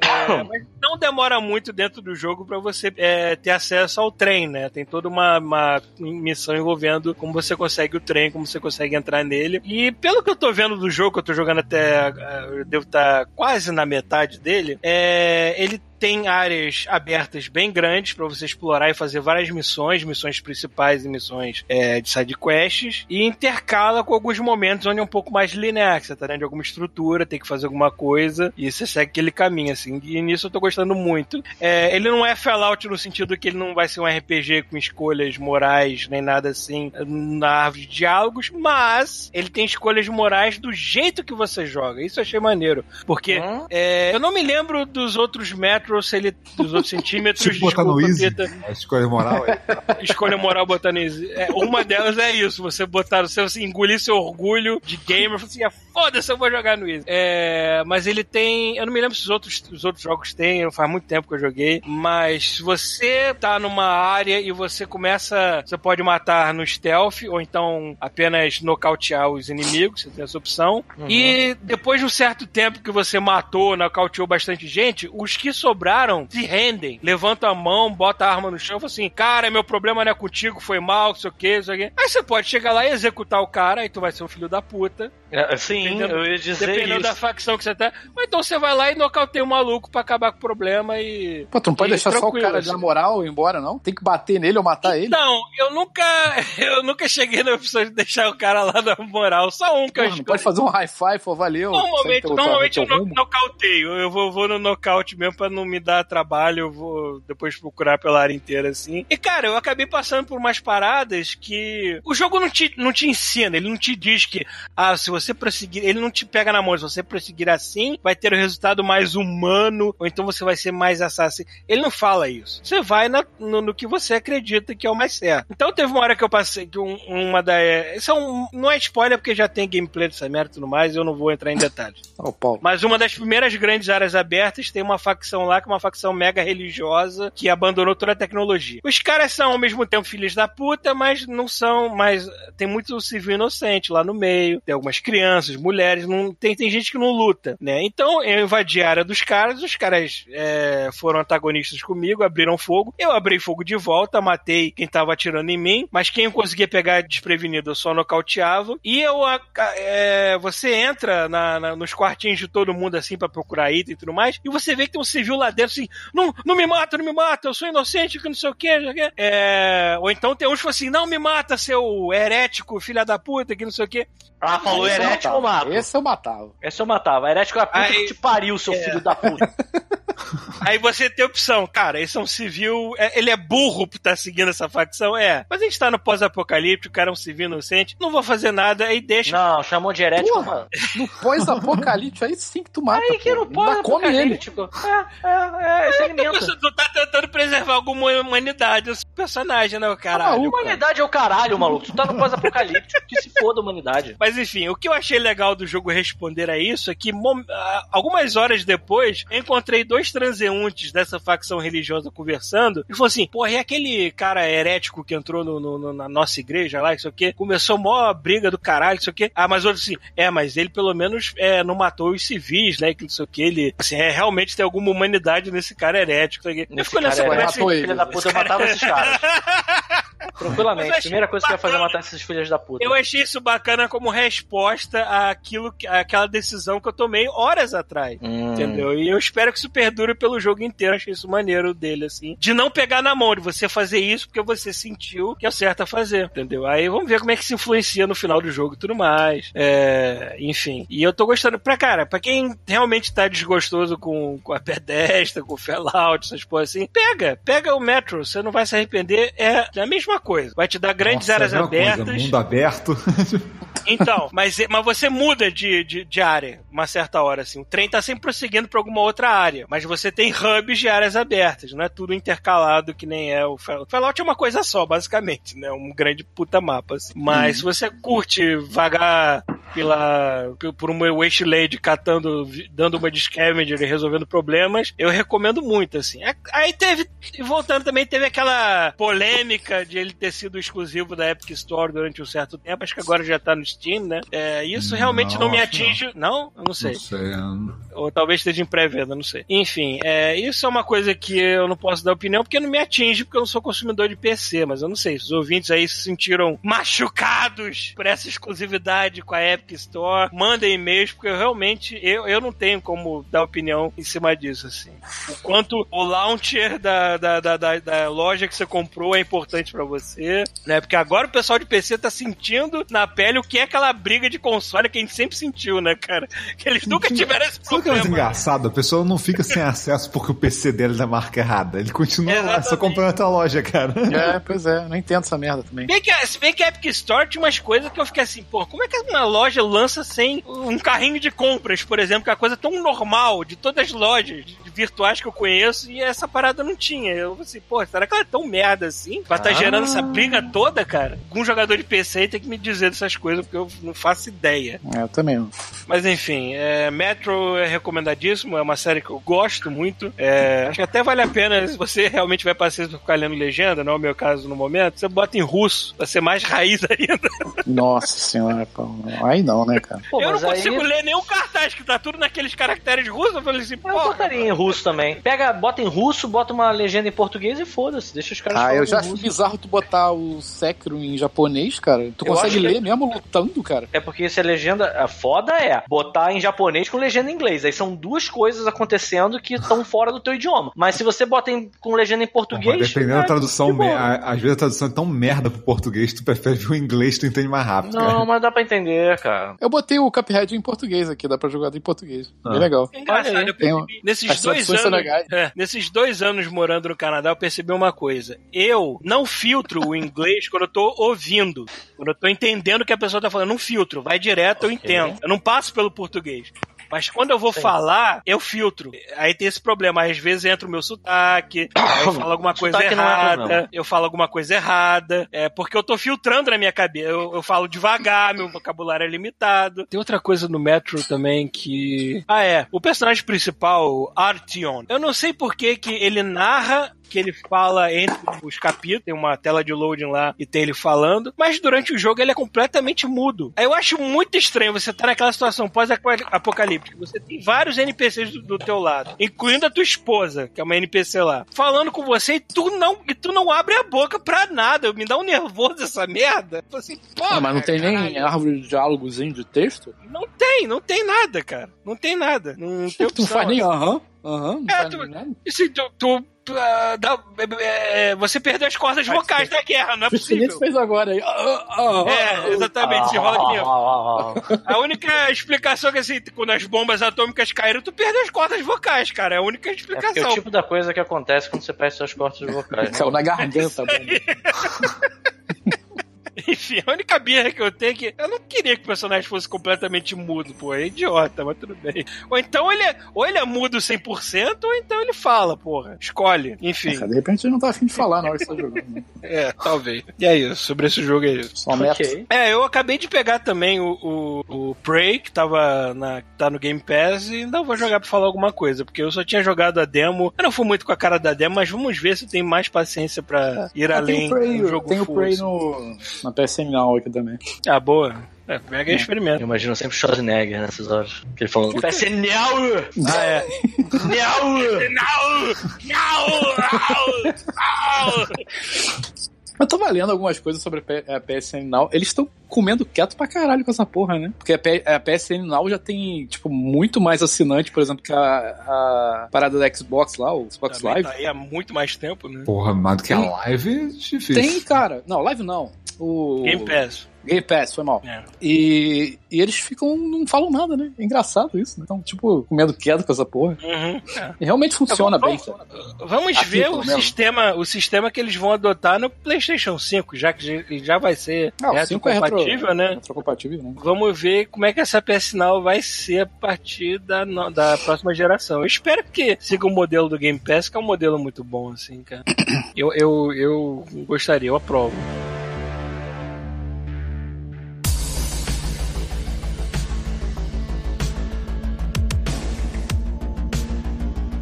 É, mas não demora muito dentro do jogo pra você é, ter acesso ao trem, né? Tem toda uma, uma missão envolvendo como você consegue o trem, como você consegue entrar nele. E pelo que eu tô vendo do jogo, que eu tô jogando até. eh, Eu devo estar quase na metade dele, é, ele tem áreas abertas bem grandes pra você explorar e fazer várias missões, missões principais e missões é, de side quests, e intercala com alguns momentos onde é um pouco mais linear, que você tá dentro de alguma estrutura, tem que fazer alguma coisa, e você segue aquele caminho, assim, e nisso eu tô gostando muito. É, ele não é Fallout no sentido que ele não vai ser um RPG com escolhas morais, nem nada assim, na árvore de diálogos, mas ele tem escolhas morais do jeito que você joga, isso eu achei maneiro, porque Hum? é, eu não me lembro dos outros metros, se ele, dos outros centímetros, (laughs) Tipo, botar no Easy, Pita a escolha moral é. (laughs) escolha moral botar no easy. É, uma delas é isso, você botar, você, você engolir seu orgulho de gamer, falar assim, ah, foda-se, eu vou jogar no easy. É, mas ele tem, eu não me lembro se os outros, os outros jogos têm, faz muito tempo que eu joguei, mas se você tá numa área e você começa, você pode matar no stealth, ou então apenas nocautear os inimigos, você tem essa opção, e depois de um certo tempo que você matou, nocauteou bastante gente, os que sobraram se rendem, levantam a mão, bota a arma no chão e assim, cara, meu problema não é contigo, foi mal, não sei o que, não sei o que. Aí você pode chegar lá e executar o cara, aí tu vai ser um filho da puta. É, Sim, Sim, eu ia dizer Dependendo isso. da facção que você tá. Ou então você vai lá e nocauteia o maluco pra acabar com o problema e. Pô, tu não pode deixar só o cara assim. de na moral ir embora, não? Tem que bater nele ou matar ele? Não, eu nunca. (laughs) Eu nunca cheguei na opção de deixar o cara lá na moral. Só um que eu Porra, não pode fazer um high five, pô, valeu. Normalmente, normalmente eu rumo. nocauteio. Eu vou, vou no nocaute mesmo pra não me dar trabalho. Eu vou depois procurar pela área inteira assim. E cara, eu acabei passando por umas paradas que o jogo não te, não te ensina. Ele não te diz que, ah, se você prosseguir. Ele não te pega na mão. Se você prosseguir assim, vai ter o resultado mais humano. Ou então você vai ser mais assassino. Ele não fala isso. Você vai na- no, no que você acredita que é o mais certo. Então teve uma hora que eu passei que um- uma da. Isso é um, não é spoiler porque já tem gameplay dessa merda e tudo mais. Eu não vou entrar em detalhes. (laughs) Ó, o Paulo. Mas uma das primeiras grandes áreas abertas tem uma facção lá que é uma facção mega religiosa que abandonou toda a tecnologia. Os caras são ao mesmo tempo filhos da puta, mas não são, mas tem muito civil inocente lá no meio, tem algumas crianças, mulheres, não tem, tem gente que não luta, né? Então eu invadi a área dos caras, os caras é, foram antagonistas comigo, abriram fogo, eu abri fogo de volta, matei quem tava atirando em mim, mas quem eu conseguia pegar desprevenido eu só nocauteava, e eu, é, você entra na- na- nos quartinhos de todo mundo assim pra procurar item e tudo mais, e você vê que tem um civil lá dentro assim, não, não me mata, não me mata, eu sou inocente, que não sei o que, é, ou então tem uns que falam assim, não me mata, seu herético, filha da puta, que não sei o que. Ah, falou Esse herético, eu mato. Esse eu matava. Esse eu matava. Herético é a puta Aí- que te pariu, seu filho da puta. (laughs) Aí você tem a opção, cara, esse é um civil, é- ele é burro por estar seguindo essa facção? É. Mas a gente tá no pós-apocalíptico, o cara é um civil inocente, não vou fazer nada, aí deixa. Não, chamou de herético, Porra. mano. No pós-apocalíptico, aí sim que tu mata. Aí que pô. não pode, Ainda come ele. apocalíptico. É, é, é. Você tu tá tentando preservar alguma humanidade, esse personagem, né, o A caralho? humanidade é o caralho, maluco. Tu tá no pós-apocalíptico, que se foda a humanidade. Mas enfim, o que eu achei legal do jogo responder a isso é que algumas horas depois eu encontrei dois transeuntes dessa facção religiosa conversando e falou assim: porra, e aquele cara herético que entrou no- no- no- na nossa igreja lá, isso aqui, começou mó briga do caralho, isso aqui. Ah, mas outro assim, é, mas ele pelo menos é, não matou os civis, né? Que não sei o que, ele assim, é, realmente tem alguma humanidade nesse cara herético. Isso aqui. Eu fico nessa cara ele. filho da puta, eu matava esses caras. (laughs) Tranquilamente. Primeira coisa que eu ia fazer é bacana. matar esses filhos da puta. Eu achei isso bacana como resposta àquilo, que- àquela decisão que eu tomei horas atrás. Hum. Entendeu? E eu espero que isso perdure pelo jogo inteiro. Achei isso maneiro dele, assim. De não pegar na mão, de você fazer isso porque você sentiu que é o certo a fazer. Entendeu? Aí vamos ver como é que se influencia no final do jogo e tudo mais. É, enfim. E eu tô gostando. Pra cara, pra quem realmente tá desgostoso com, com a pedestra, com o Fallout, essas coisas assim, pega. Pega o Metro. Você não vai se arrepender. É a mesma coisa. Vai te dar grandes Nossa, áreas é a mesma coisa, abertas. mundo aberto. (laughs) Então, mas, mas você muda de, de, de área uma certa hora, assim. O trem tá sempre prosseguindo pra alguma outra área. Mas você tem hubs de áreas abertas, não é tudo intercalado que nem é o Fallout. Fallout é uma coisa só, basicamente, né? Um grande puta mapa, assim. Mas se você curte vagar pela, por uma wasteland catando, dando uma de scavenger e resolvendo problemas, eu recomendo muito, assim. Aí teve, e voltando também, teve aquela polêmica de ele ter sido exclusivo da Epic Store durante um certo tempo, acho que agora já tá no Steam, né? É, isso realmente não, me Não, atinge. Não? Eu não sei. Não sei. Ou talvez esteja em pré-venda, não sei. Enfim, é, isso é uma coisa que eu não posso dar opinião porque não me atinge, porque eu não sou consumidor de PC, mas eu não sei. Se os ouvintes aí se sentiram machucados por essa exclusividade com a Epic Store, mandem e-mails, porque eu realmente eu, eu não tenho como dar opinião em cima disso, assim. O quanto o launcher da, da, da, da, da loja que você comprou é importante pra você, né? Porque agora o pessoal de PC tá sentindo na pele o que é aquela briga de console que a gente sempre sentiu, né, cara? Que eles nunca tiveram esse Sabe o que é mais problema. engraçado? A pessoa não fica sem (laughs) acesso porque o PC dele é da marca errada. Ele continua lá, só Exatamente. comprando na tua loja, cara. É, pois é, não entendo essa merda também. Bem que, se bem que a Epic Store tinha umas coisas que eu fiquei assim, pô, como é que uma loja lança sem um carrinho de compras, por exemplo, que é uma coisa tão normal de todas as lojas virtuais que eu conheço e essa parada não tinha. Eu falei assim, pô, será que ela é tão merda assim? Pra estar Ah. gerando essa briga toda, cara? Algum jogador de PC aí tem que me dizer dessas coisas, porque eu não faço ideia. É, eu também não. Mas enfim, é, Metro é recomendadíssimo, é uma série que eu gosto muito. É, acho que até vale a pena, se você realmente vai passar pra ficar lendo legenda, não é o meu caso no momento, você bota em russo, pra ser mais (laughs) raiz ainda. Nossa senhora, Paulo. Aí não, né, cara? Pô, eu não mas aí- consigo ler nenhum cartaz, que tá tudo naqueles caracteres russos. Eu falei assim, Eu porra. botaria em russo também. Pega, bota em russo, bota uma legenda em português e foda-se. Deixa os caras Ah, eu já acho russo. bizarro tu botar o Sekiro em japonês, cara. Tu Eu consegue acho que- ler mesmo lutando, cara. É porque se a legenda. A foda é botar em japonês com legenda em inglês. Aí são duas coisas acontecendo que estão fora do teu idioma. Mas se você bota em- com legenda em português. Mas dependendo é da tradução, me- a- às vezes a tradução é tão merda pro português, tu prefere ver o inglês, tu entende mais rápido. Não, cara. mas dá pra entender, cara. Eu botei o Cuphead em português aqui, dá pra jogar em português. Ah. Bem legal. É engraçado, eu um- nesses dois anos, é, nesses dois anos morando no Canadá, eu percebi uma coisa. Eu não filtro o inglês quando eu tô ouvindo. Quando eu tô entendendo o que a pessoa tá falando. Não filtro, vai direto, eu entendo. Eu não passo pelo português. Mas quando eu vou falar, eu filtro. Aí tem esse problema. Às vezes entra o meu sotaque, eu falo alguma (coughs) coisa é errada, problema. eu falo alguma coisa errada. É porque eu tô filtrando na minha cabeça. Eu, eu falo devagar, meu vocabulário é limitado. Tem outra coisa no Metro também que. Ah, é. O personagem principal, Artyom. Eu não sei por que, que ele narra que ele fala entre os capítulos, tem uma tela de loading lá e tem ele falando, mas durante o jogo ele é completamente mudo. Aí eu acho muito estranho você tá naquela situação pós-apocalíptica, você tem vários NPCs do, do teu lado, incluindo a tua esposa, que é uma NPC lá, falando com você e tu não, e tu não abre a boca pra nada. Me dá um nervoso essa merda. Eu assim, porra, Ah, mas não tem nem caralho. árvore de diálogozinho de texto? Não tem, não tem nada, cara. Não tem nada. Não (laughs) tem Tu não opção. faz nem aham, aham, não É, tu- tu, tu, ah, dá- é, é, você perdeu as cordas vocais da guerra, não é O possível. fez agora aí. Ah, ah, É, exatamente, se rola aqui. A única explicação é que assim, quando as bombas atômicas caíram, tu perdeu as cordas vocais, cara. É a única É porque é o explicação. tipo da coisa que acontece quando você perde seus cortes vocais. Caiu na garganta, mano. (laughs) (laughs) Enfim, a única birra que eu tenho é que eu não queria que o personagem fosse completamente mudo, pô. É idiota, mas tudo bem. Ou então ele é, ou ele é mudo 100%, ou então ele fala, porra. Escolhe. Enfim, De repente ele não tá afim de falar na hora que você tá jogando. né? (laughs) é, talvez. E é isso, sobre esse jogo é isso. Só meta. Ok. É, eu acabei de pegar também o, o, o Prey, que tava na, tá no Game Pass, e ainda vou jogar pra falar alguma coisa, porque eu só tinha jogado a demo. Eu não fui muito com a cara da demo, mas vamos ver se eu tenho mais paciência pra ir Ah, além tem o Prey, do jogo tem o full, Prey no, na PSN Now aqui também. Ah, boa. É, pega e experimenta. Eu imagino sempre o Schwarzenegger nessas horas. Que ele falando, vai ser Nhau! Ah, é. Nhau! Não! Não! Não! Eu tava lendo algumas coisas sobre a P- a PSN Now. Eles estão comendo quieto pra caralho com essa porra, né? Porque a, PSN Now já tem, tipo, muito mais assinante, por exemplo, que a, a parada da Xbox lá, o Xbox Também Live. tá aí há muito mais tempo, né? Porra, mais do que a live é difícil. Tem, cara. Não, live não. O Game Pass. Game Pass, foi mal. É. E, e eles ficam, não falam nada, né? É engraçado isso, né? Então, tipo, comendo quieto com essa porra. Uhum. É. E realmente funciona bem. Vamos, vamos Aqui, ver o sistema, o sistema que eles vão adotar no PlayStation 5, já que já- vai ser Ah, 5 é retro- compatível, né? Retrocompatível, né? Vamos ver como é que essa PS Now vai ser a partir da, da próxima geração. Eu espero que siga o modelo do Game Pass, que é um modelo muito bom, assim, cara. Eu, eu, eu gostaria, eu aprovo.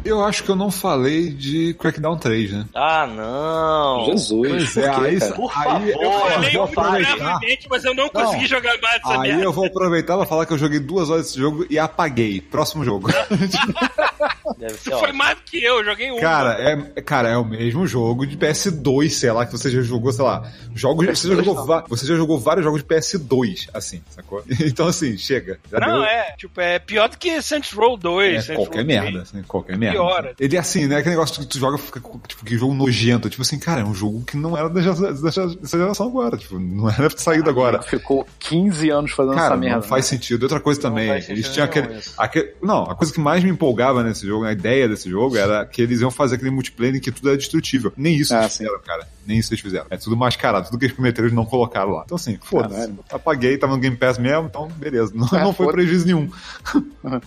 Eu acho que eu não falei de Crackdown 3, né? Ah, não! Jesus. Pois é, aí? Por aí favor, eu, falei um brevemente, mas eu não consegui jogar mais essa Aí merda. eu vou aproveitar pra falar que eu joguei duas horas desse jogo e apaguei. Próximo jogo. Deve ser (laughs) Foi mais do que eu, joguei um. Cara, é, cara, é o mesmo jogo de PS2, sei lá, que você já jogou, sei lá. Jogos, você, já jogou, você já jogou vários jogos de PS2, assim, sacou? (laughs) Então, assim, chega. Já Não, deu- é, tipo, é pior do que Saints Row 2. É, qualquer Row merda, 3. assim, qualquer merda. Piora. Ele é assim, né? Aquele negócio que tu joga, fica, tipo, que jogo nojento. Tipo assim, cara, é um jogo que não era dessa, geração agora. Tipo, não era saído agora. Ficou 15 anos fazendo Cara, essa merda. não faz sentido. Outra coisa também, eles tinham aquele, aquele- Não, a coisa que mais me empolgava nesse jogo, a ideia desse jogo, era que eles iam fazer aquele multiplayer em que tudo era destrutível. Nem isso Ah, eles sim. fizeram, cara. Nem isso eles fizeram. É tudo mascarado. Tudo que eles prometeram eles não colocaram lá. Então, assim, foda-se. Caralho. Apaguei, tava no Game Pass mesmo, então beleza. Não, É, não foi prejuízo nenhum.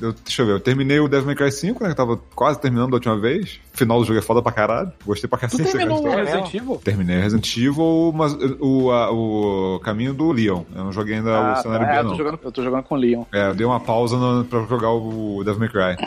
Eu- deixa eu ver, eu terminei o Devil May Cry 5, né? Que tava quase terminando da última vez. O final do jogo é foda pra caralho. Gostei pra Tu cacete. terminou o. Resident Evil? Terminei o Resident Evil, mas o, a- o caminho do Leon. Eu não joguei ainda Ah, o cenário tá. B, É, eu, não. tô jogando, eu tô jogando com o Leon. É, eu dei uma pausa no, pra jogar o Devil May Cry.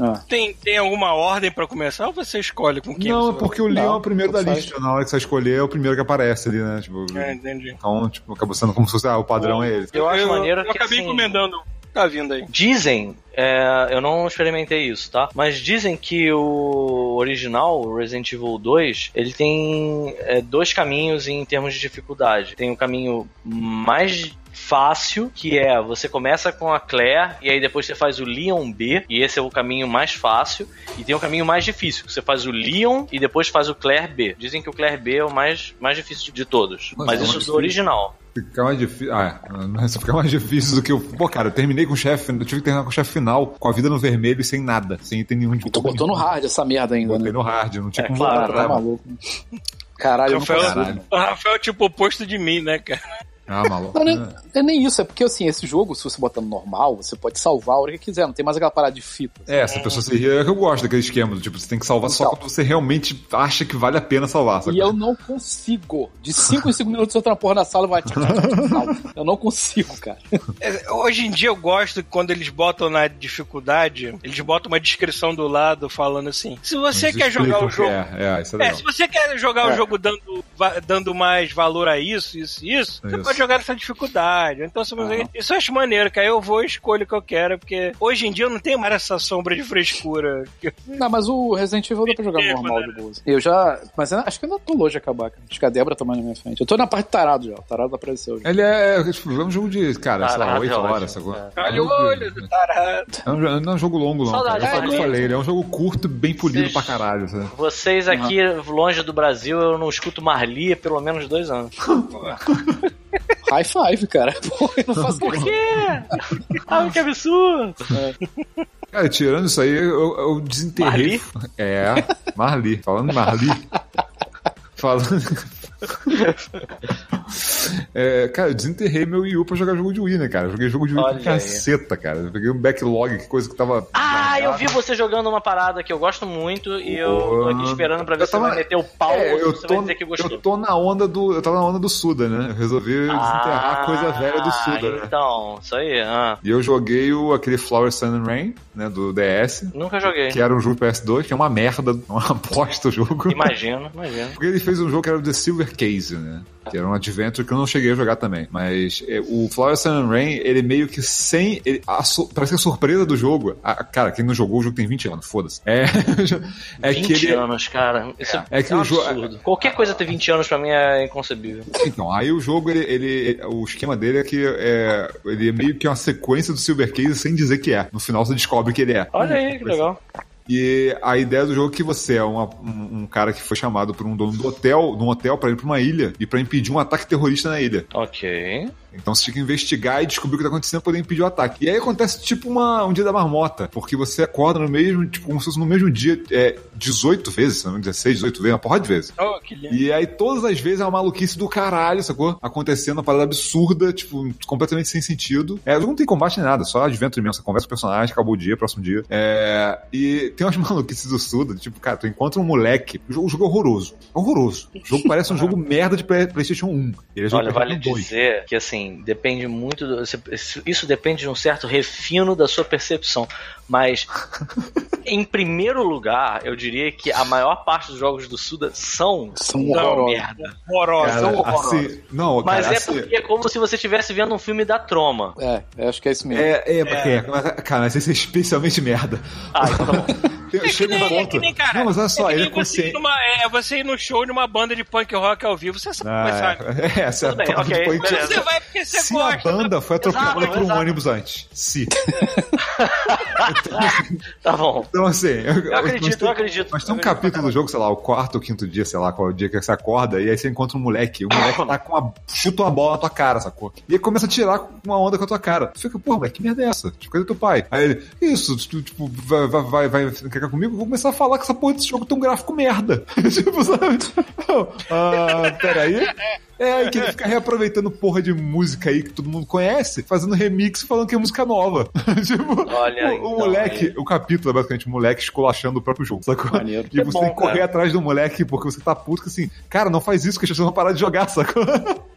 Ah. Tem, tem alguma ordem pra começar ou você escolhe com quem Não, você vai? porque o Leon é o primeiro da não faz. lista. Na hora que você escolher, é o primeiro que aparece ali, né? Tipo, É, entendi. então, tipo, acabou sendo como se fosse, ah, o padrão é ele. Eu acho maneiro eu que, acabei assim, encomendando. Tá vindo aí. Dizem, é, eu não experimentei isso, tá? Mas dizem que o original, o Resident Evil 2, ele tem é, dois caminhos em termos de dificuldade. Tem o caminho mais fácil, que é você começa com a Claire e aí depois você faz o Leon B, e esse é o caminho mais fácil. E tem o caminho mais difícil, que você faz o Leon e depois faz o Claire B. Dizem que o Claire B é o mais, mais difícil de todos. Mas Mas é isso mais do original. Fica mais difícil. Ah, é. Isso fica mais difícil do que eu. Pô, cara, eu terminei com o chefe. Eu tive que terminar com o chefe final, com a vida no vermelho e sem nada. Sem ter nenhum de Tu botou no hard essa merda ainda, Botei né? no hard, não tinha É, como claro, voltar Tá maluco. Caralho, Rafael, consigo. Caralho. o Rafael é tipo o oposto de mim, né, cara? Ah, maluco. Não, nem, é nem isso, é porque assim, esse jogo, se você botar no normal, você pode salvar a hora que quiser, não tem mais aquela parada de fita. É, essa pessoa se ria, é que eu gosto daquele esquema, tipo, você tem que salvar só Então. quando você realmente acha que vale a pena salvar. E sabe? eu não consigo. De 5 em 5 minutos eu tô na porra da sala e vai. Eu não consigo, cara. É, Hoje em dia eu gosto que quando eles botam na dificuldade, eles botam uma descrição do lado falando assim: se você Mas quer jogar o jogo. É, é, isso é É, legal. se você quer jogar o É. jogo dando, dando mais valor a isso, isso, isso, você Isso. Pode jogar essa dificuldade. Então, se você... Aham. isso eu acho maneiro, que aí eu vou e escolho o que eu quero, porque hoje em dia eu não tenho mais essa sombra de frescura. (laughs) Não, mas o Resident Evil dá pra jogar É, normal quando de boa. Eu já. Mas eu acho que eu ainda tô longe de acabar, cara. Acho que a Débora tá mais na minha frente. Eu tô na parte do tarado já. O tarado apareceu já. Ele é, tipo, é um jogo de, cara, sei lá, Tarado 8 é horas, é. Olha É o olho do tarado. É um, não é um jogo longo, não. Saudade, cara. É eu Maria. falei, ele é um jogo curto, bem polido Vocês- pra caralho. Sabe? Vocês aqui longe do Brasil, eu não escuto Marli há pelo menos dois anos. (laughs) High five, cara. (laughs) Pô, eu não faço Por quê? Ah, que absurdo! Cara, tirando isso aí, eu, eu desenterrei. É, Marli. Falando Marli. (laughs) falando. (laughs) É, cara, eu desenterrei meu Wii U pra jogar jogo de Wii, né, cara? Eu joguei jogo de Wii Olha pra caceta, cara. Eu peguei um backlog, que coisa que tava. Ah, eu vi você jogando uma parada que eu gosto muito e eu tô aqui esperando pra ver Eu se você tava- vai meter o pau É, ou se eu você tô, vai dizer que gostou. eu tô na onda do. Eu tava na onda do Suda, né? Eu resolvi desenterrar a coisa velha do Suda, né? Então, isso aí. Ah, E eu joguei o, aquele Flower Sun and Rain, né, do DS, nunca joguei. que era um jogo PS2, que é uma merda, (laughs) uma bosta o jogo. Imagino, imagino. Porque ele fez um jogo que era o The Silver Case, né? Que era um adventure que eu não cheguei a jogar também. Mas é, o Flower Sun and Rain, ele meio que sem. ele- a parece que a surpresa do jogo. a- cara, quem não jogou o jogo tem 20 anos, foda-se. É, (laughs) é 20 que ele. anos, cara. Isso é, É que um o jogo- absurdo. Qualquer coisa ter 20 anos pra mim é inconcebível. Então, aí o jogo, ele, ele- o esquema dele é que é, ele é meio que uma sequência do Silver Case sem dizer que é. No final você descobre que ele é. Olha aí, que legal. E a ideia do jogo é que você é uma- um, um cara que foi chamado por um dono do hotel, num hotel, pra ir pra uma ilha e pra impedir um ataque terrorista na ilha. Ok. Então você tinha que investigar e descobrir o que tá acontecendo pra poder impedir o ataque. E aí acontece tipo uma, um dia da marmota, porque você acorda no mesmo, tipo, como se fosse no mesmo dia, é, 18 vezes, se não me engano, 16, 18 vezes, uma porra de vezes. Oh, que lindo. E aí todas as vezes é uma maluquice do caralho, sacou? Acontecendo uma parada absurda, tipo, completamente sem sentido. É, não tem combate nem nada, só adventure mesmo. Você conversa com o personagem, acabou o dia, próximo dia. É, e tem umas (laughs) maluquices do Suda, tipo, cara, tu encontra um moleque. O jogo, o jogo é horroroso. Horroroso. O jogo parece um jogo (laughs) merda de Play- PlayStation 1. Ele é jogo Olha, vale PlayStation 2. dizer que assim, depende muito do. isso- depende de um certo refino da sua percepção. Mas, em primeiro lugar, eu diria que a maior parte dos jogos do Suda são São uma horrorosos. merda. Horrorosa. Cara, são horrorosos. assim, não, Mas cara, é assim, porque é como se você estivesse vendo um filme da Troma. É, eu acho que é isso mesmo. É, é, é, mas, cara, mas esse é especialmente merda. Ah, então (laughs) tá bom. É Chega um nem, é ponto. que nem, cara. Não, mas olha só, é ele é você, ir consciente. numa, é você ir no show de uma banda de punk rock ao vivo. Você sabe, Ah, sabe. é, essa Tudo é bem, a ok, point- beleza. Você vai porque você Se gosta. a banda foi atropelada por um exato. ônibus antes. Se. (laughs) (laughs) Tá bom. Então, assim. Eu, Eu acredito, tem, eu acredito. Mas tem um capítulo do jogo, sei lá, o quarto ou quinto dia, sei lá, qual é o dia que você acorda, e aí você encontra um moleque. O moleque tá com uma. chuta uma bola na tua cara, sacou? E aí começa a tirar uma onda com a tua cara. Tu fica, pô, moleque, que merda é essa? Tipo, cadê teu pai? Aí ele, isso, tu, tipo, vai, vai, vai, vai ficar comigo? Eu vou começar a falar que essa porra desse jogo tem um gráfico merda. (laughs) tipo, sabe? (laughs) Não, ah, peraí. É, que ele fica reaproveitando porra de música aí que todo mundo conhece, fazendo remix e falando que é música nova. (laughs) tipo, Olha, o, o então, moleque, aí. o capítulo é basicamente o moleque esculachando o próprio jogo, sacou? Maneiro. E É você bom, tem que correr cara. atrás do moleque porque você tá puto que assim, cara, não faz isso que as pessoas vão parar de jogar, sacou? (laughs)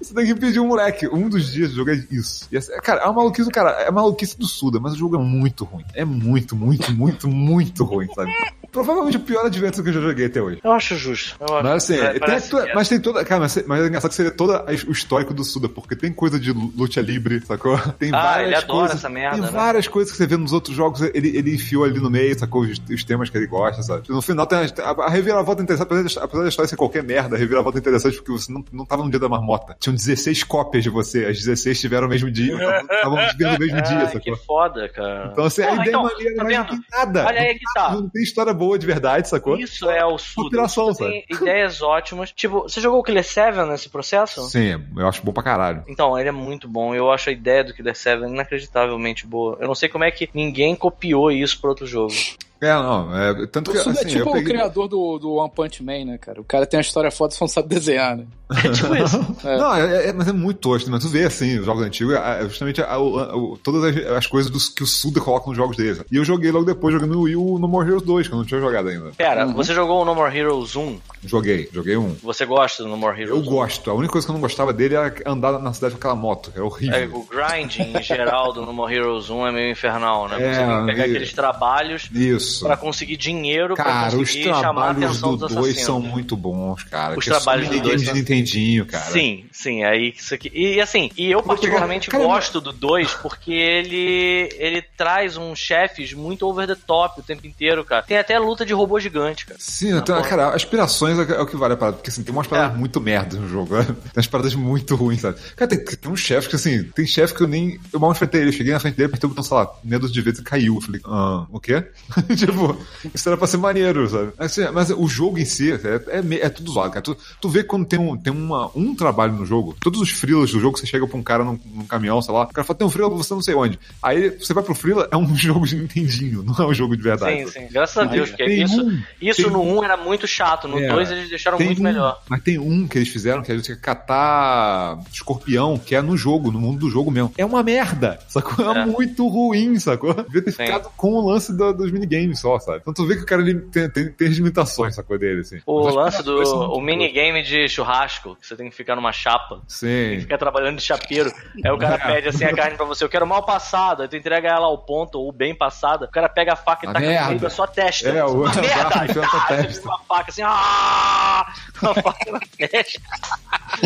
Você tem que impedir um moleque. Um dos dias eu joguei isso. E, cara, é uma maluquice, cara, é maluquice do Suda, mas o jogo é muito ruim. É muito, muito, muito, muito ruim, sabe? Provavelmente o pior Adventure que eu já joguei até hoje. Eu acho justo. Eu acho, Mas assim, É, tem, toda- é. mas tem toda. Cara, mas, mas é engraçado que seria todo o histórico do Suda, porque tem coisa de luta livre, sacou? (laughs) Tem Ah, várias ele adora coisas. essa merda, Tem né? várias coisas que você vê nos outros jogos, ele, ele enfiou ali no meio, sacou? Os, os temas que ele gosta, sabe? No final tem a, a, a reviravolta interessante, apesar da- história ser qualquer merda, a reviravolta é interessante porque você não, não tava no dia da marmota. Tinham 16 cópias de você, as 16 tiveram o mesmo dia, (laughs) estavam vivendo no mesmo dia, sacou? que foda, cara. Então, assim, a Porra, ideia então, é maneira, tá não vendo? tem nada. Olha aí que tá. Não tem história boa de verdade, sacou? Isso é o O Suda tem ideias ótimas. Tipo, você jogou o Killer 7 nesse processo? Sim, eu acho bom pra caralho. Então, ele é muito bom. Eu acho a ideia do Killer 7 inacreditavelmente boa. Eu não sei como é que ninguém copiou isso pra outro jogo. É, não, é, tanto que O Suda assim, é tipo eu o peguei... criador do, do One Punch Man, né, cara? O cara tem uma história foda, só não sabe desenhar, né? É tipo (laughs) isso. É. Não, é, é- mas é muito tosco, mas tu vê assim, os jogos antigos, é, é justamente a- o- o- todas as, as coisas dos- que o Suda coloca nos jogos dele. E eu joguei logo depois, jogando Wii o No More Heroes 2, que eu não tinha jogado ainda. Pera, você jogou o No More Heroes 1? Joguei, joguei um. Você gosta do No More Eu Heroes 1? gosto. A única coisa que eu não gostava dele era andar na cidade com aquela moto. É horrível. É, o grinding em geral do No More Heroes 1 é meio infernal, né? É, você tem que pegar e- aqueles trabalhos Isso. Pra conseguir dinheiro pra Cara, os conseguir chamar a trabalhos atenção do dos 2 assassinos. são muito bons, cara. Os que é trabalhos do dois de são- Nintendinho, cara. Sim, sim, aí isso aqui. E assim, e eu particularmente Cara, gosto do 2 porque ele ele traz uns chefes muito over the top o tempo inteiro, cara. Tem até luta de robô gigante, cara. Sim, então, cara, aspirações é, é o que vale a parada, porque assim, tem umas paradas É. muito merdas no jogo, né? (laughs) Tem umas paradas muito ruins, sabe? Cara, tem, tem um chefe que assim, tem chefe que eu nem. Eu mal enfrentei ele, eu cheguei na frente dele, apertei o botão, sei lá, medo de vezes e caiu. Eu falei, ah, o quê? (laughs) (laughs) tipo, isso era pra ser maneiro, sabe? Assim, mas o jogo em si é, é, é tudo zoado, cara. Tu, tu vê quando tem, um, tem uma, um trabalho no jogo, todos os freelas do jogo, você chega pra um cara num, num caminhão, sei lá, o cara fala, tem um freela pra você não sei onde. Aí você vai pro freela, é um (laughs) jogo de Nintendinho, não é um jogo de verdade. Sim, sabe? sim. Graças a Deus, porque isso, um- isso no um- 1 era muito chato, no É. 2 eles deixaram muito um- melhor. Mas tem um que eles fizeram que é você catar escorpião, que é no jogo, no mundo do jogo mesmo. É uma merda, sacou? É, É. muito ruim, sacou? Devia ter Sim. ficado com o lance do- dos minigames só, sabe? Então tu vê que o cara ele tem, tem, tem as limitações, sacou dele, assim. O Mas lance do são muito o minigame de churrasco, que você tem que ficar numa chapa. Sim. Fica trabalhando de chapeiro. Aí o cara É. (laughs) pede assim a carne pra você, eu quero mal passado. Aí tu entrega ela ao ponto, ou bem passada. O cara pega a faca e A taca no meio merda. da sua testa. É, o- uma (laughs) merda! (laughs) testa. com uma faca assim, ah! Uma (laughs) faca na testa.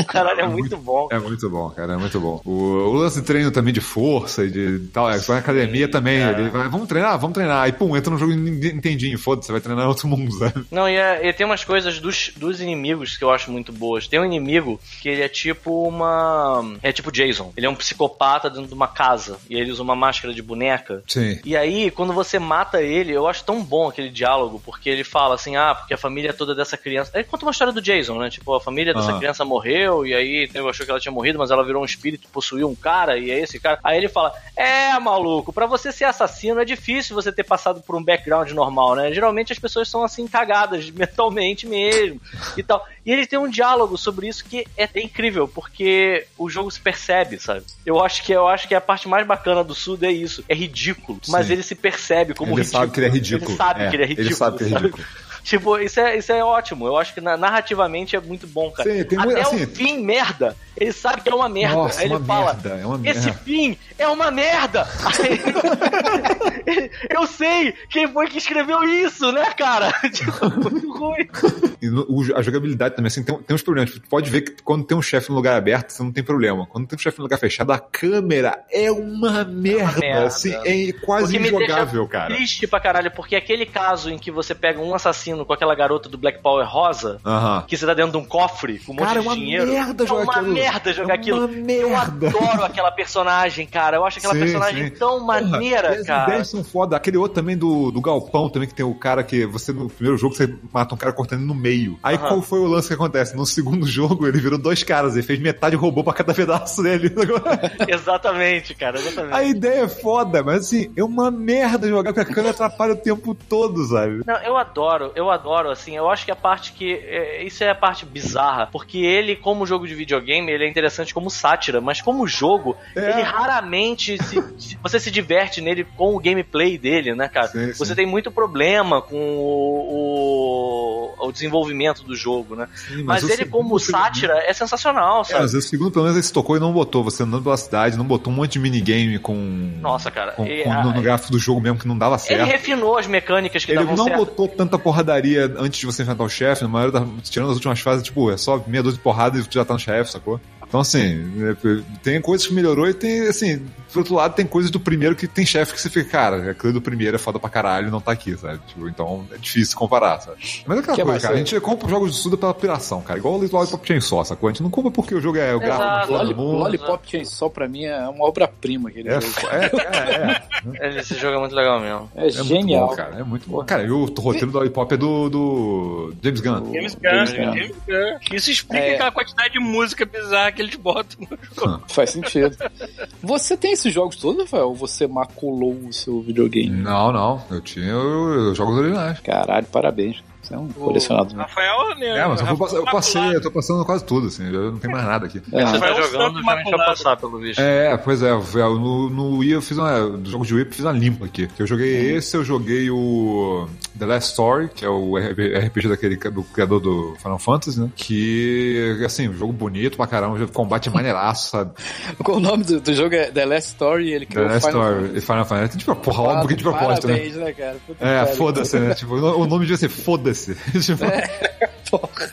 Caralho, é muito bom. É muito bom, cara, é muito bom. O, o lance de treino também de força e de tal, é, na academia também, É. ele vai, vamos treinar, vamos treinar. Aí, pum, entra no jogo e Nintendinho, foda-se, você vai treinar em outro mundo, sabe? Não, e, é- e tem umas coisas dos, dos inimigos que eu acho muito boas. Tem um inimigo que ele é tipo uma. É tipo Jason. Ele é um psicopata dentro de uma casa. E ele usa uma máscara de boneca. Sim. E aí, quando você mata ele, eu acho tão bom aquele diálogo, porque ele fala assim, ah, porque a família toda dessa criança. Ele conta uma história do Jason, né? Tipo, a família dessa Ah. criança morreu, e aí eu achou que ela tinha morrido, mas ela virou um espírito, possuiu um cara, e é esse cara. Aí ele fala: É, maluco, pra você ser assassino é difícil você ter passado por um background normal, né? Geralmente as pessoas são assim, cagadas (laughs) mentalmente mesmo e tal. E ele tem um diálogo sobre isso que é, é incrível, porque o jogo se percebe, sabe? Eu acho que eu acho que a parte mais bacana do Sudo é isso. É ridículo, mas Sim. ele se percebe como Ele ridículo. sabe que ele é ridículo. Ele sabe É, que ele é ele ridículo. sabe que ele é sabe? Tipo, isso é, isso é ótimo. Eu acho que na- narrativamente é muito bom, cara. Sim, tem Até muito- assim- o fim, merda. Ele sabe que é uma merda. Nossa, Aí ele uma fala: merda, é uma Esse merda. fim é uma merda. Aí- (laughs) eu sei quem foi que escreveu isso, né, cara? (laughs) Tipo, muito ruim. E no- a jogabilidade também, assim, tem, tem uns problemas. Tu pode ver que quando tem um chefe no lugar aberto, você não tem problema. Quando tem um chefe no lugar fechado, a câmera é uma merda. merda. assim, é quase injogável, cara. triste pra caralho, porque aquele caso em que você pega um assassino com aquela garota do Black Power rosa, Aham. que você tá dentro de um cofre com um monte Cara, é de uma dinheiro. merda é jogar uma aquilo. merda jogar É aquilo. uma Eu merda. adoro aquela personagem, cara. Eu acho aquela Sim, personagem sim. tão maneira, Porra, cara. As ideias são foda. Aquele outro também do, do Galpão, também, que tem o cara que você, no primeiro jogo, você mata um cara cortando no meio. Aí Aham. qual foi o lance que acontece? No segundo (laughs) jogo, ele virou dois caras, ele fez metade robô pra cada pedaço dele. (laughs) Exatamente, cara. Exatamente. A ideia é foda, mas assim, é uma merda jogar porque a câmera atrapalha o tempo todo, sabe? Não, eu adoro, eu adoro, assim, eu acho que a parte que. é, isso é a parte bizarra, porque ele, como jogo de videogame, ele é interessante como sátira, mas como jogo, É. ele raramente se, (laughs) você se diverte nele com o gameplay dele, né, cara? Sim, sim. Você tem muito problema com o, o, o desenvolvimento do jogo, né? Sim, Mas, o ele, como sátira, é sensacional, É, sabe? mas o segundo, pelo menos, ele se tocou e não botou. Você andando pela cidade, não botou um monte de minigame com. Nossa, cara. Com, e com- a- no, gráfico do jogo mesmo que não dava ele certo. refinou as mecânicas que Ele davam não certo. botou tanta porradaria antes de você enfrentar o chefe, na maioria da, tirando as últimas fases, tipo, é só meia dúzia de porrada e já tá no chefe, sacou? Então, assim, é, tem coisas que melhorou e tem, assim, por outro lado, tem coisas do primeiro que tem chefe que você fica, cara, aquele do primeiro é foda pra caralho e não tá aqui, sabe? Tipo, então é difícil comparar, sabe? Mas é aquela Que coisa, mais cara, a gente compra jogos de estudo pela piração, cara, igual o Lollipop Chainsaw, sacou? A gente não compra porque o jogo é o gráfico Lolli- mundo. Lollipop Chainsaw pra mim é uma obra-prima aquele É, jogo. é, é, é. (laughs) Esse jogo é muito legal mesmo. É, É genial. muito bom, cara. É muito bom. Cara, e o roteiro do Lollipop é do, do James Gunn. James Gunn, James Gunn. Isso explica É. aquela quantidade de música bizarra que eles botam no (laughs) jogo. Faz sentido. Você tem esses jogos todos, Rafael? Ou você maculou o seu videogame? Não, não. Eu tinha os jogos originais. Caralho, parabéns. Você é um colecionador. Rafael, né? É, mas eu, vou passar- eu passei, eu tô passando quase tudo, assim, eu não tem mais nada aqui. É. Você tá Rafael jogando, já a gente vai Imaculado. passar pelo visto. É, pois é, eu- no, no Wii eu fiz uma. Do jogo de Wii eu fiz uma limpa aqui. Eu joguei esse, eu joguei o The Last Story, que é o RPG daquele do criador do Final Fantasy, né? Que, assim, um jogo bonito pra caramba, um jogo de combate maneiraço, sabe? (laughs) O nome do, do jogo é The Last Story? Ele The criou Last Final Story e Final Fantasy. Tipo, porra, óbvio que de propósito, né? Parabéns, né, cara? Puta É, foda-se, né? (laughs) Tipo, o nome devia ser foda-se. (laughs) tipo, Porra.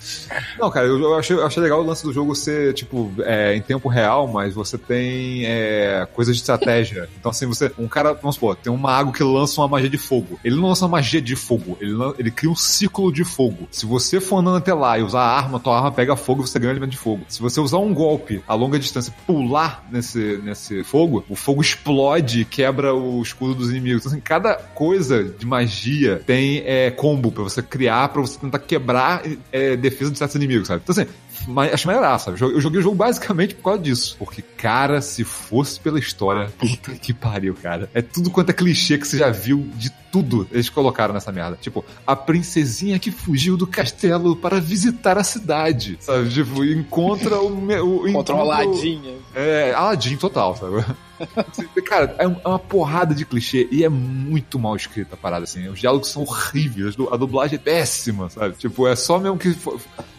Não, cara, eu, achei, achei legal o lance do jogo ser, tipo, é, em tempo real, mas você tem é, coisas de estratégia. (laughs) Então, assim, você. Um cara, vamos supor, tem um mago que lança uma magia de fogo. Ele não lança magia de fogo, ele, ele cria um círculo de fogo. Se você for andando até lá e usar a arma, tua arma pega fogo e você ganha elemento de fogo. Se você usar um golpe a longa distância pular nesse, nesse fogo, o fogo explode e quebra o escudo dos inimigos. Então, assim, cada coisa de magia tem é, combo pra você criar, pra você tentar quebrar é, defesa de certos inimigos, sabe? Então, assim, mas acho maneiraço, sabe? Eu joguei o jogo basicamente por causa disso. Porque, cara, se fosse pela história, puta que pariu, cara. É tudo quanto é clichê que você já viu de tudo eles colocaram nessa merda. Tipo, a princesinha que fugiu do castelo para visitar a cidade, sabe? Tipo, encontra o... o Contra encontra o- Aladinha. é, Aladdin total, sabe? (laughs) Cara, é é uma porrada de clichê e é muito mal escrita a parada, assim. Os diálogos são horríveis, a dublagem é péssima, sabe? Tipo, é só mesmo que.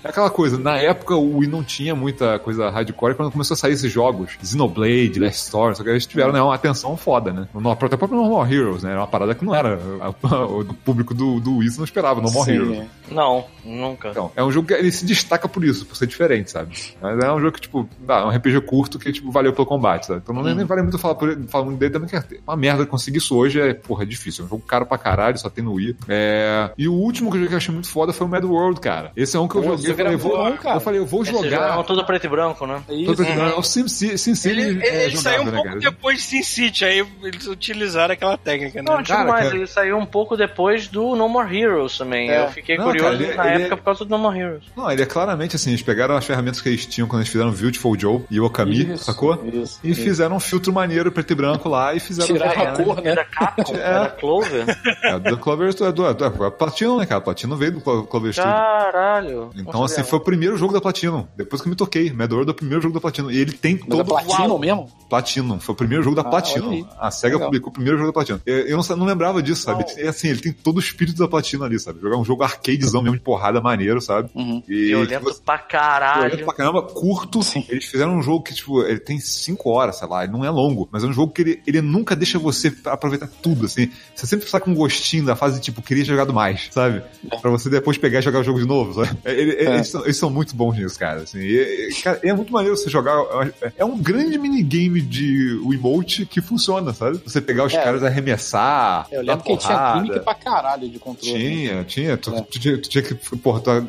É aquela coisa, na época o Wii não tinha muita coisa hardcore, quando começou a sair esses jogos, Xenoblade, Last Story, só que eles tiveram né, uma atenção foda, né? No, até o próprio Normal Heroes, né? Era uma parada que não era. a- (laughs) a- o público do, do Wii não esperava, Normal Sim, Heroes. Não, nunca. Então, é um jogo que ele se destaca por isso, por ser diferente, sabe? Mas é um jogo que, tipo, dá, é um RPG curto que, tipo, valeu pelo combate, sabe? Então não, nem vale muito falar, por, falar muito dele também, que é uma merda conseguir isso hoje é, porra, é difícil. É um jogo caro pra caralho, só tem no Wii. É... E o último que eu joguei que eu achei muito foda foi o Mad World, cara. Esse é um que eu Pô, joguei, eu vou, bom, cara. eu falei, eu vou jogar. é todo preto e branco, né? É Tô isso. precisando- É o Sim City, Sim City Ele, é ele saiu jogável, um né, pouco cara? depois de Sin City, aí eles utilizaram aquela técnica, né? Não, digo Cara, mais, cara. ele saiu um pouco depois do No More Heroes também. É. Eu fiquei Não, curioso cara, ele- na ele- época por causa do No More Heroes. Não, ele é claramente assim, eles pegaram as ferramentas que eles tinham quando eles fizeram Beautiful Joe e Okami, Isso, sacou? isso, e isso. fizeram um filtro maneiro preto e branco lá e fizeram Tiraram a cor, né? Era Capcom, (laughs) É. era Clover. É, do Clover é do, é do, é Platinum, né, cara? Platinum veio do Clo- Clover Studio. Caralho. Então, assim, sabia. foi o primeiro jogo da Platinum. Depois que eu me toquei, Mad World é o primeiro jogo da Platinum. E ele tem Mas é todo Platinum mesmo? Platinum. Foi o primeiro jogo da Ah, Platinum. A SEGA Legal. publicou o primeiro jogo da Platinum. Eu, não, lembrava disso, sabe? Não. É assim, ele tem todo o espírito da Platinum ali, sabe? Jogar um jogo arcadezão mesmo de porrada maneiro, sabe? Uhum. E Violento você- pra Violento caralho. pra caramba, curto. Sim. Eles fizeram um jogo que, tipo, ele tem 5 horas, sei lá, ele não é longo, mas é um jogo que ele, ele nunca deixa você aproveitar tudo, assim. Você sempre sai com um gostinho da fase, tipo, queria ter jogado mais, sabe? Pra você depois pegar e jogar o jogo de novo, sabe? Ele- ele- É. Eles, são, eles são muito bons nisso, cara, assim. E, cara, é muito maneiro você jogar. é- É um grande minigame de Wiimote que funciona, sabe? Você pegar os É. caras e arremessar. Eu lembro que tinha porrada. gimmick pra caralho de controle. Tinha, tinha. Tu, É. tu tinha, tu tinha que, porra, tua,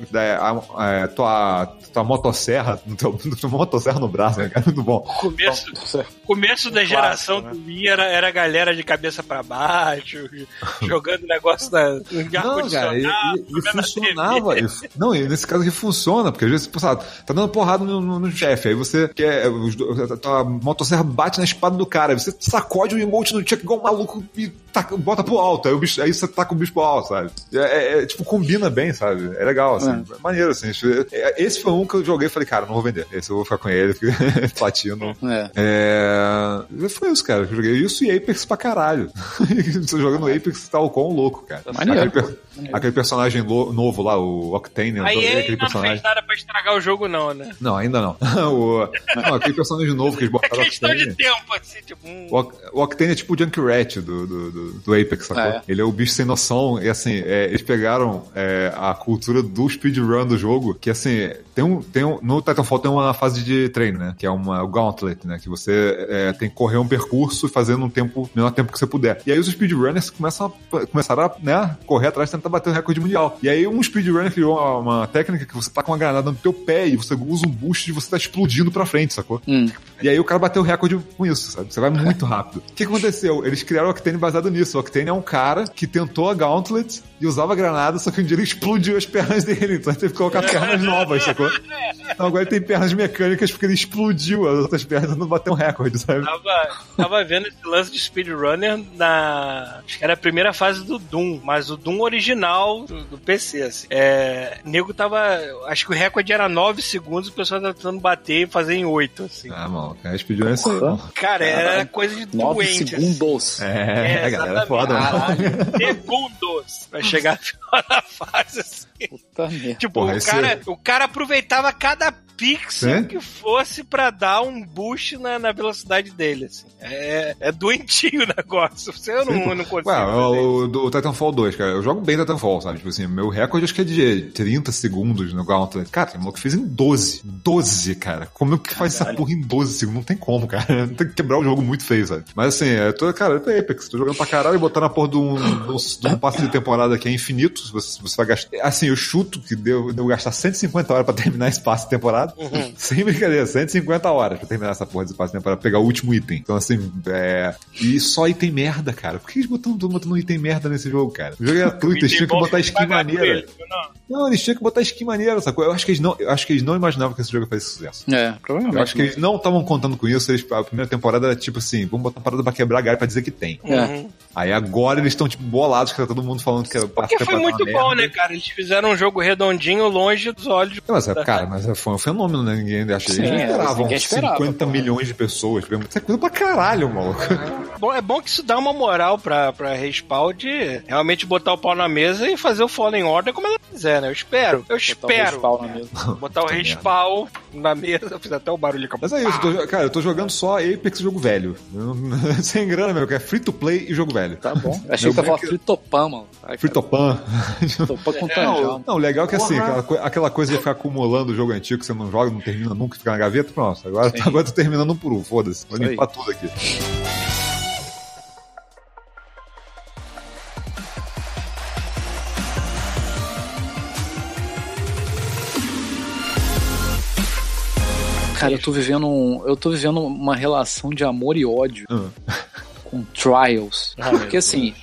é, tua, tua motosserra, (laughs) teu, motosserra no braço, né, cara? Muito bom. O começo, Então, começo da geração né? do Wii era, era a galera de cabeça pra baixo, (laughs) jogando negócio da, de Não, cara, e, e- e funcionava. Não, e nesse caso que funciona, porque às vezes, sabe, tá dando porrada no, no- no chefe, aí você quer. os do- A motosserra bate na espada do cara, aí você sacode o emote no check igual um maluco e taca- bota pro alto, aí, o bicho, aí você tá com o bicho pro alto, sabe? É, é- é, tipo, combina bem, sabe? É legal, assim, é. maneiro, assim. É, Esse foi um que eu joguei e falei, cara, não vou vender. Esse eu vou ficar com ele, (laughs) platino. É. É. Foi isso, cara. Eu joguei isso e Apex pra caralho. (laughs) Você jogando Apex tá o quão louco, cara. Maneiro. Aquele personagem novo lá, o Octane, eu Aí ele aquele não fez personagem. nada pra estragar o jogo, não, né? Não, ainda não. (laughs) o, não, aquele personagem novo que eles É botaram questão de Octane. tempo, assim, tipo. hum. O, Oc- o Octane é tipo o Junkrat do, do, do, do Apex, sacou? É. Ele é o bicho sem noção. E assim, é, eles pegaram é, a cultura do speedrun do jogo, que assim, tem um, tem um. No Titanfall tem uma fase de treino, né? Que é uma o Gauntlet, né? Que você é, tem que correr um percurso fazendo um tempo, menor tempo que você puder. E aí os speedrunners começam a, começaram a né, correr atrás e tentar bater o recorde mundial. E aí um speedrunner criou uma, uma técnica que você tá com uma granada no teu pé e você usa um boost e você tá explodindo pra frente, sacou? Hum. E aí o cara bateu o recorde com isso, sabe? Você vai muito rápido. O que aconteceu? Eles criaram o Octane baseado nisso. O Octane é um cara que tentou a Gauntlet e usava granada, só que um dia ele explodiu as pernas dele. Então ele teve que colocar pernas novas, sacou? Então agora ele tem pernas mecânicas porque ele explodiu as outras pernas e não bateu um recorde, sabe? Tava, tava vendo esse lance de speedrunner na. Acho que era a primeira fase do Doom, mas o Doom original do, do PC, assim. É. Nego tava. Acho que o recorde era 9 segundos, o pessoal tava tentando bater e fazer em 8, assim. Ah, mano, cara, speedrun é isso aí, mano. Cara, era coisa de Nove doente. assim. segundos. É, a galera é foda, mano. Caralho, segundos pra chegar no final da fase, assim. Puta merda. Tipo, Porra, o, esse- cara, o cara aproveitava cada pixel É? que fosse pra dar um boost na, na velocidade dele, assim. É, é doentio o (laughs) negócio. Você eu não, eu não consigo. Ué, fazer o do Titanfall 2, cara, eu jogo bem Titanfall, sabe? Tipo assim, meu recorde acho que é de 30 segundos no Gauntlet. Cara, tem maluco que fez em 12. 12, cara. Como é que faz essa porra em 12 segundos? Não tem como, cara. (laughs) Tem que quebrar o jogo muito feio, sabe? Mas assim, eu tô, cara, eu tô Apex, tô jogando pra caralho e botando a porra de um, de um, passe de temporada que é infinito. Você, você vai gastar. Assim, eu chuto que deu, deu gastar 150 horas pra terminar esse passe de temporada. (laughs) Sem brincadeira, 150 horas pra terminar essa porra desse passe de temporada, pegar o último item. Então, assim, é. E só item merda, cara. Por que eles botam, botando item merda nesse jogo, cara? O jogo é (laughs) gratuito, tinham que botar skin maneira. ele, não. Não, eles tinham que botar skin maneira, sacou? Eu acho que eles não, eu acho que eles não imaginavam que esse jogo ia fazer sucesso. É, provavelmente. Eu acho que eles não estavam contando com isso. Eles, a primeira temporada era tipo assim: vamos botar uma parada pra quebrar a galho pra dizer que tem. É. Aí agora eles estão tipo bolados, que tá todo mundo falando que era Porque foi muito bom, né, cara? Eles fizeram um jogo redondinho longe dos olhos. Mas, é, cara, mas foi um fenômeno, né? Ninguém. Sim, Eles não é, esperavam ninguém esperava, 50 pô. milhões de pessoas. Isso é coisa pra caralho, maluco. Bom, é bom que isso dá uma moral pra, pra Respawn de realmente botar o pau na mesa e fazer o Fallen Order como ela quiser, né? Eu espero. Eu Botar o espero. respawn na mesa. (laughs) Botar o respawn na mesa. Eu fiz até o barulho com a Mas é isso, tô- cara, eu tô jogando só Apex e jogo velho. (laughs) Sem grana, meu, que é free to play e jogo velho. Tá bom. Eu achei que tava falando Fritopan, mano. Ai, Free to pan. Não, não, legal que assim, aquela, aquela coisa de ficar acumulando o jogo antigo que você não joga, não termina nunca, fica na gaveta, pronto. Agora, (laughs) agora tô terminando um por um, foda-se. Vou limpar tudo aqui. Cara, eu tô vivendo um, eu tô vivendo uma relação de amor e ódio Ah. com Trials. Ah, porque assim,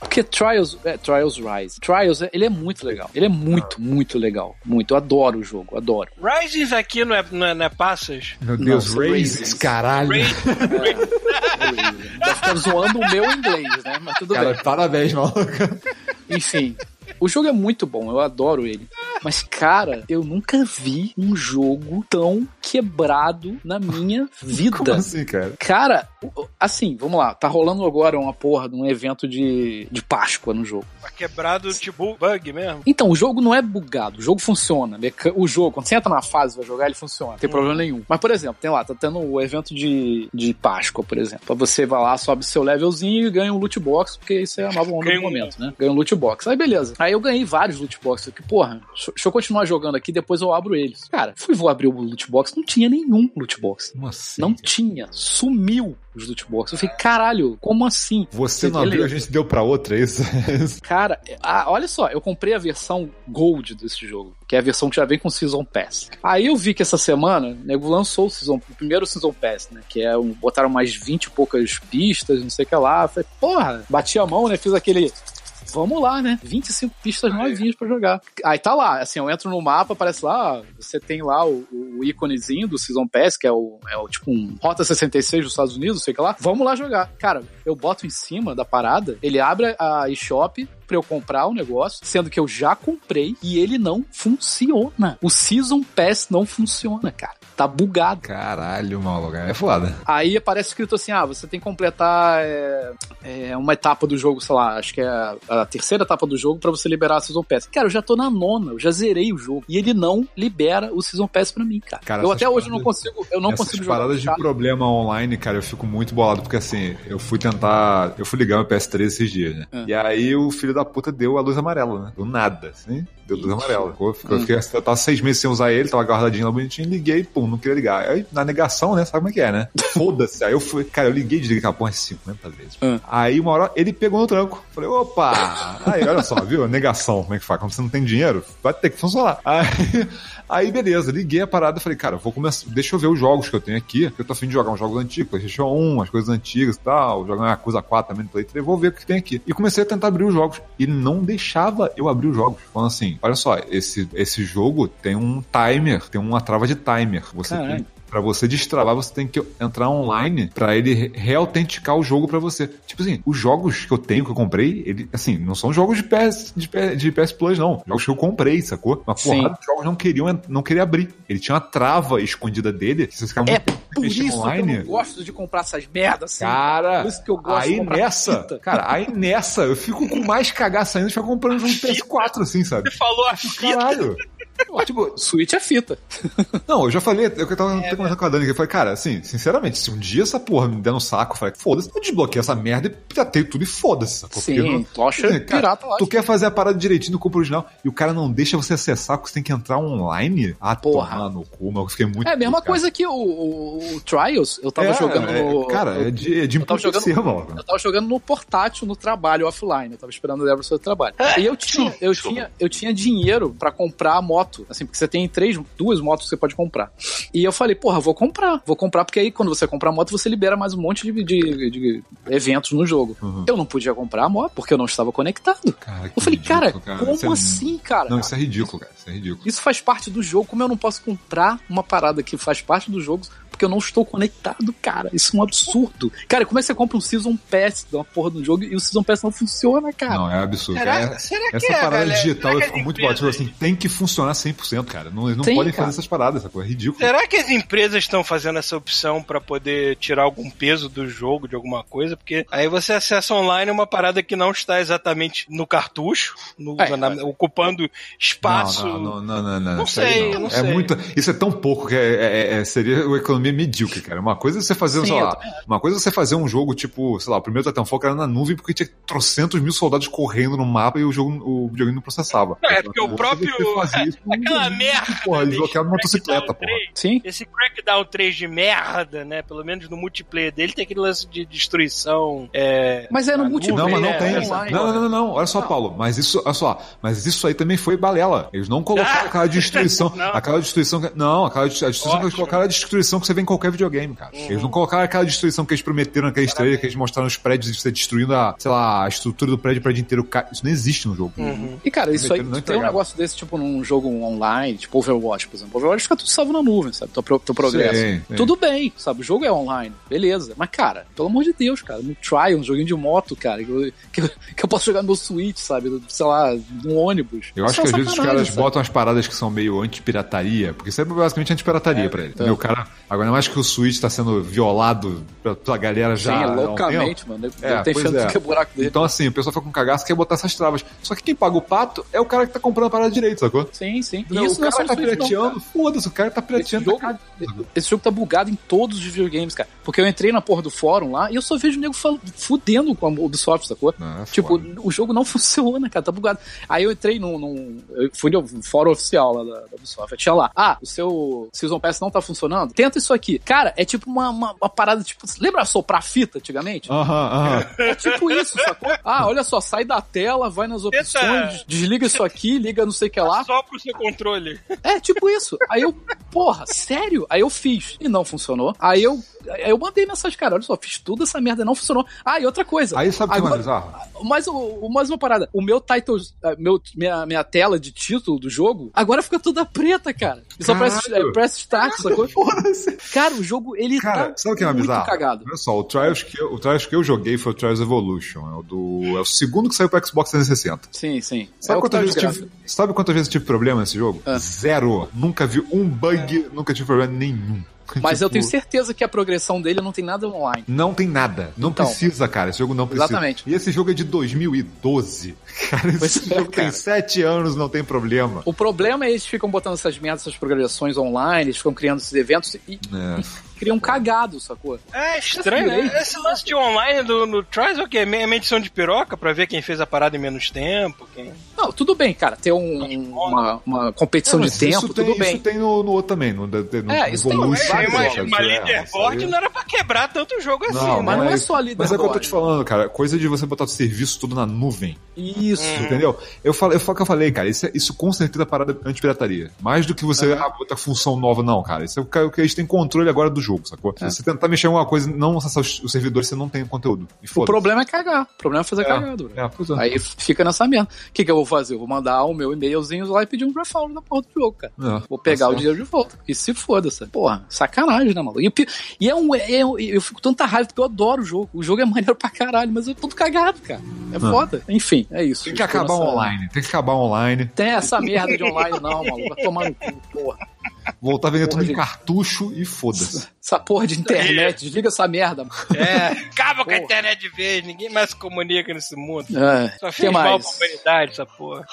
porque Trials, é, Trials Rise. Trials, é- ele é muito legal. Ele é muito, muito legal. Muito. Eu adoro o jogo, adoro. Risings aqui não é, não é, não é passas? Meu Deus, Nossa, Raisins, Raisins. caralho. Vai ficar zoando o meu inglês, né? Mas tudo Cara, bem. parabéns, maluco. Enfim. O jogo é muito bom, eu adoro ele. Mas, cara, eu nunca vi um jogo tão quebrado na minha (laughs) vida. Como assim, cara? Cara, assim, vamos lá. Tá rolando agora uma porra de um evento de, de Páscoa no jogo. Tá quebrado tipo bug mesmo? Então, o jogo não é bugado, o jogo funciona. O jogo, quando você entra na fase e vai jogar, ele funciona. Não tem problema nenhum. Mas, por exemplo, tem lá, tá tendo o evento de, de Páscoa, por exemplo. Você vai lá, sobe seu levelzinho e ganha um loot box, porque isso é a nova onda Ganha do um- momento, né? Ganha um loot box. Aí, beleza. Aí eu ganhei vários loot boxes. Que, porra, deixa eu continuar jogando aqui, depois eu abro eles. Cara, fui vou abrir o loot box, não tinha nenhum loot box. Como assim? Não tinha. Sumiu os loot boxes. Eu falei, caralho, como assim? Você não abriu, a gente deu pra outra, é isso? (laughs) Cara, ah, olha só, eu comprei a versão Gold desse jogo, que é a versão que já vem com Season Pass. Aí eu vi que essa semana, o nego lançou o, season, o primeiro Season Pass, né? Que é um, botaram mais 20 e poucas pistas, não sei o que lá. Eu Falei, porra, bati a mão, né? Fiz aquele. Vamos lá, né? 25 pistas novinhas pra jogar. Aí tá lá, assim, eu entro no mapa, aparece lá, você tem lá o, o íconezinho do Season Pass, que é o, é o tipo um Rota 66 dos Estados Unidos, sei que lá. Vamos lá jogar. Cara, eu boto em cima da parada, ele abre a eShop pra eu comprar o negócio, sendo que eu já comprei e ele não funciona. O Season Pass não funciona, cara. Tá bugado. Caralho, maluco. É foda. Aí aparece escrito assim: ah, você tem que completar é, é, uma etapa do jogo, sei lá, acho que é a, a terceira etapa do jogo pra você liberar a Season Pass. Cara, eu já tô na nona, eu já zerei o jogo. E ele não libera o Season Pass pra mim, cara. Cara, eu até hoje não consigo, eu não Essas consigo jogar. paradas de cara. problema online, cara, eu fico muito bolado, porque assim, eu fui tentar. Eu fui ligar meu PS3 esses dias, né? Ah. E aí o filho da puta deu a luz amarela, né? Do nada, assim. Deu luz amarela. Ficou- ficou- Eu, fiquei, eu tava seis meses sem usar ele, tava guardadinho lá bonitinho, liguei, pum, não queria ligar. Aí, na negação, né? Sabe como é que é, né? (laughs) Foda-se. Aí eu fui, cara, eu liguei e desliguei aquela porra umas 50 vezes. Ah. Aí uma hora ele pegou no tranco. Falei, opa! Aí, olha só, viu? Negação, como é que faz? Quando você não tem dinheiro, vai ter que funcionar. Aí, aí beleza, liguei a parada e falei, cara, vou começar. Deixa eu ver os jogos que eu tenho aqui, que eu tô afim de jogar uns jogos antigos, PlayStation 1, as coisas antigas e tal, jogar uma Yakuza 4 também no Play 3, vou ver o que tem aqui. E comecei a tentar abrir os jogos. E não deixava eu abrir os jogos. Falando assim, olha só, esse, esse jogo tem um timer, tem uma trava de timer. Você Caralho. tem Pra você destravar, você tem que entrar online pra ele re- reautenticar o jogo pra você. Tipo assim, os jogos que eu tenho, que eu comprei, ele, assim, não são jogos de PS, de, PS de PS Plus, não. Jogos que eu comprei, sacou? Uma Sim. porrada de jogos não queriam, não queria abrir. Ele tinha uma trava escondida dele, que você ficava É por isso que eu gosto de comprar essas merdas assim. Cara, Por isso que eu gosto de aí comprar nessa, fita. cara, aí nessa, eu fico com mais cagaça ainda de ficar comprando um (laughs) PS4, assim, sabe? Você falou a fita. Caralho. Tipo, Switch é fita. (laughs) Não, eu já falei, eu tava até conversando com a Dani, que eu falei, cara, assim, sinceramente, se um dia essa porra me der no saco, eu falei, foda-se, eu desbloqueei essa merda e piratei tudo e foda-se, Sim, não- tocha Assim, cara, pirata lá. Tu quer fazer a parada direitinho no compra original e o cara não deixa você acessar porque você tem que entrar online? Ah, Porra. tomar no cu, mas eu fiquei muito. É a mesma cara. coisa que o, o- o Trials, eu tava É, jogando é, no. Cara, é de, é de eu tava jogando- emputecer, mano. Eu tava jogando no portátil, no trabalho, offline. Eu tava esperando o Débora sobre o trabalho. É, E eu (laughs) tinha, eu tinha, eu tinha dinheiro pra comprar a moto. Assim, porque você tem três, duas motos que você pode comprar. E eu falei, porra, vou comprar. Vou comprar, porque aí quando você comprar a moto, você libera mais um monte de, de- de eventos no jogo. Uhum. Eu não podia comprar a moto porque eu não estava conectado. Cara, Eu falei, cara, ridículo, como Isso é- assim, cara? Não, isso é ridículo, cara. Isso é ridículo. Isso faz parte do jogo. Como eu não posso comprar uma parada que faz parte do jogo porque eu não estou conectado, cara? Isso é um absurdo. Cara, como é que você compra um Season Pass de uma porra do jogo e o Season Pass não funciona, cara? Não, é absurdo. Será, É- será que Essa é, parada galera? digital Será eu fico muito. Tipo assim, tem que funcionar 100%, cara. Não, eles não Tem, podem cara. fazer essas paradas, essa coisa. É ridículo. Será que as empresas estão fazendo essa opção pra poder tirar algum peso do jogo, de alguma coisa? Porque aí você acessa online uma parada que não está exatamente no cartucho, no- É, na- ocupando espaço. Não, não, não, não, não, Não isso aí sei, não é sei. muito, isso é tão pouco que é, é- é- seria uma economia medíocre, cara. Uma coisa é você fazer, Sim, sei lá, uma coisa é você fazer um jogo tipo, sei lá, o primeiro Titanfall que era na nuvem porque tinha trocentos mil soldados correndo no mapa e o jogo, o videogame não processava. Não, é porque o é próprio- isso (laughs) Aquela merda. Porra, né, desbloquear uma esse motocicleta, porra. 3, Sim. Esse Crackdown 3 de merda, né? Pelo menos no multiplayer dele tem aquele lance de destruição. É, Mas é no multiplayer, Não, mas não né? tem. online, não, não, não, não. Olha só, Paulo. Mas isso, olha só. Mas isso aí também foi balela. Eles não colocaram Ah! aquela destruição. (laughs) Não. aquela destruição. que- Não, aquela a destruição que eles colocaram é a destruição que você vê em qualquer videogame, cara. Eles não colocaram aquela destruição que eles prometeram naquela estrela, que eles mostraram os prédios e você destruindo a, sei lá, a estrutura do prédio, o prédio inteiro. Isso não existe no jogo. Uhum. E, cara, isso aí, tem um negócio desse, tipo, num jogo online, tipo Overwatch, por exemplo. Overwatch fica tudo salvo na nuvem, sabe? Teu, teu progresso. Sim, sim. Tudo bem, sabe? O jogo é online, beleza. Mas, cara, pelo amor de Deus, cara, no Trial, um joguinho de moto, cara, que eu, que eu- (laughs) que eu posso jogar no meu Switch, sabe? Sei lá, num ônibus. Eu acho Isso que é às vezes os caras sabe? botam as paradas que são meio anti-pirataria, porque isso é basicamente anti-pirataria pra ele. entendeu? O cara, agora mais que o Switch tá sendo violado pela, galera já. Sim, loucamente, mano. É, tem chance é. que é buraco dele. Então, assim, o pessoal fica com cagaço e quer botar essas travas. Só que quem paga o pato é o cara que tá comprando a parada direito, sacou? Sim, sim. Não, isso o é cara só tá pirateando, foda-se, o cara tá Esse pirateando. jogo, pra esse jogo tá bugado em todos os videogames, cara. Porque eu entrei na porra do fórum lá e eu só vejo o nego fudendo com a Ubisoft, sacou? Não, é Tipo, foda. o jogo não (laughs) funciona, cara, tá bugado. Aí eu entrei num. num eu fui no fórum oficial lá da, da Ubisoft. Tinha lá, ah, o seu Season Pass não tá funcionando? Tenta isso aqui. Cara, é tipo uma, uma, uma parada, tipo. Lembra soprar fita antigamente? Aham, aham. É tipo isso, sacou? Ah, olha só, sai da tela, vai nas opções, Tenta- desliga isso aqui, liga não sei o que lá. Só pro seu controle. É, tipo isso. Aí eu, porra, sério? Aí eu fiz e não funcionou. Aí eu Aí eu mandei mensagem, cara, olha só, fiz tudo essa merda, não funcionou. Ah, e outra coisa. Aí sabe o que é mais bizarro? mais, uma parada. O meu title, eh, meu, minha, minha tela de título do jogo, agora fica toda preta, cara. E só é, press start, sacou? Cara, o jogo, ele Cara, tá sabe o que é muito bizarro? cagado. Olha só, o Trials, que eu, o Trials que eu joguei foi o Trials Evolution. É o, do, é o segundo que saiu pro Xbox 360. Sim, sim. Sabe, é o que quantas vezes tive, sabe quantas vezes eu tive problema nesse jogo? Ah. Zero. Nunca vi um bug, nunca tive problema nenhum. (laughs) Mas eu Tipo, tenho certeza que a progressão dele não tem nada online. Não tem nada. Não Então. precisa, cara. Esse jogo não precisa. Exatamente. E esse jogo é de 2012. (laughs) Cara, esse Pois é, jogo tem cara. sete anos, não tem problema. O problema é eles ficam botando essas merdas, essas progressões online, eles ficam criando esses eventos e É. criam um cagado, sacou? É estranho, né? Esse lance de online do, no Trials é o quê? É uma edição de piroca pra ver quem fez a parada em menos tempo? Quem... Não, tudo bem, cara. Ter um- uma, uma competição Não, de mas tempo, tem, tudo bem. Isso tem no, no outro também. No, no É, isso tem Evolution, vários Mas jogos, uma é, leaderboard aí. não era pra quebrar tanto jogo assim, Não, né? mas não é mas- só Mas é o que eu tô leaderboard. te falando, cara. Coisa de você botar o serviço tudo na nuvem. Isso. Entendeu? Eu falo, eu falo o que eu falei, cara. Isso, é- isso com certeza é parada anti-pirataria. Mais do que você ah, botar função nova, não, cara. Isso é o que o que a gente tem controle agora do jogo, sacou? Se você tentar mexer em alguma coisa, não acessar os, os servidores, você não tem conteúdo. E O problema é cagar. O problema é fazer cagado. bro. É, é. Aí fica nessa merda. O que, que eu vou fazer? Eu vou mandar o meu e-mailzinho lá e pedir um refund da porra do jogo, cara. É, Vou pegar tá o dinheiro de volta. E se foda, sabe? Porra, sacanagem, né, maluco? E, o e é um. é eu fico tanta raiva porque eu adoro o jogo. O jogo é (laughs) maneiro pra caralho, mas eu tô cagado, cara. É foda. Enfim, é isso. Tem que acabar online. Tem que acabar online. Tem essa merda de online, não, maluco. Vai tomar no cu, porra. Voltar a vender tudo Porra, em cartucho e foda-se. (laughs) Essa porra de internet, desliga essa merda. mano. É, acaba com a Porra. internet de vez, ninguém mais se comunica nesse mundo. É, Só que fez mal mais? pra humanidade, essa porra.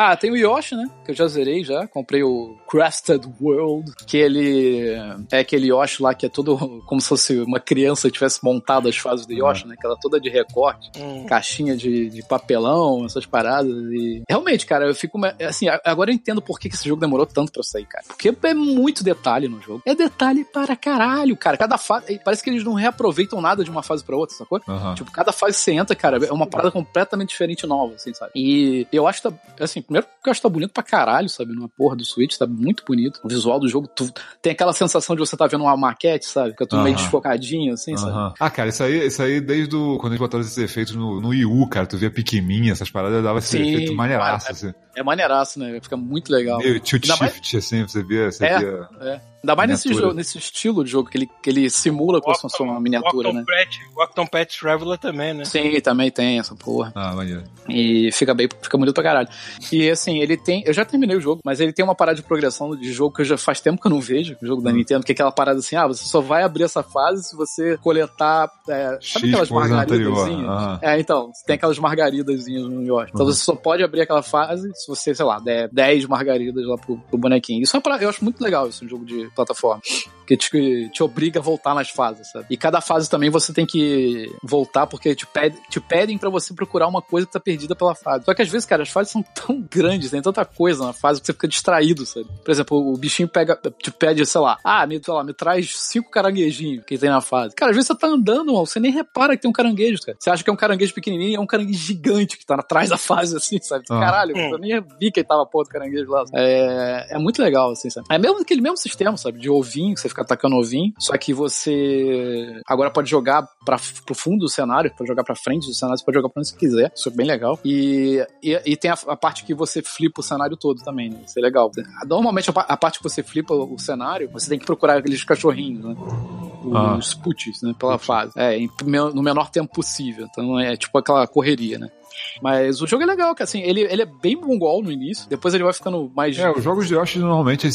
Ah, tem o Yoshi, né? Que eu já zerei já. Comprei o Crafted World, que ele é aquele Yoshi lá que é todo (laughs) como se fosse uma criança tivesse montado as fases do Yoshi, né? Que ela é toda de recorte, Hum. caixinha de, de papelão, essas paradas. E realmente, cara, eu fico. Assim, agora eu entendo por que esse jogo demorou tanto pra sair, cara. Porque é muito detalhe no jogo. É detalhe para caralho, cara. Cada fase. Parece que eles não reaproveitam nada de uma fase pra outra, sacou? Aham. Tipo, cada fase que você entra, cara, é uma parada completamente diferente nova, assim, sabe? E eu acho que assim, primeiro porque eu acho que tá bonito pra caralho, sabe? Numa porra do Switch, tá muito bonito. O visual do jogo, tu tem aquela sensação de você tá vendo uma maquete, sabe? Fica tudo meio Aham. desfocadinho, assim, sabe? Aham. Ah, cara, isso aí, isso aí desde o, quando eles botaram esses efeitos no, no Wii U, cara, tu via Pikmin, essas paradas, dava esse Sim, efeito maneiraço, cara, assim. É maneiraço, né? Fica muito legal. Meio tilt Ainda mais- shift, assim, você via, você É. via... É. Ainda mais nesse, jogo, nesse estilo de jogo que ele, que ele simula como se fosse uma miniatura, Octon né? Pet, o Octon Pet Traveler também, né? Sim, também tem essa porra. Ah, maneiro. E fica bem, fica bonito pra caralho. E assim, ele tem. Eu já terminei o jogo, mas ele tem uma parada de progressão de jogo que eu já faz tempo que eu não vejo, o jogo da Nintendo, que é aquela parada assim, ah, você só vai abrir essa fase se você coletar. É, X sabe aquelas coisa anterior. margaridazinhas? Aham. É, então, tem aquelas margaridazinhas no Yoshi. Então Uhum. você só pode abrir aquela fase se você, sei lá, der 10 margaridas lá pro, pro bonequinho. Isso é uma parada, eu acho muito legal isso, um jogo de plataforma. Que te, te obriga a voltar nas fases, sabe? E cada fase também você tem que voltar porque te, pede, te pedem pra você procurar uma coisa que tá perdida pela fase. Só que às vezes, cara, as fases são (laughs) tão grandes, tem tanta coisa na fase que você fica distraído, sabe? Por exemplo, o bichinho pega, te pede, sei lá, ah, me, sei lá, me traz cinco caranguejinhos que tem na fase. Cara, às vezes você tá andando, mano, você nem repara que tem um caranguejo, cara. Você acha que é um caranguejo pequenininho é um caranguejo gigante que tá atrás da fase, assim, sabe? Ah. Caralho, eu nem vi que ele tava porra do caranguejo lá. É, é muito legal, assim, sabe? É mesmo aquele mesmo sistema, sabe? De ovinho, que você fica atacando ovinho, só que você agora pode jogar pra, pro fundo do cenário, pode jogar pra frente do cenário, você pode jogar pra onde você quiser. Isso é bem legal. E, e, e tem a, a parte que você flipa o cenário todo também, né? Isso é legal. Normalmente a, a parte que você flipa o cenário, você tem que procurar aqueles cachorrinhos, né? Ah. Os putis, né? Pela fase. É, no menor tempo possível. Então é tipo aquela correria, né? Mas o jogo é legal, que assim, ele, ele é bem mongol no início, depois ele vai ficando mais. É, os jogos de Yoshi normalmente,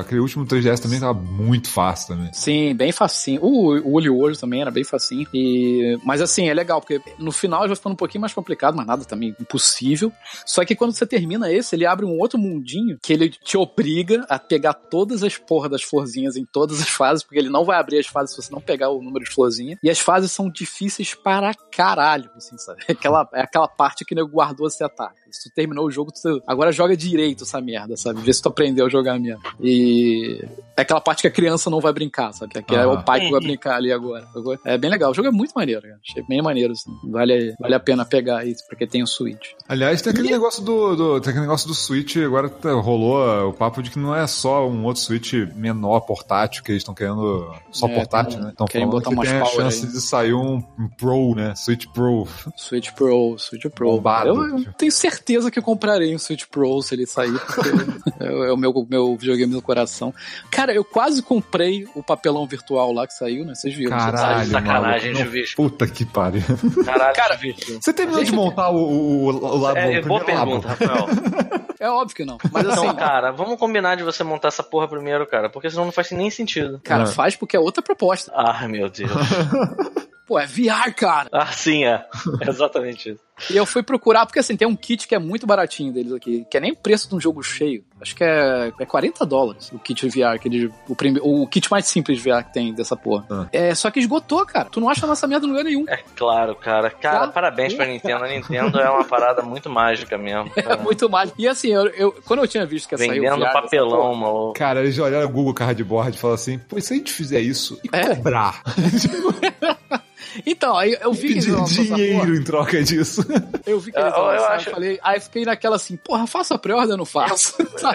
aquele último 3DS também tava muito fácil também. Sim, bem facinho. O, o Olho World também era bem facinho. E, mas assim, é legal, porque no final ele vai ficando um pouquinho mais complicado, mas nada também impossível. Só que quando você termina esse, ele abre um outro mundinho que ele te obriga a pegar todas as porra das florzinhas em todas as fases, porque ele não vai abrir as fases se você não pegar o número de florzinha. E as fases são difíceis para caralho, assim, sabe? (laughs) Aquela, é aquela parte que o nego guardou a setar. Se tu terminou o jogo, tu agora joga direito essa merda, sabe? Vê se tu aprendeu a jogar mesmo. E é aquela parte que a criança não vai brincar, sabe? Que é Ah. o pai que vai brincar ali agora. É bem legal. O jogo é muito maneiro, cara. Achei bem maneiro, assim. Vale, vale a pena pegar isso, porque tem o Switch. Aliás, tem aquele negócio do, do- tem aquele negócio do Switch, agora tá- rolou o papo de que não é só um outro Switch menor portátil que eles estão querendo só É, portátil, tem- né? Estão querem falando botar que umas tem a chance aí. de sair um, um Pro, né? Switch Pro. Switch Pro, Switch Pro. Bombado. Eu, eu tenho certeza que eu comprarei um Switch Pro se ele sair, porque (laughs) é, é o meu, meu videogame do coração. Cara, eu quase comprei o papelão virtual lá que saiu, né? Vocês viram? Caralho, de sacanagem. Juvis. Puta que pariu. Caralho, Cara, bicho. Você terminou de montar o, o, o, labo? É, o boa primeiro pergunta, labo? Rafael. (laughs) É óbvio que não. Mas assim, Então, cara, vamos combinar de você montar essa porra primeiro, cara, porque senão não faz nem sentido. cara, Não. faz porque é outra proposta. Ah, meu Deus. (laughs) Pô, é VR, cara. Ah, sim, é. É exatamente isso. E eu fui procurar, porque assim, tem um kit que é muito baratinho deles aqui, que é nem preço de um jogo cheio. Acho que é, é 40 dólares o kit VR, aquele, o, prime, o kit mais simples de VR que tem dessa porra. Ah. É, só que esgotou, cara. Tu não acha nossa merda em lugar nenhum. É claro, cara. Cara, Tá. parabéns pra Nintendo. A Nintendo é uma parada muito mágica mesmo. É muito mais. E assim, eu, eu- quando eu tinha visto que ia sair o Vendendo VR papelão, porra, maluco. Cara, eles olharam o Google Cardboard e falaram assim: pô, e se a gente fizer isso e É. cobrar? (laughs) (laughs) (laughs) Então, aí eu vi que eles dinheiro porra, em troca disso. eu vi que eles Eu- eu lançaram, acho- eu falei, aí fiquei naquela assim, porra, faça a pré-order ou não faço?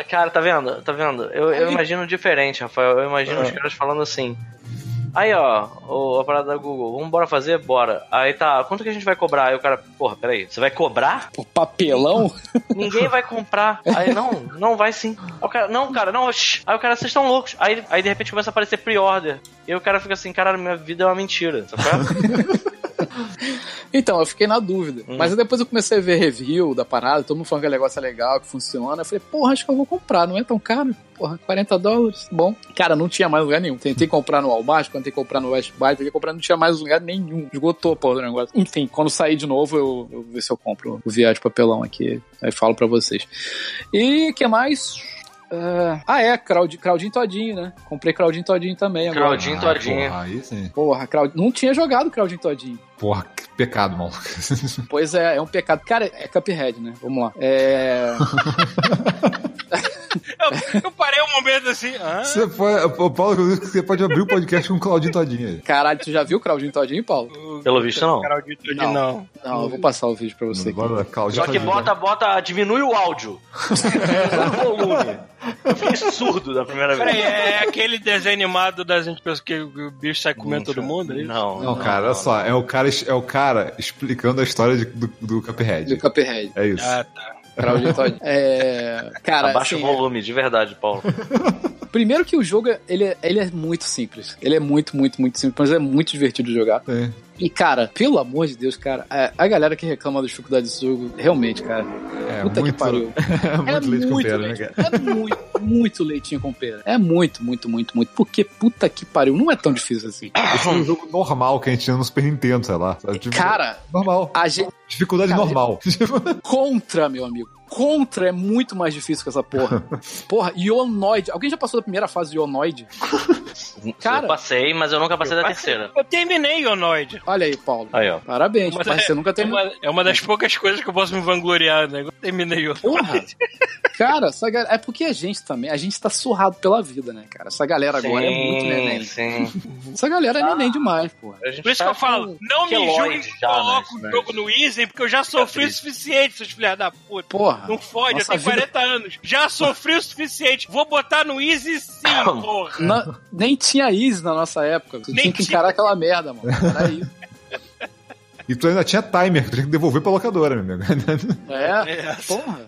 Cara, tá vendo? Tá vendo? Eu, eu Aí- imagino diferente, Rafael. Eu imagino Ah. os caras falando assim. Aí, ó, o, a parada da Google, vamos bora fazer? Bora. Aí tá, quanto que a gente vai cobrar? Aí o cara, porra, peraí, você vai cobrar? o papelão? (laughs) Ninguém vai comprar. Aí, não, não vai sim. Aí o cara, não, cara, não, shh. Aí o cara, vocês estão loucos. Aí, aí de repente começa a aparecer pre-order. E o cara fica assim, caralho, minha vida é uma mentira, sabe? (laughs) Então, eu fiquei na dúvida. Hum. Mas aí depois eu comecei a ver review da parada, todo mundo falando que o negócio é legal, que funciona. Eu falei, porra, acho que eu vou comprar, não é tão caro. Porra, 40 dólares, bom. Cara, não tinha mais lugar nenhum. Tentei comprar no Walmart, tentei comprar no West Buy, tentei comprar, não tinha mais lugar nenhum. Esgotou, porra, o negócio. Enfim, quando sair de novo, eu, eu vou ver se eu compro o viagem de papelão aqui. Aí falo pra vocês. E o que mais? Ah, ah, é, Claudinho, Claudinho Todinho, né? Comprei Claudinho Todinho também agora. Claudinho Todinho. Porra, aí sim. Porra, Claud... não tinha jogado Claudinho Todinho. Porra, que pecado, maluco. Pois é, é um pecado. Cara, é Cuphead, né? Vamos lá. É. (laughs) Eu, eu parei um momento assim. Ah, Você pode, Paulo, você pode abrir o podcast com o Claudinho Todinho aí. Caralho, tu já viu o Claudinho Todinho, Paulo? Pelo visto, não. Claudinho Todinho, Não. não. Não, eu vou passar o vídeo pra você. Bora, Claudinho Só que bota, bota, diminui o áudio. Diminui (laughs) o volume. Eu fiquei surdo da primeira Peraí, vez. é aquele desenho animado das gente pensa que o bicho sai comendo todo mundo? é isso? Não, Não, cara, olha só, é o cara, é o cara explicando a história de- do, do Do Cuphead. Cuphead. É isso. Ah, tá. Claudinho Todinho. É. Cara, Abaixa assim, o volume, de verdade, Paulo. (laughs) primeiro que o jogo, ele é, ele é muito simples. Ele é muito, muito, muito simples, mas é muito divertido de jogar. É. E, cara, pelo amor de Deus, cara, a, a galera que reclama das dificuldades desse jogo, realmente, cara, É puta muito, que pariu. (laughs) é muito leite com pera, né, leite, cara? É muito, muito leitinho com pera. É muito, muito, muito, muito. Porque puta que pariu, não é tão difícil assim. (coughs) Esse é um jogo normal que a gente tinha no Super Nintendo, sei lá. sabe? Tipo, Cara, normal. a gente. Dificuldade Cara, normal. (laughs) Contra, meu amigo. Contra é muito mais difícil que essa porra. (laughs) Porra, Ionoid. Alguém já passou da primeira fase de Ionoid? Cara. eu passei, mas eu nunca passei da terceira. Eu terminei Onoid. Olha aí, Paulo. Aí, ó. Parabéns, Mas mas é- você nunca É terminou. uma, é uma das poucas coisas que eu posso me vangloriar, né? Eu terminei o Porra! (laughs) Cara, é porque a gente também, a gente tá surrado pela vida, né, cara? Essa galera agora é muito neném. Sim. Essa galera é neném demais, gente Por isso tá que eu falo, não me julguem que coloco né? o jogo no Easy, porque eu já sofri o suficiente, seus filhos da puta. Porra. Não fode, eu tenho vida- 40 anos. Já sofri o suficiente. Vou botar no Easy sim, porra. Na- nem tinha Easy na nossa época. Tu Nem tinha que encarar aquela merda, mano. Era isso. E tu ainda tinha timer, tu tinha que devolver pra locadora, meu amigo. É, porra.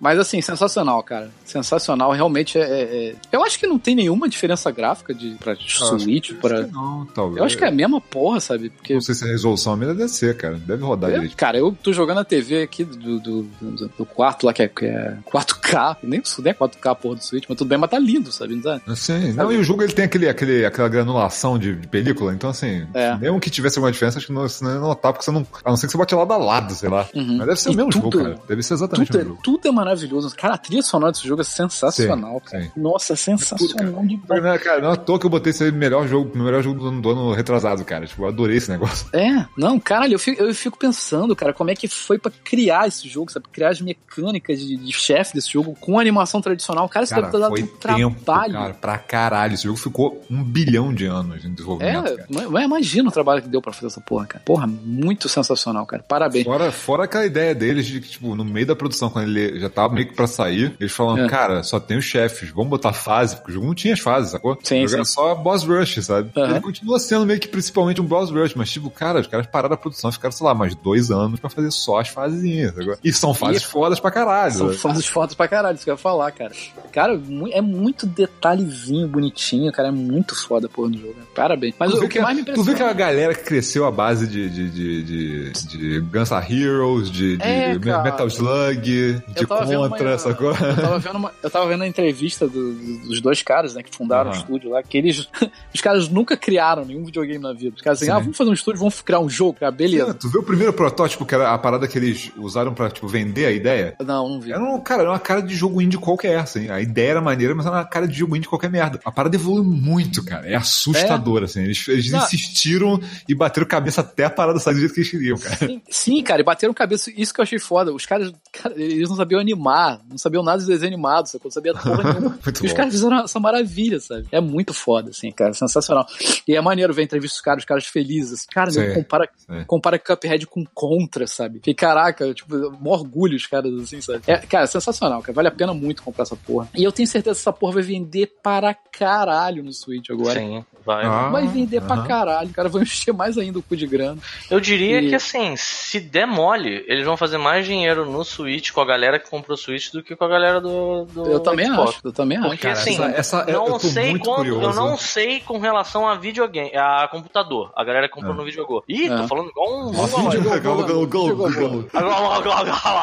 Mas assim, sensacional, cara. Sensacional, realmente é, é- é- Eu acho que não tem nenhuma diferença gráfica de pra Switch, pra. Não, talvez. Eu acho que é a mesma porra, sabe? Porque Não sei se a resolução ainda deve ser, cara. Deve rodar Eu- direito. cara, eu tô jogando a TV aqui do, do, do- do quarto lá, que é, que é 4K. Nem, nem é 4K a porra do Switch, mas tudo bem, mas tá lindo, sabe? Não tá? Sim, não, e o jogo ele tem aquele, aquele, aquela granulação de, de película, então assim, É. mesmo que tivesse alguma diferença, acho que não, não ia notar, porque você não. A não ser que você bote lado a lado, sei lá. Uhum. Mas deve ser o E mesmo tudo- jogo, cara. Deve ser exatamente Tudo o é, mesmo jogo. tudo é maravilhoso. Cara, a trilha sonora desse jogo é sensacional, Sim, cara. sim. Nossa, é sensacional de Foi, né, cara, não é à toa que eu botei esse melhor jogo, melhor jogo do ano, do ano retrasado, cara. Tipo, eu adorei esse negócio. É, não, caralho, eu fico, eu fico pensando, cara, como é que foi pra criar esse jogo, sabe? Criar as mecânicas de, de chefe desse jogo com animação tradicional. Cara, isso Cara, deve ter dado um tempo, trabalho. cara, pra caralho. Esse jogo ficou um bilhão de anos em É, desenvolvimento, cara. mas imagina o trabalho que deu pra fazer essa porra, cara. Porra, muito sensacional, cara. Parabéns. Fora, fora aquela ideia deles de que, tipo, no meio da produção, quando ele já tava meio que pra sair, eles falam, É. cara, só tem os chefes, vamos botar fase, porque o jogo não tinha as fases, sacou? Sim, o jogo era sim. só boss rush, sabe? Aham. Ele continua sendo meio que principalmente um boss rush, mas, tipo, cara, os caras pararam a produção, ficaram, sei lá, mais dois anos pra fazer só as fasezinhas, sacou? E são fases E- fodas pra caralho. São sabe? fases fotos pra caralho, isso que eu ia falar, cara. Cara, é muito detalhezinho, bonitinho, cara. É muito foda a porra do jogo. né? Parabéns. Mas Tu o, que que, mais me tu vê impressiona... que a galera que cresceu à base de, de, de, de, de Guns N' Heroes, de, de É. Metal Slug, de vendo Contra, uma- sacou? Eu tava vendo, uma, eu tava vendo a entrevista do- do- dos dois caras, né, que fundaram Aham. o estúdio lá, que eles, (laughs) os caras nunca criaram nenhum videogame na vida. Os caras assim, Sim. ah, vamos fazer um estúdio, vamos criar um jogo, cara, beleza. Tu viu o primeiro protótipo, que era a parada que eles usaram pra, tipo, vender a ideia? Não, não vi. Era um, cara, era uma cara de jogo indie qualquer, assim. A ideia era maneira, mas era uma cara de jogo indie qualquer merda. A parada evoluiu muito, cara. É assustador, assim. Eles, eles insistiram e bateram cabeça até a parada sair do jeito que eles queriam, cara. Sim, sim, cara, e bateram cabeça, isso que eu achei foda. Os caras, cara, eles não sabiam animar, não sabiam nada de desenho animado, sacou? Não sabia porra nenhuma. (laughs) E os bom. caras fizeram essa maravilha, sabe? É muito foda, assim, cara, sensacional. E é maneiro ver a entrevista dos caras, os caras felizes. Cara, Sim, compara, sim. compara Cuphead com Contra, sabe? Que caraca, tipo, mó orgulho os caras, assim, sabe? É, cara, sensacional, cara. Vale a pena muito comprar essa porra. E eu tenho certeza que essa porra vai vender para caralho no Switch agora. Sim, vai. Ah, Vai vender pra aham. caralho. O cara vai encher mais ainda o cu de grana. Eu diria E- que assim, se der mole, eles vão fazer mais dinheiro no Switch com a galera que comprou o Switch do que com a galera do, do Eu também Xbox. acho, eu também acho. Porque Cara, assim, essa- essa- eu não tô sei curioso. eu não sei com relação a videogame, a computador. A galera que comprou Ah. no videogame. Ih, Ah. tô falando igual um.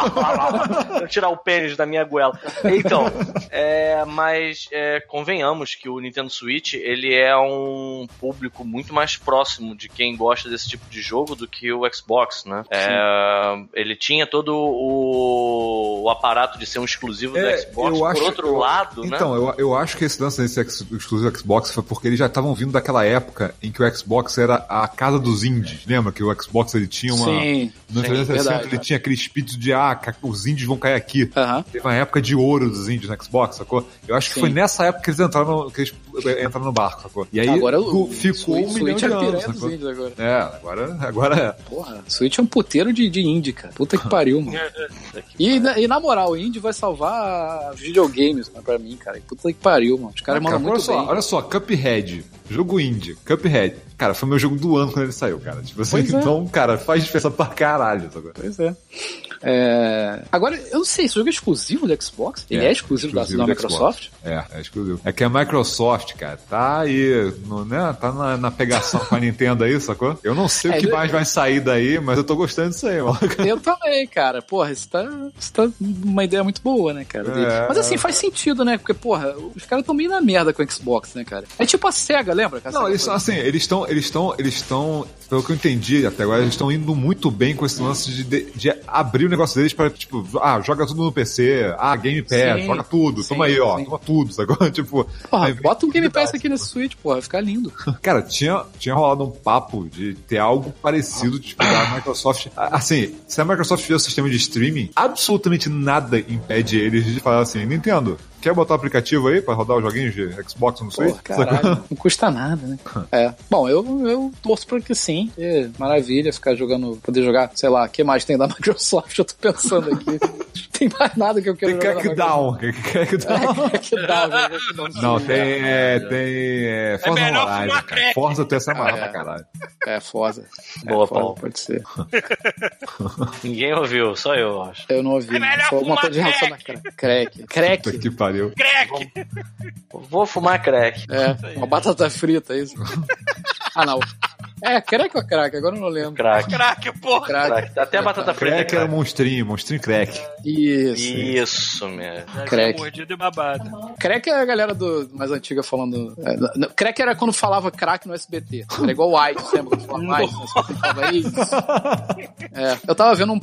Vou tirar o pênis da minha goela. Então, é, mas é, convenhamos que o Nintendo Switch ele é um público muito mais próximo de quem gosta desse tipo de jogo do que o Xbox, né? É, ele tinha todo o, o aparato de ser um exclusivo É, do Xbox. eu Por acho- outro eu- lado, né? Então, eu, eu acho que esse lance desse ex- exclusivo Xbox foi porque eles já estavam vindo daquela época em que o Xbox era a casa dos indies. Lembra que o Xbox ele tinha uma. Sim. No sim, 360 verdade. ele tinha aquele espírito de ah, os indies vão cair aqui. Aham. Teve uma época de ouro dos indies no Xbox, sacou? Eu acho que Sim. foi nessa época que eles entraram que eles eh, entraram no barco, sacou? E aí Agora ficou, o ficou Switch, um milhão Switch de é a anos, sacou? agora. É, agora, agora é. Porra, Switch é um puteiro de, de indie, cara. Puta que pariu, mano. (laughs) E, na- e na moral, o indie vai salvar videogames né, pra mim, cara. Puta que pariu, mano. Os caras Cara, mandam muito só, bem. olha só, Cuphead, jogo indie, Cuphead. Cara, foi meu jogo do ano quando ele saiu, cara. Tipo assim, Pois é. então, cara, faz diferença pra caralho. Sacou? Pois é. É, Agora, eu não sei, esse jogo é exclusivo do Xbox? Ele é, exclusivo, da- da, do Microsoft? É, é exclusivo. É que a Microsoft, cara, tá aí, no, né, tá na, na pegação com a Nintendo aí, sacou? Eu não sei É, o que ele- mais vai sair daí, mas eu tô gostando disso aí, mano. (laughs) Eu também, cara. Porra, isso tá, isso tá uma ideia muito boa, né, cara? É. Mas assim, faz sentido, né? Porque, porra, os caras tão meio na merda com o Xbox, né, cara? É tipo a SEGA, lembra? Não, eles assim, eles estão, eles estão, eles estão, pelo que eu entendi até agora, eles estão indo muito bem com esse lance de, de, de abrir o negócio deles pra, tipo, ah, joga tudo no PC, ah, Game Pass, Sim, joga tudo, sim, toma aí, ó, sim. toma tudo, (laughs) sacou? Tipo, Porra, aí- bota um Game Pass aqui nesse Switch, porra, vai ficar lindo. (laughs) Cara, tinha, tinha rolado um papo de ter algo parecido, tipo, da Microsoft. Assim, se a Microsoft fizer o sistema de streaming, absolutamente nada impede eles de falar assim, Nintendo, quer botar o aplicativo aí pra rodar os joguinhos de Xbox no Switch? Porra, caralho, não custa nada, né? (laughs) É. Bom, eu, eu torço pra que sim. É maravilha ficar jogando, poder jogar, sei lá, o que mais tem da (laughs) Microsoft? Eu tô pensando aqui. Não (laughs) tem mais nada que eu quero Tem jogar. da Crackdown, Crackdown. (laughs) Crackdown, né? Crackdown. Não, tem, é, tem é, Forza melhor Horizon, cara. Forza até essa Ah, maravilha é. pra caralho. É, Forza. Boa, é, Forza, Paulo. Pode ser. Ninguém ouviu, só eu acho. Eu não ouvi. É não. melhor Foi alguma coisa relação a crack. Crack. Puta Crack. que pariu. Crack! Vou fumar crack. É, uma batata frita, é isso. Ah, não. É, crack ou crack? Agora eu não lembro. Crack. Crack, porra. Crack. Crack. Até a batata frita. Crack era crack. monstrinho, monstrinho crack. Isso. Isso, meu. Crack. Mordido e babado. Crack é a galera do mais antiga falando. É, crack era quando falava crack no SBT. Era igual o AIDS, lembra quando falava AIDS? No SBT falava AIDS. É, eu tava vendo um,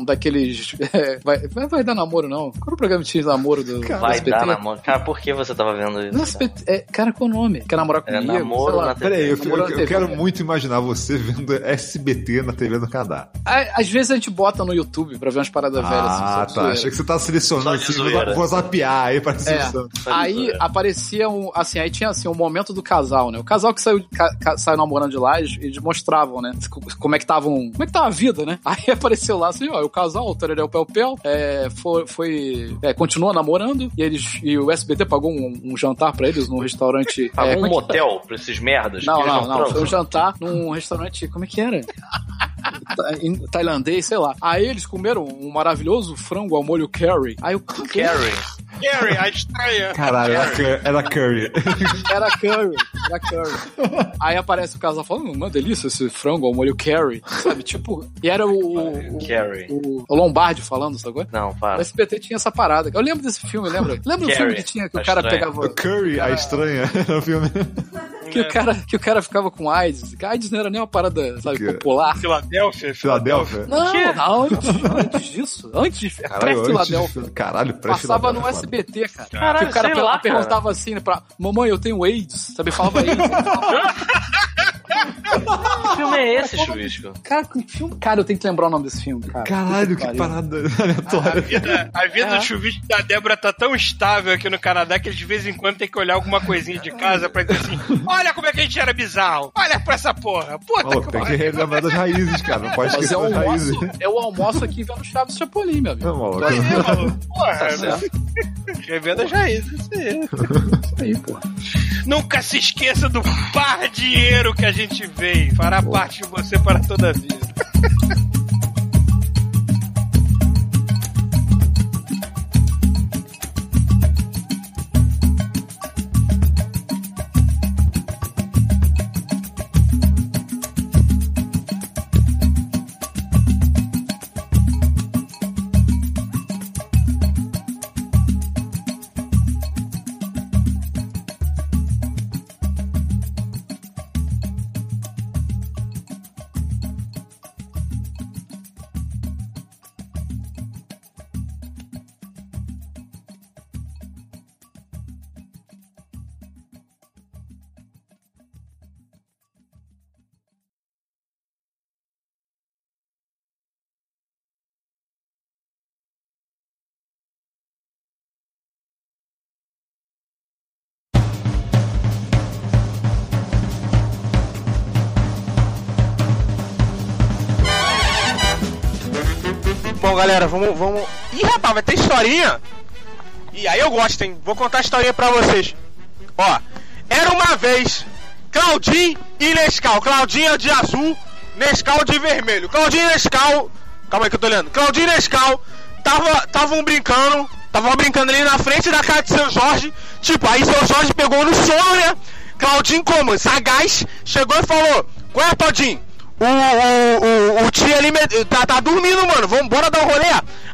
um daqueles. é, vai, vai, vai dar namoro, não? Qual era o programa de namoro do, do Vai SBT? dar namoro. Cara, por que você tava vendo isso? No SBT, é, cara, qual o nome? Quer namorar É comigo? namoro Sei lá. na Peraí, eu, eu- na eu TV, quero né? Muito imaginar você vendo SBT na TV do Canadá. Às vezes a gente bota no YouTube pra ver umas paradas velhas assim. Ah, só de tá. Achei que você tá selecionando assim, zoeira. vou zapear aí pra É, seleção. aí aparecia um, assim, aí tinha assim, o momento do casal, né? O casal que saiu, ca- ca- saiu namorando de lá, eles, mostravam, né? co- Como é que estavam, como é que tava a vida, né? (laughs) Aí apareceu lá assim, ó, o casal, o Tererel Pel Pel, é, foi, foi é, continua namorando e eles, e o SBT pagou um, um jantar pra eles num restaurante. Pagou é, um é motel pra esses merdas? Não, que eles não, não. transam? Foi um jantar num restaurante. Como é que era? (laughs) Tailandês, sei lá. Aí eles comeram um maravilhoso frango ao molho curry. Aí o Carrie. Gary, a estranha. Caralho, era, Cur- era Curry. (laughs) Era curry, era curry. Aí aparece o casal falando, uma delícia esse frango ao molho curry, sabe? Tipo, e era o, o, Carrie. o, o Lombardi falando, sabe? Não, O para. SBT tinha essa parada. Eu lembro desse filme, lembra? Lembra do Carrie, filme que tinha que o a cara estranha. pegava. Curry, a estranha, (laughs) no filme. Que o, cara, que o cara ficava com AIDS. AIDS não era nem uma parada, sabe, Que- popular. Filadélfia. Filadélfia. Não, não, antes, antes disso. Antes de Caralho, pré-Filadélfia. Caralho, pré Passava no SBT, cara. Caralho, que o cara sei lá, perguntava assim, né, pra mamãe, eu tenho AIDS. Sabe, falava AIDS. (laughs) Que filme é esse, chuvisco? cara, que filme. Cara, eu tenho que lembrar o nome desse filme, cara. Caralho, que pariu. parada A aleatória. vida, a vida É. do chuvisco da Débora tá tão estável aqui no Canadá que ele de vez em quando tem que olhar alguma coisinha de casa pra dizer assim: olha como é que a gente era bizarro, olha pra essa porra, puta Pô, que tem que pariu. lembrar das raízes, cara. Não pode Mas é esquecer o das raízes. é o almoço aqui vendo Chaves Chapolin, meu amigo. Não, maluco. Tô achando Ih, maluco, Porra, Tá certo. revendo as raízes. isso aí. isso aí, pô. Nunca se esqueça do par dinheiro que a gente veio. Fará parte de você para toda a vida. (laughs) Bom, galera, vamos, vamos. Ih, rapaz, vai ter historinha. E aí eu gosto, hein? Vou contar a historinha pra vocês. Ó, era uma vez Claudinho e Nescau. Claudinha de azul, Nescau de vermelho. Claudinho e Nescau. Calma aí que eu tô olhando. Claudinho e Nescau estavam brincando. Estavam brincando ali na frente da casa de seu Jorge. Tipo, aí seu Jorge pegou no sono, né? Claudinho, como? Sagaz, chegou e falou: Qual é, Todinho? O, o, o, o tio ali me- tá, tá dormindo, mano. Vamos bora dar um rolê.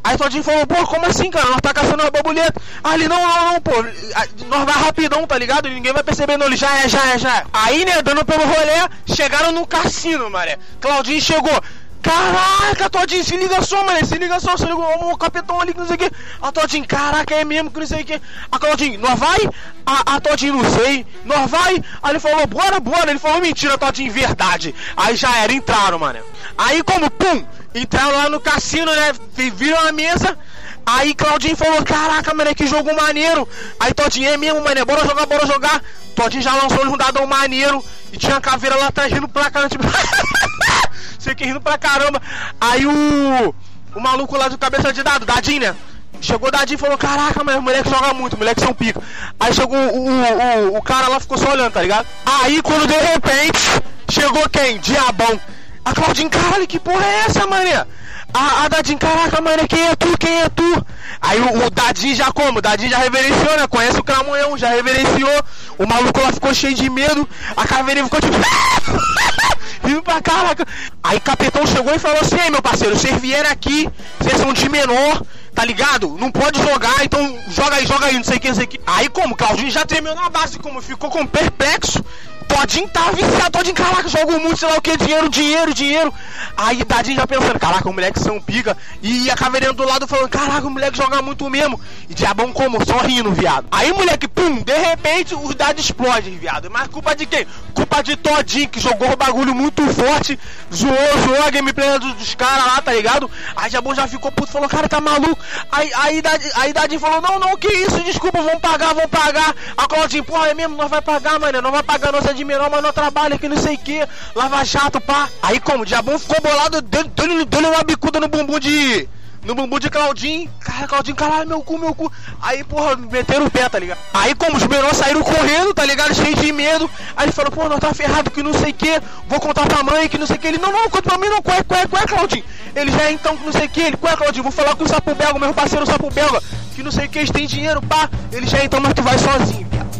Aí Todinho falou, pô, como assim, cara? Nós tá caçando uma borboleta. Aí ele, não, não, não, pô. a- Nós vai rapidão, tá ligado? Ninguém vai perceber, não. Ele já é, já é, já é. Aí, né, dando pelo rolê, chegaram no cassino, mané. Claudinho chegou. Caraca, Todinho, se liga só, mano. Se liga só, se liga. O capitão ali, que não sei o que. A Todinho, caraca, é mesmo que não sei o que. A Claudinho, nós vai? A, a Todinho, não sei. Nós vai? Aí ele falou, bora, bora. Ele falou, mentira, Todinho, verdade. Aí já era, entraram, mano. Aí como, pum, entraram lá no cassino, né? vi- Viram a mesa. Aí Claudinho falou, caraca, mano, que jogo maneiro. Aí Todinho, é mesmo, mano, bora jogar, bora jogar. Todinho já lançou um dadão maneiro. E tinha uma caveira lá atrás rindo pra caramba, tipo... (laughs) Você que rindo pra caramba. Aí o. O maluco lá do cabeça de dado, Dadinho, né? Chegou o Dadinho e falou: Caraca, mas os moleques jogam muito, os moleques são pica. Aí chegou o, o, o, o cara lá, ficou só olhando, tá ligado? Aí quando de repente chegou quem? Diabão. A Claudinho, caralho, que porra é essa, mané? A, a Dadinho, caraca, mané, quem é tu? Quem é tu? Aí o, o Dadinho já como? O Dadinho já reverenciou, né? Conhece o Cramunhão, já reverenciou. O maluco lá ficou cheio de medo. A caveirinha ficou tipo. (laughs) ruim pra caraca. Aí o capitão chegou e falou assim: meu parceiro, vocês vieram aqui, vocês são de menor, tá ligado? Não pode jogar, então joga aí, joga aí, não sei o que, não sei o que. Aí como? Claudinho já tremeu na base, como ficou com perplexo. Todinho tava viciado, Todinho, caraca, joga muito, sei lá o que, dinheiro, dinheiro, dinheiro. Aí Tadinho já pensando, caraca, o moleque são pica. E a caveirinha do lado falando, caraca, o moleque joga muito mesmo. E diabão como? Só rindo, viado. Aí moleque, pum, de repente os dados explodem, viado. Mas culpa de quem? Culpa de Todinho, que jogou o bagulho muito forte, zoou, zoou a gameplay dos, dos caras lá, tá ligado? Aí diabão já ficou puto, falou, cara, tá maluco. Aí, aí, aí Dadinho falou, não, não, que isso, desculpa, vamos pagar, vamos pagar. A Claudinho, porra, é mesmo, nós vai pagar, mano, nós vai pagar nossa menor, mas nós trabalha aqui, não sei o que, lava jato, pá. Aí como, o Diabão ficou bolado, deu uma bicuda no bumbum de... No bumbum de Claudinho, cara, Claudinho, caralho, meu cu, meu cu. Aí, porra, meteram o pé, tá ligado? Aí, como os menores saíram correndo, tá ligado? Cheio de medo. Aí ele falou, pô, nós tá ferrado, que não sei o que, vou contar pra mãe, que não sei o que. Ele, não, não, conta pra mim, não, qual é, qual é, qual é, Claudinho? Ele já é então, que não sei o que, ele, qual é, Claudinho? Vou falar com o Sapo Belga, meu parceiro Sapo Belga, que não sei o que, eles têm dinheiro, pá. Ele já é então, mas tu vai sozinho, viado.